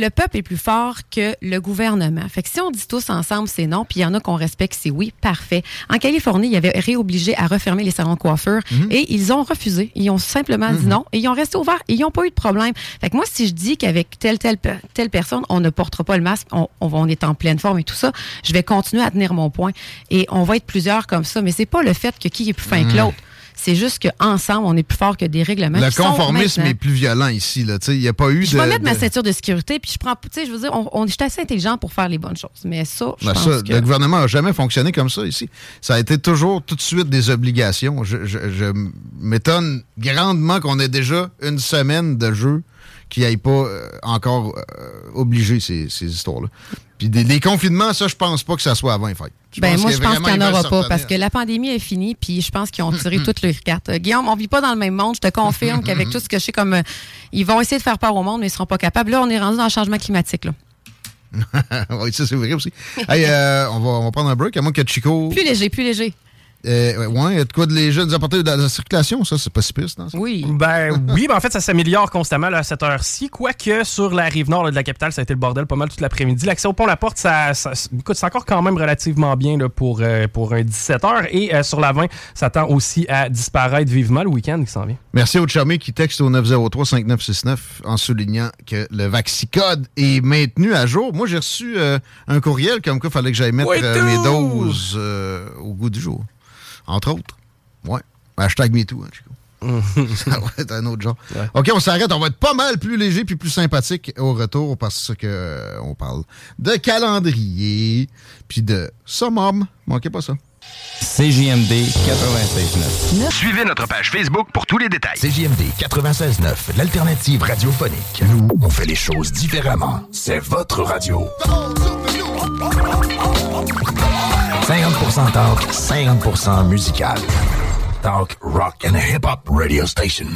le peuple est plus fort que le gouvernement. Fait que si on dit tous ensemble c'est non, puis il y en a qu'on respecte c'est oui, parfait. En Californie, il y avait réobligé à refermer les salons de coiffure Mhm. et ils ont refusé. Ils ont simplement dit non et ils ont resté ouverts et ils n'ont pas eu de problème. Fait que moi, si je dis qu'avec telle, telle, telle personne, on ne portera pas le masque, on, on est en pleine forme et tout ça, je vais continuer à tenir mon point. Et on va être plusieurs comme ça. Mais c'est pas le fait que qui est plus fin que Mhm. l'autre. C'est juste qu'ensemble, on est plus fort que des règlements. Le conformisme est plus violent ici. Il n'y a pas eu je de. vais mettre ma ceinture de sécurité, puis je prends, tu sais, je veux dire, on, on, je suis assez intelligent pour faire les bonnes choses. Mais ça, je Ben pense ça, que... Le gouvernement n'a jamais fonctionné comme ça ici. Ça a été toujours tout de suite des obligations. Je, je- je m'étonne grandement qu'on ait déjà une semaine de jeu qui n'aille pas euh, encore euh, obligé ces, ces histoires-là. Puis des, les confinements, ça, je pense pas que ça soit avant les fêtes. Je Ben, moi, je pense qu'il n'y en aura pas parce que la pandémie est finie, puis je pense qu'ils ont tiré toutes leurs cartes. Euh, Guillaume, on vit pas dans le même monde. Je te confirme qu'avec tout ce que je sais, comme euh, ils vont essayer de faire peur au monde, mais ils seront pas capables. Là, on est rendu dans le changement climatique. Là. oui, ça, c'est vrai aussi. hey, euh, on, va, on va prendre un break, à moins que Chico. Plus léger, plus léger. Euh, ouais, de quoi de les jeunes apporter de la circulation, ça, c'est pas si pire, non? Oui. Ben oui, ben en fait, ça s'améliore constamment là, à cette heure-ci. Quoique sur la rive nord là, de la capitale, ça a été le bordel pas mal toute l'après-midi. L'accès au pont La Porte, ça, ça- écoute, c'est encore quand même relativement bien là, pour, euh, pour un 17h. Et euh, sur la 20, ça tend aussi à disparaître vivement le week-end qui s'en vient. Merci au Charmé qui texte au 903-5969 en soulignant que le Vaxicode est maintenu à jour. Moi, j'ai reçu euh, un courriel comme quoi il fallait que j'aille mettre Oui, euh, mes doses euh, au goût du jour. Entre autres. Ouais. Hashtag MeToo, hein, Chico. Ça va être un autre genre. OK, on s'arrête. On va être pas mal plus léger puis plus sympathique au retour parce que euh, on parle de calendrier puis de summum. Manquez pas ça. CJMD 96.9. Suivez notre page Facebook pour tous les détails. CJMD 96.9, l'alternative radiophonique. Nous, on fait les choses différemment. C'est votre radio. 50% talk, 50% musical. Talk, rock and hip-hop radio station.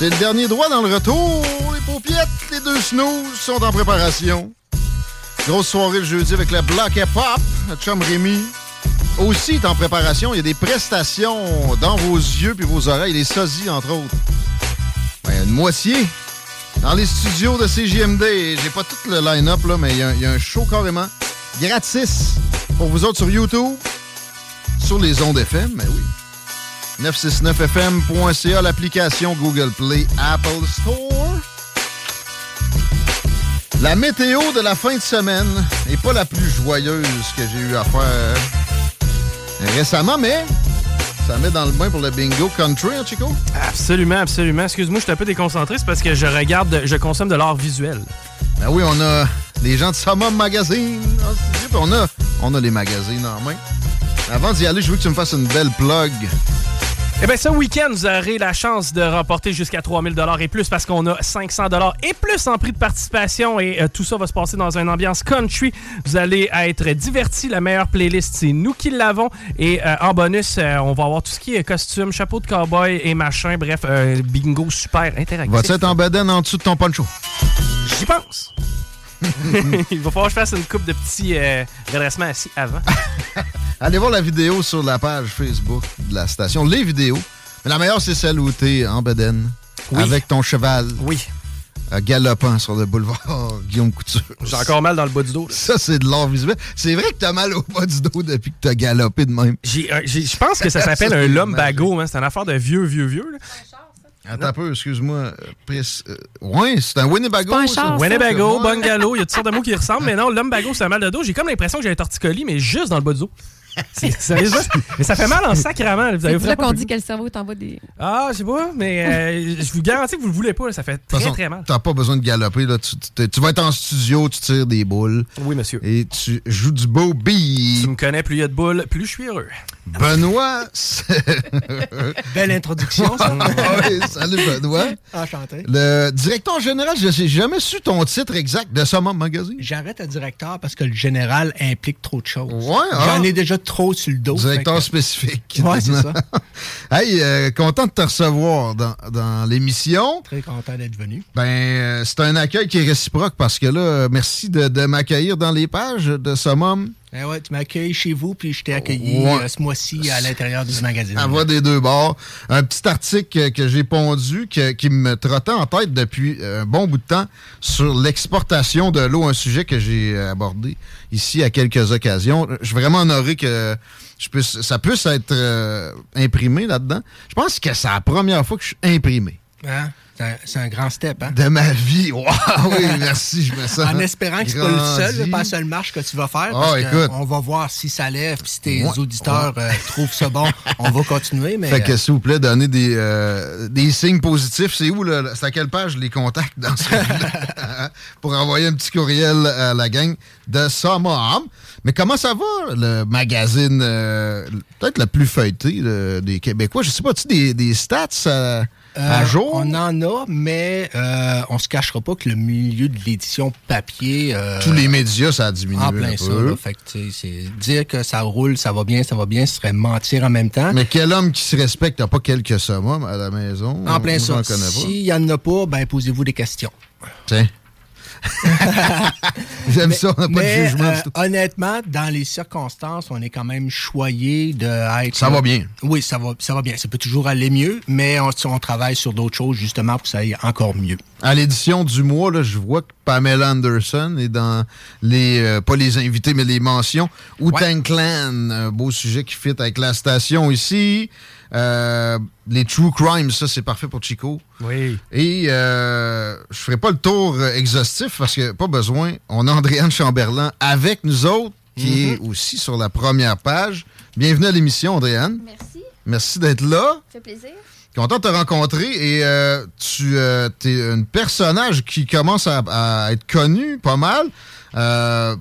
C'est le dernier droit dans le retour. Les paupiettes, les deux snooze sont en préparation. Grosse soirée le jeudi avec la Black Hip Hop. Notre chum Rémi aussi est en préparation. Il y a des prestations dans vos yeux puis vos oreilles. Les sosies, entre autres. Ben, une moitié dans les studios de CJMD. J'ai pas tout le line-up, là, mais il y, a- un show carrément gratis pour vous autres sur YouTube, sur les ondes FM, mais oui. 969fm.ca, l'application Google Play, Apple Store. La météo de la fin de semaine n'est pas la plus joyeuse que j'ai eu à faire récemment, mais ça met dans le bain pour le bingo country, hein, Chico? Absolument, absolument. Excuse-moi, je suis un peu déconcentré, c'est parce que je regarde, je consomme de l'art visuel. Ben oui, on a les gens de Summum Magazine puis on a, on a les magazines en main. Avant d'y aller, je veux que tu me fasses une belle plug Eh bien, ce week-end, vous aurez la chance de remporter jusqu'à 3000 et plus parce qu'on a 500 et plus en prix de participation et euh, tout ça va se passer dans une ambiance country. Vous allez être divertis. La meilleure playlist, c'est nous qui l'avons. Et euh, en bonus, euh, on va avoir tout ce qui est costume, chapeau de cowboy et machin. Bref, bingo super interactif. Va-tu être en bedaine en dessous de ton poncho? J'y pense. Il va falloir que je fasse une coupe de petits redressements assis avant. Allez voir la vidéo sur la page Facebook de la station. Les vidéos. Mais la meilleure, c'est celle où t'es en bedaine. Avec ton cheval. Oui. galopant sur le boulevard Guillaume Couture. J'ai encore mal dans le bas du dos. Ça, c'est de l'art visuel. C'est vrai que t'as mal au bas du dos depuis que t'as galopé de même. Je pense que ça s'appelle un lumbago. Hein. C'est une affaire de vieux, vieux, vieux. Là. Attends un peu, excuse-moi. Euh, euh, oui, c'est un Winnebago. Un Winnebago, bungalow, il y a toutes sortes de mots qui ressemblent, mais non, lumbago, c'est un mal de dos. J'ai comme l'impression que j'ai un torticolis, mais juste dans le bas du dos. Mais ça fait mal en sacrament. Vous avez là qu'on dit que le cerveau t'envoie des. Ah, je sais pas, mais euh, je vous garantis que vous le voulez pas. ça fait très, très mal. T'as pas besoin de galoper. Là. Tu, vas être en studio, tu tires des boules. Oui, monsieur. Et tu joues du beau beat. Tu me connais, plus il y a de boules, plus je suis heureux. Benoît. Belle introduction, ça. oui, salut Benoît. Enchanté. Le directeur général, je n'ai jamais su ton titre exact de Summum Magazine. J'arrête à directeur parce que le général implique trop de choses. Ouais, J'en ah. ai déjà trop sur le dos. Directeur spécifique. Oui, c'est ça. hey, euh, content de te recevoir dans, dans l'émission. Très content d'être venu. Ben, euh, c'est un accueil qui est réciproque parce que là, merci de, de m'accueillir dans les pages de Summum. Eh ouais, tu m'as accueilli chez vous, puis je t'ai accueilli euh, ce mois-ci à l'intérieur du magazine. À voix des deux bords. Un petit article que j'ai pondu qui me trottait en tête depuis un bon bout de temps sur l'exportation de l'eau, un sujet que j'ai abordé ici à quelques occasions. Je suis vraiment honoré que je puisse, ça puisse être euh, imprimé là-dedans. Je pense que c'est la première fois que je suis imprimé. Hein? C'est un, grand step, hein? De ma vie. Wow, oui, merci, je me sens. en espérant que c'est pas le seul, pas la seule marche que tu vas faire. Oh, écoute. On va voir si ça lève, puis si tes auditeurs euh, trouvent ça bon, on va continuer. Mais, fait que, s'il vous plaît, donnez des, euh, des signes positifs. C'est où, là? C'est à quelle page les contacts dans ce Pour envoyer un petit courriel à la gang de Summer Mais comment ça va, le magazine euh, peut-être le plus feuilleté des Québécois? Je sais pas, tu des, des stats à euh, jour? On en a, mais euh, on se cachera pas que le milieu de l'édition papier. Euh, Tous les médias, ça a diminué. En plein un ça. peu. fait que, dire que ça roule, ça va bien, ça va bien, ce serait mentir en même temps. Mais quel homme qui se respecte n'a pas quelques sommes à la maison? En plein ça. S'il n'y en a pas, ben posez-vous des questions. Tiens. J'aime ça, on n'a pas de jugement. euh, honnêtement, dans les circonstances, on est quand même choyé de être. Ça va bien. Oui, ça va, ça va bien. Ça peut toujours aller mieux, mais on, on travaille sur d'autres choses justement pour que ça aille encore mieux. À l'édition du mois, là, je vois que Pamela Anderson est dans les, euh, pas les invités, mais les mentions. Wu-Tang Clan, un beau sujet qui fit avec la station ici. Euh, les True Crimes, ça, c'est parfait pour Chico. Oui. Et euh, je ferai pas le tour euh, exhaustif parce que pas besoin. On a Andréane Chamberlain avec nous autres, qui est aussi sur la première page. Bienvenue à l'émission, Andréane. Merci. Merci d'être là. Ça fait plaisir. Content de te rencontrer et euh, tu es un personnage qui commence à, à être connu pas mal. Euh,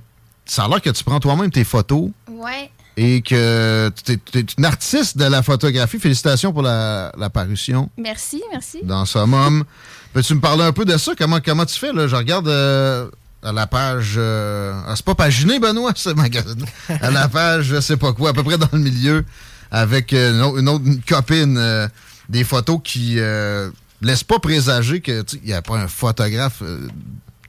ça a l'air que tu prends toi-même tes photos Ouais. Et que tu es, une artiste de la photographie. Félicitations pour la, la parution Merci, merci. dans Summum. Peux-tu me parler un peu de ça? Comment, comment tu fais? Là? Je regarde euh, à la page... euh, ah, c'est pas paginé, Benoît, ce magazine. à la page, je sais pas quoi, à peu près dans le milieu, avec euh, une, autre, une autre copine, euh, des photos qui euh, laissent pas présager que il n'y a pas un photographe euh,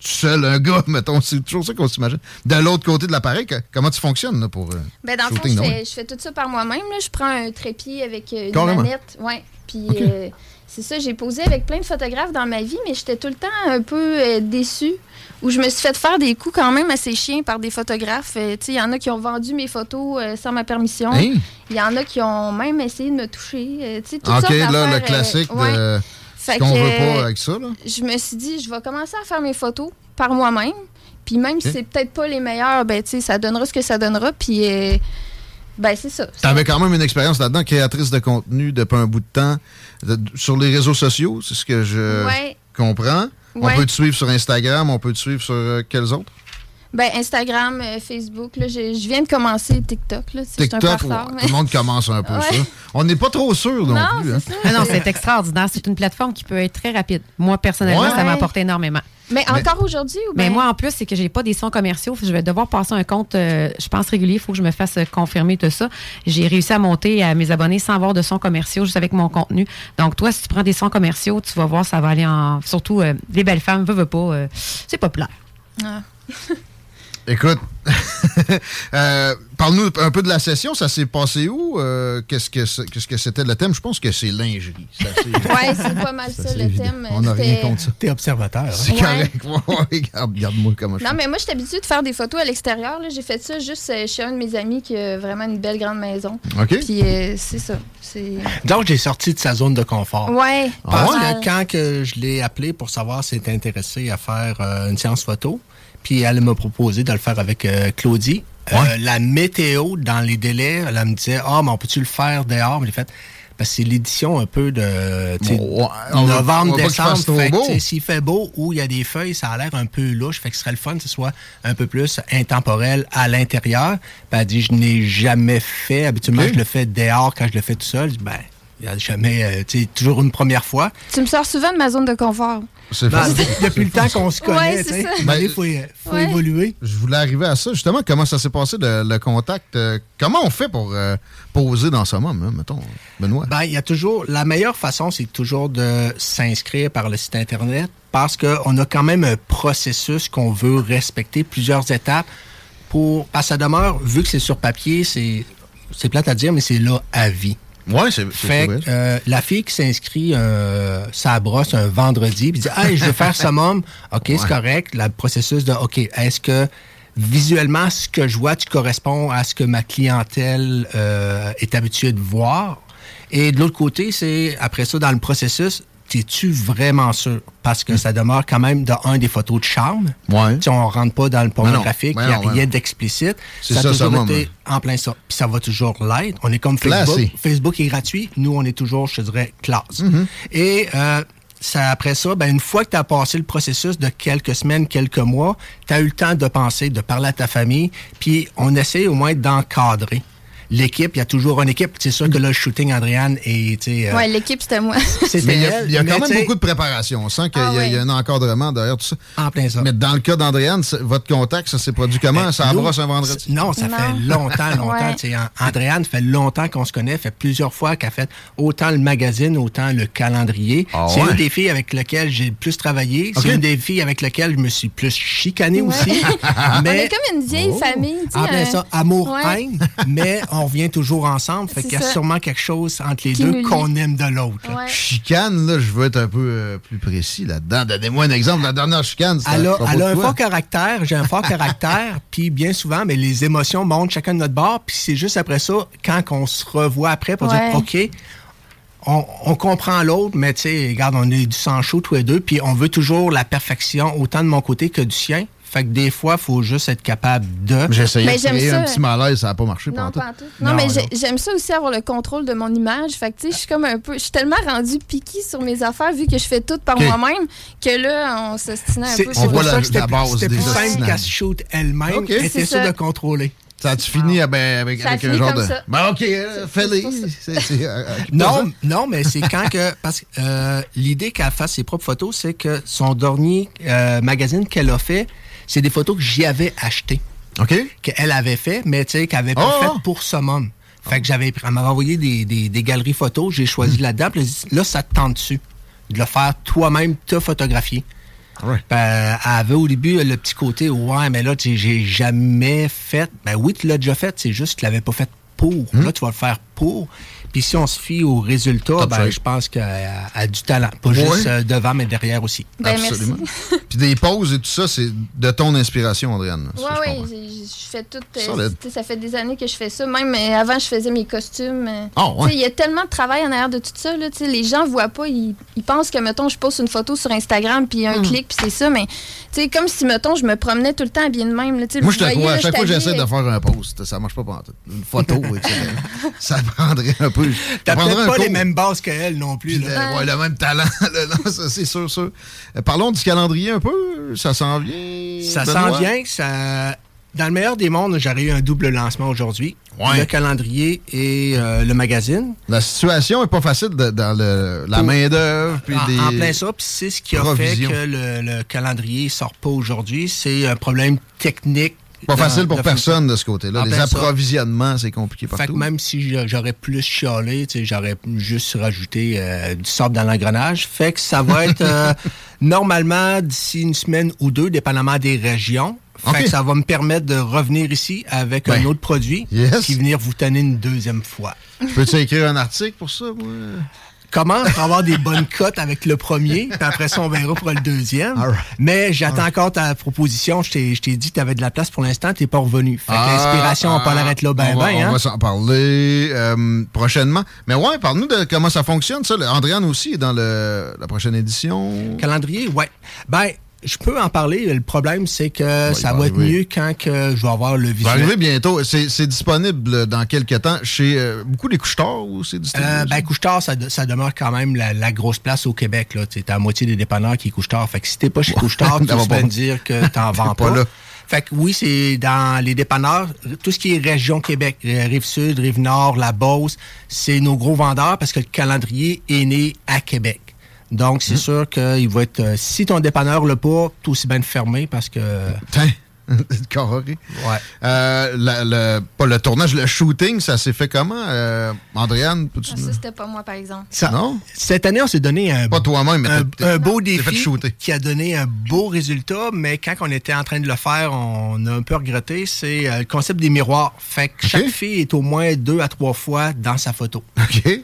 tout seul, un gars, mettons. C'est toujours ça qu'on s'imagine. De l'autre côté de l'appareil, que- comment tu fonctionnes là, pour... euh, Ben, dans le fond, je de fais, même? je fais tout ça par moi-même. là. Je prends un trépied avec euh, une Carrément. manette. Ouais. Puis euh, c'est ça, j'ai posé avec plein de photographes dans ma vie, mais j'étais tout le temps un peu euh, déçue. Où je me suis fait faire des coups quand même assez chiens par des photographes. Euh, tu sais, Il y en a qui ont vendu mes photos euh, sans ma permission. Hein? Il y en a qui ont même essayé de me toucher. euh, tu sais, toutes OK, sortes là, le euh, classique ouais. De Fait ce qu'on que, veut pas avec ça. Là. je me suis dit, je vais commencer à faire mes photos par moi-même. Puis même si c'est peut-être pas les meilleures, ben, tu sais, ça donnera ce que ça donnera. Puis, euh, ben, c'est ça. Tu avais quand même une expérience là-dedans, créatrice de contenu depuis un bout de temps, de- sur les réseaux sociaux, c'est ce que je Ouais. comprends. On peut te suivre sur Instagram, on peut te suivre sur euh, quels autres? Ben, Instagram, euh, Facebook. Là, je, je viens de commencer TikTok. Là, si je suis un peu ouais, mais- tout le monde commence un peu Ouais. ça. On n'est pas trop sûr non, Non, plus. hein. Ah non, c'est extraordinaire. C'est une plateforme qui peut être très rapide. Moi, personnellement, Ouais. ça m'a Ouais. apporté énormément. Mais encore aujourd'hui ou Mais ben- moi, en plus, c'est que j'ai pas des sons commerciaux. Je vais devoir passer un compte, euh, je pense, régulier. Il faut que je me fasse confirmer tout ça. J'ai réussi à monter à mes abonnés sans avoir de sons commerciaux, juste avec mon contenu. Donc, toi, si tu prends des sons commerciaux, tu vas voir, ça va aller en. Surtout, euh, les belles femmes, veux pas. euh, c'est populaire. Ah. Écoute, euh, parle-nous un peu de la session. Ça s'est passé où? Euh, qu'est-ce, que qu'est-ce que c'était le thème? Je pense que c'est lingerie. Ouais, c'est pas mal ça, le évident. thème. On n'a rien contre ça. T'es observateur. hein? C'est Ouais. correct. Regarde-moi comment je Non, fais. mais moi, je suis habituée de faire des photos à l'extérieur. là. J'ai fait ça juste euh, chez un de mes amis qui a vraiment une belle grande maison. OK. Puis euh, c'est ça. C'est... Donc, j'ai sorti de sa zone de confort. Mal. que quand que je l'ai appelé pour savoir si elle était intéressée à faire euh, une séance photo, puis elle m'a proposé de le faire avec euh, Claudie. Euh, la météo, dans les délais, elle me disait Ah, mais on peut-tu le faire dehors? Mais j'ai fait parce que c'est l'édition un peu de Bon, on novembre, on décembre. S'il fait beau ou il y a des feuilles, ça a l'air un peu louche. Fait que ce serait le fun que ce soit un peu plus intemporel à l'intérieur. Puis elle dit Je n'ai jamais fait. Habituellement, je le fais dehors quand je le fais tout seul. Je dis, Ben, il n'y a jamais, euh, tu sais, toujours une première fois. Tu me sors souvent de ma zone de confort. C'est Ben, facile. depuis le temps qu'on se connaît, Ouais, tu sais, ben, il faut, il faut Ouais. évoluer. Je voulais arriver à ça, justement. Comment ça s'est passé, le, le contact? euh, comment on fait pour euh, poser dans ce moment, hein, mettons, Benoît? Ben, il y a toujours. La meilleure façon, c'est toujours de s'inscrire par le site Internet parce qu'on a quand même un processus qu'on veut respecter, plusieurs étapes. Pour, parce que ça demeure, vu que c'est sur papier, c'est, c'est plate à dire, mais c'est là à vie. Oui, c'est Fait que, euh, la fille qui s'inscrit, euh, ça brosse un vendredi, puis dit Hey, je veux faire summum. OK, Ouais. c'est correct. Le processus de OK, est-ce que visuellement, ce que je vois, tu corresponds à ce que ma clientèle euh, est habituée de voir? Et de l'autre côté, c'est après ça, dans le processus, es-tu vraiment sûr? Parce que ça demeure quand même de un des photos de charme. Ouais. Si on rentre pas dans le pornographique, il n'y a rien d'explicite. C'est ça a ça, toujours été hein. en plein ça. Puis ça va toujours l'être. On est comme Facebook. Classé. Facebook est gratuit. Nous, on est toujours, je dirais, classe. Mhm. Et euh, ça, après ça, ben, une fois que tu as passé le processus de quelques semaines, quelques mois, tu as eu le temps de penser, de parler à ta famille, puis on essaie au moins d'encadrer. L'équipe, il y a toujours une équipe. C'est sûr que là, le shooting, Andréane, et tu sais, euh, Ouais, l'équipe, c'était moi. c'était Mais il y a, elle, il y a mais quand même beaucoup de préparation. On sent qu'il y, a- Ah y a un encadrement derrière tout ça. En plein ça. Mais dans le cas d'Andréane, votre contact, ça s'est produit comment? Ça Ben, nous, brosse un vendredi? Non, ça Non. fait longtemps, longtemps. Ouais. Tu sais, An- Andréane fait longtemps qu'on se connaît, fait plusieurs fois qu'elle a fait autant le magazine, autant le calendrier. Ah c'est ouais? une des filles avec lesquelles j'ai le plus travaillé. C'est une des filles avec lesquelles je me suis plus chicané Ouais. aussi. On est comme une vieille Oh. famille. tu sais, En plein euh, ça, amour, ouais. haine, mais on revient toujours ensemble. Fait C'est qu'il y a ça. sûrement quelque chose entre les Qui deux qu'on aime de l'autre. Ouais. Chicane, là, je veux être un peu euh, plus précis là-dedans. Donnez-moi un exemple. La dernière chicane, c'était Elle a, à propos elle a de un fort caractère, j'ai un fort caractère, puis bien souvent, mais les émotions montent chacun de notre bord, puis c'est juste après ça, quand on se revoit après pour Ouais. dire, OK, on, on comprend l'autre, mais tu sais, regarde, on est du sang chaud tous les deux, puis on veut toujours la perfection, autant de mon côté que du sien. Fait que des fois, il faut juste être capable de... J'ai essayé Mais de créer un petit malaise, ça n'a pas marché. Non, pas en tout. Non, Non, mais j'aime ça aussi avoir le contrôle de mon image. Fait que, tu sais, je suis comme un peu. Je suis tellement rendue piquée sur mes affaires vu que je fais tout par moi-même que là, on s'ostinait un peu. c'est On pour voit ça la- que c'était la plus- base c'était plus simple qu'elle se shoot elle-même, Ok. elle était C'est sûre ça. de contrôler. Ça a-tu fini avec, Ça a avec un genre de. ça. Ben, OK, euh, fais-les. C'est- euh, euh, Non, non, mais c'est quand que. Parce que euh, l'idée qu'elle fasse ses propres photos, c'est que son dernier euh, magazine qu'elle a fait, c'est des photos que j'y avais achetées. OK. Qu'elle avait fait, mais tu sais, qu'elle avait pas Oh! fait pour Summum. Fait que j'avais. Elle m'avait envoyé des, des, des galeries photos, j'ai choisi Hmm. là-dedans, puis là, ça te tente dessus. De le faire toi-même, te photographier? Ouais. Ben, elle avait au début le petit côté, ouais, mais là, j'ai jamais fait. Ben oui, tu l'as déjà fait, c'est juste que tu l'avais pas fait pour. Là, tu vas le faire pour. Puis si on se fie au résultat, Top ben, je pense qu'elle a, a du talent. Pas Ouais. juste euh, devant, mais derrière aussi. Ben, Absolument. Puis des pauses et tout ça, c'est de ton inspiration, Andréane. là, ça, Ouais, je fais tout. euh, ça fait des années que je fais ça. Même euh, avant, je faisais mes costumes. euh, Ah, ouais. tu sais, Il y a tellement de travail en arrière de tout ça. Là, tu sais, les gens voient pas. Ils, ils pensent que, mettons, je poste une photo sur Instagram, puis un Hmm. clic, puis c'est ça. Mais tu sais, comme si, mettons, je me promenais tout le temps habillée de même. Là, Moi, je te crois. À chaque fois que je j'essaie de faire un post, ça marche pas pantoute. Une photo, etc. ça t'apprendrais un peu. T'as peut-être pas les mêmes bases qu'elle non plus. Là. le, ouais, le même talent. là, ça, c'est sûr, sûr. Euh, parlons du calendrier un peu. Ça s'en vient. Ça s'en vient. Ça... Dans le meilleur des mondes, j'aurais eu un double lancement aujourd'hui. Ouais. Le calendrier et euh, le magazine. La situation est pas facile de- dans le, la main-d'œuvre. En, en plein ça, puis c'est ce qui a fait que le, le calendrier sort pas aujourd'hui. C'est un problème technique. Pas dans- facile pour personne de ce côté-là. Les approvisionnements, c'est compliqué Fait que partout. même si j'a- j'aurais plus chialé, j'aurais juste rajouté euh, du sable dans l'engrenage. Fait que ça va être euh, normalement d'ici une semaine ou deux, dépendamment des régions. Fait que ça va me permettre de revenir ici avec un Ben, autre produit, yes. puis venir vous tenir une deuxième fois. Peux-tu écrire un article pour ça, moi? Comment pour avoir des bonnes cotes avec le premier, puis après ça, on verra pour le deuxième. Mais j'attends encore ta proposition. Je t'ai je t'ai dit que tu avais de la place pour l'instant, tu pas revenu. Fait que l'inspiration, on va pas l'arrêter là ben on va, ben. on hein. va s'en parler euh, prochainement. Mais ouais, parle-nous de comment ça fonctionne, ça. Le- Andréane aussi est dans le, la prochaine édition. Calendrier, ouais. Ben, je peux en parler. Le problème, c'est que ça va être mieux quand que je vais avoir le Ça va visuel. arriver bientôt. C'est disponible dans quelques temps chez euh, beaucoup des couches-tard ou c'est distribué? Euh, ben, Couche-Tard, ça, de- ça demeure quand même la, la grosse place au Québec. Là. T'as la moitié des dépanneurs qui Couche-Tard. Fait que si t'es pas chez Couche-Tard, tu vas pas. me dire que t'en vends pas pas. là. Fait que oui, c'est dans les dépanneurs, tout ce qui est région Québec, euh, Rive-Sud, Rive-Nord, la Beauce, c'est nos gros vendeurs parce que le calendrier est né à Québec. Donc, c'est sûr qu'il va être... euh, si ton dépanneur l'a pas, tout aussi bien de fermer parce que... Carré. Ouais. Euh, la- le, pas le tournage, le shooting, ça s'est fait comment? Euh, Andréane, Ah, ça, c'était pas moi, par exemple. Ça- Non? Cette année, on s'est donné un, Pas toi-même, mais un, beau fait défi shooter. qui a donné un beau résultat, mais quand on était en train de le faire, on a un peu regretté. C'est euh, le concept des miroirs. Fait que chaque fille est au moins deux à trois fois dans sa photo. OK.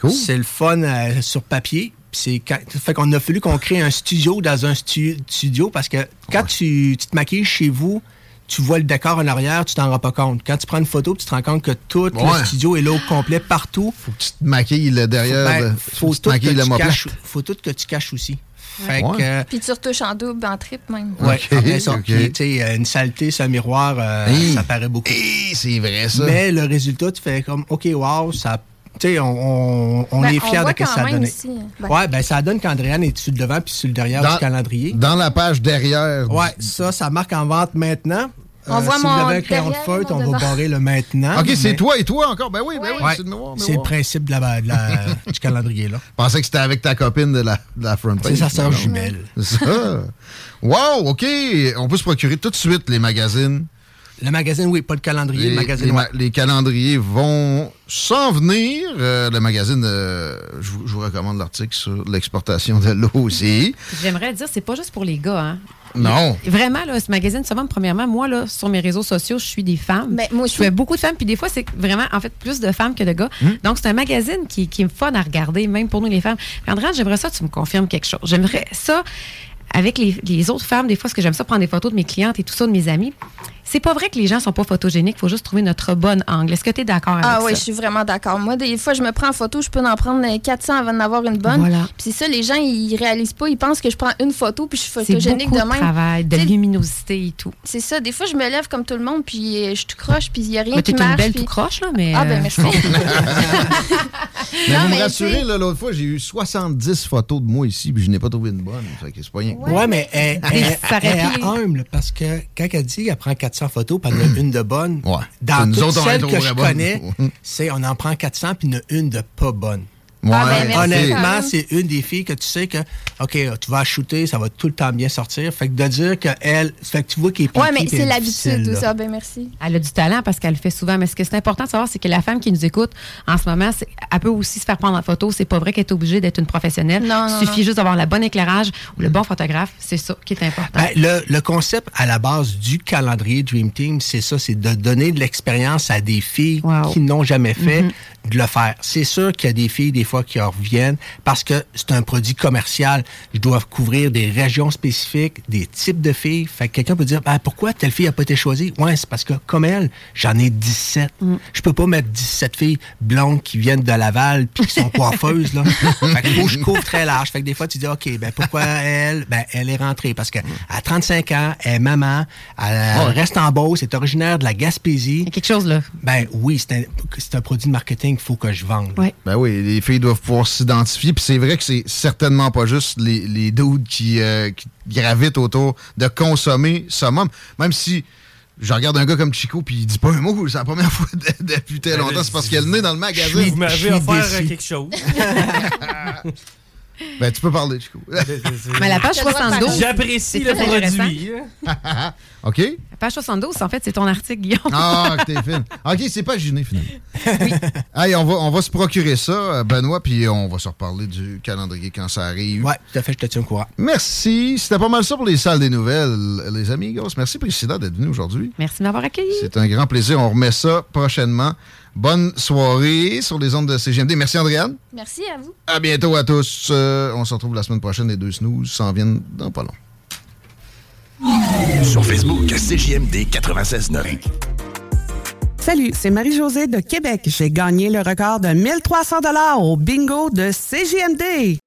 Cool. C'est le fun euh, sur papier. C'est quand- fait qu'on a fallu qu'on crée un studio dans un stu- studio parce que quand tu, tu te maquilles chez vous, tu vois le décor en arrière, tu t'en rends pas compte. Quand tu prends une photo, tu te rends compte que tout Ouais. le studio est là au complet partout. Faut que tu te maquilles le derrière. Ben, le- faut, te tout que maquilles le caches, faut tout que tu caches aussi. Ouais. Fait que, euh, Puis tu retouches en double, en triple même. Ouais, Ok, en plein ça. Puis, euh, une saleté sur un miroir, euh, Hey. ça paraît beaucoup. c'est vrai, ça. Mais le résultat, tu fais comme, OK, wow, ça. Tu sais, on, on, on Ben, est on fiers de ce que hein. ça a donné. ici, ben. Ouais, ben ça donne qu'Andréane est sur le devant puis sur le derrière Dans- du calendrier. Dans la page derrière. Ouais, ça, ça marque en vente maintenant. On voit si mon vous avez un crayon de feutre, on va barrer le maintenant. OK, c'est toi et toi encore. Ben oui, ben oui, Ouais, c'est le noir. c'est le principe de la, de la- du calendrier, là. Je pensais que c'était avec ta copine de la, de la front page. C'est sa sœur jumelle. C'est ça. Wow, OK. On peut se procurer tout de suite les magazines. Le magazine, oui, pas le calendrier, Les, le magazine, les ouais. ma- les calendriers vont s'en venir. Euh, le magazine, euh, je, vous, je vous recommande l'article sur l'exportation de l'eau aussi. J'aimerais dire, c'est pas juste pour les gars. Hein. Non. Vraiment, là, ce magazine, ça va, premièrement, moi, là, sur mes réseaux sociaux, je suis des femmes. Ben, moi je fais beaucoup de femmes, puis des fois, c'est vraiment, en fait, plus de femmes que de gars. Donc, c'est un magazine qui, qui est fun à regarder, même pour nous, les femmes. Puis, j'aimerais ça, que tu me confirmes quelque chose. J'aimerais ça, avec les, les autres femmes, des fois, ce que j'aime ça, prendre des photos de mes clientes et tout ça, de mes amis. C'est pas vrai que les gens sont pas photogéniques, il faut juste trouver notre bon angle. Est-ce que tu es d'accord avec Ah ça? oui, je suis vraiment d'accord. Moi, des fois, je me prends en photo, je peux en prendre euh, 400 avant d'en avoir une bonne. Voilà. Puis c'est ça, les gens, ils réalisent pas. Ils pensent que je prends une photo puis je suis C'est photogénique beaucoup de de même. travail, de Tu sais, luminosité et tout. C'est ça. Des fois, je me lève comme tout le monde puis euh, je tout croche puis il y a rien Mais qui t'es une belle puis- tout croche, là, mais... Ah, ben euh. Mais Non, vous me mais rassurez, tu sais- là, l'autre fois, j'ai eu 70 photos de moi ici, puis je n'ai pas trouvé une bonne. Fait que c'est pas rien. Ouais, mais elle, elle- ça elle est humble parce que quand elle dit qu'elle prend 400 photos, puis elle en a une de bonne, Ouais. dans toutes celles les que je connais, c'est on en prend 400 puis il y en a une de pas bonne. Ouais, Ah, ben, merci. Honnêtement, c'est une des filles que tu sais que, OK, tu vas shooter, ça va tout le temps bien sortir. Fait que de dire qu'elle, fait que tu vois qu'elle est piquée, mais c'est l'habitude tout ça. Ben merci. Elle a du talent parce qu'elle le fait souvent. Mais ce que c'est important de savoir, c'est que la femme qui nous écoute en ce moment, elle peut aussi se faire prendre en photo. C'est pas vrai qu'elle est obligée d'être une professionnelle. Non, non, Il suffit non. juste d'avoir le bon éclairage ou le bon photographe. C'est ça qui est important. Ben, le, le concept à la base du calendrier Dream Team, c'est ça, c'est de donner de l'expérience à des filles Wow. qui n'ont jamais fait de le faire. C'est sûr qu'il y a des filles, des fois, qu'ils reviennent parce que c'est un produit commercial. Je dois couvrir des régions spécifiques, des types de filles. Fait que quelqu'un peut dire, ben, pourquoi telle fille a pas été choisie? Ouais, c'est parce que comme elle, j'en ai 17. Je peux pas mettre 17 filles blondes qui viennent de Laval puis qui sont coiffeuses, là. fait que je couvre très large. Fait que des fois, tu dis, OK, ben, pourquoi elle? Ben, elle est rentrée parce qu'à 35 ans, elle est maman, elle Ouais. reste en Beauce, est originaire de la Gaspésie. Il y a quelque chose, là. Ben, oui, c'est un, un produit de marketing qu'il faut que je vende. Ben oui, les filles doivent pouvoir s'identifier. Puis c'est vrai que c'est certainement pas juste les, les dudes qui, euh, qui gravitent autour de consommer summum. Même si je regarde un gars comme Chico puis il dit pas un mot, c'est la première fois de- depuis très Ben, longtemps, c'est parce qu'elle est née dans le magasin. Vous m'avez offert quelque chose. ben tu peux parler, Chico. Mais la page 72. J'apprécie le produit. OK? La page 72, en fait, c'est ton article, Guillaume. Ah, que t'es fine. OK, c'est pas gêné, finalement. Hey, on va, on va se procurer ça, euh, Benoît, puis on va se reparler du calendrier quand ça arrive. Ouais, tout à fait, je te tiens au courant. Merci. C'était pas mal ça pour les salles des nouvelles, les amis. Merci, Priscilla, d'être venu aujourd'hui. Merci de m'avoir accueilli. C'est un grand plaisir. On remet ça prochainement. Bonne soirée sur les ondes de CGMD. Merci, Andréane. Merci à vous. À bientôt à tous. Euh, on se retrouve la semaine prochaine. Les deux snooze s'en viennent dans pas long. Sur Facebook, CJMD 96.9. Salut, c'est Marie-Josée de Québec. J'ai gagné le record de 1300 dollars au bingo de CJMD.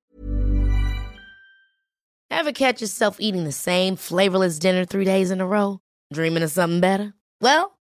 Ever catch yourself eating the same flavorless dinner three days in a row? Dreaming of something better? Well,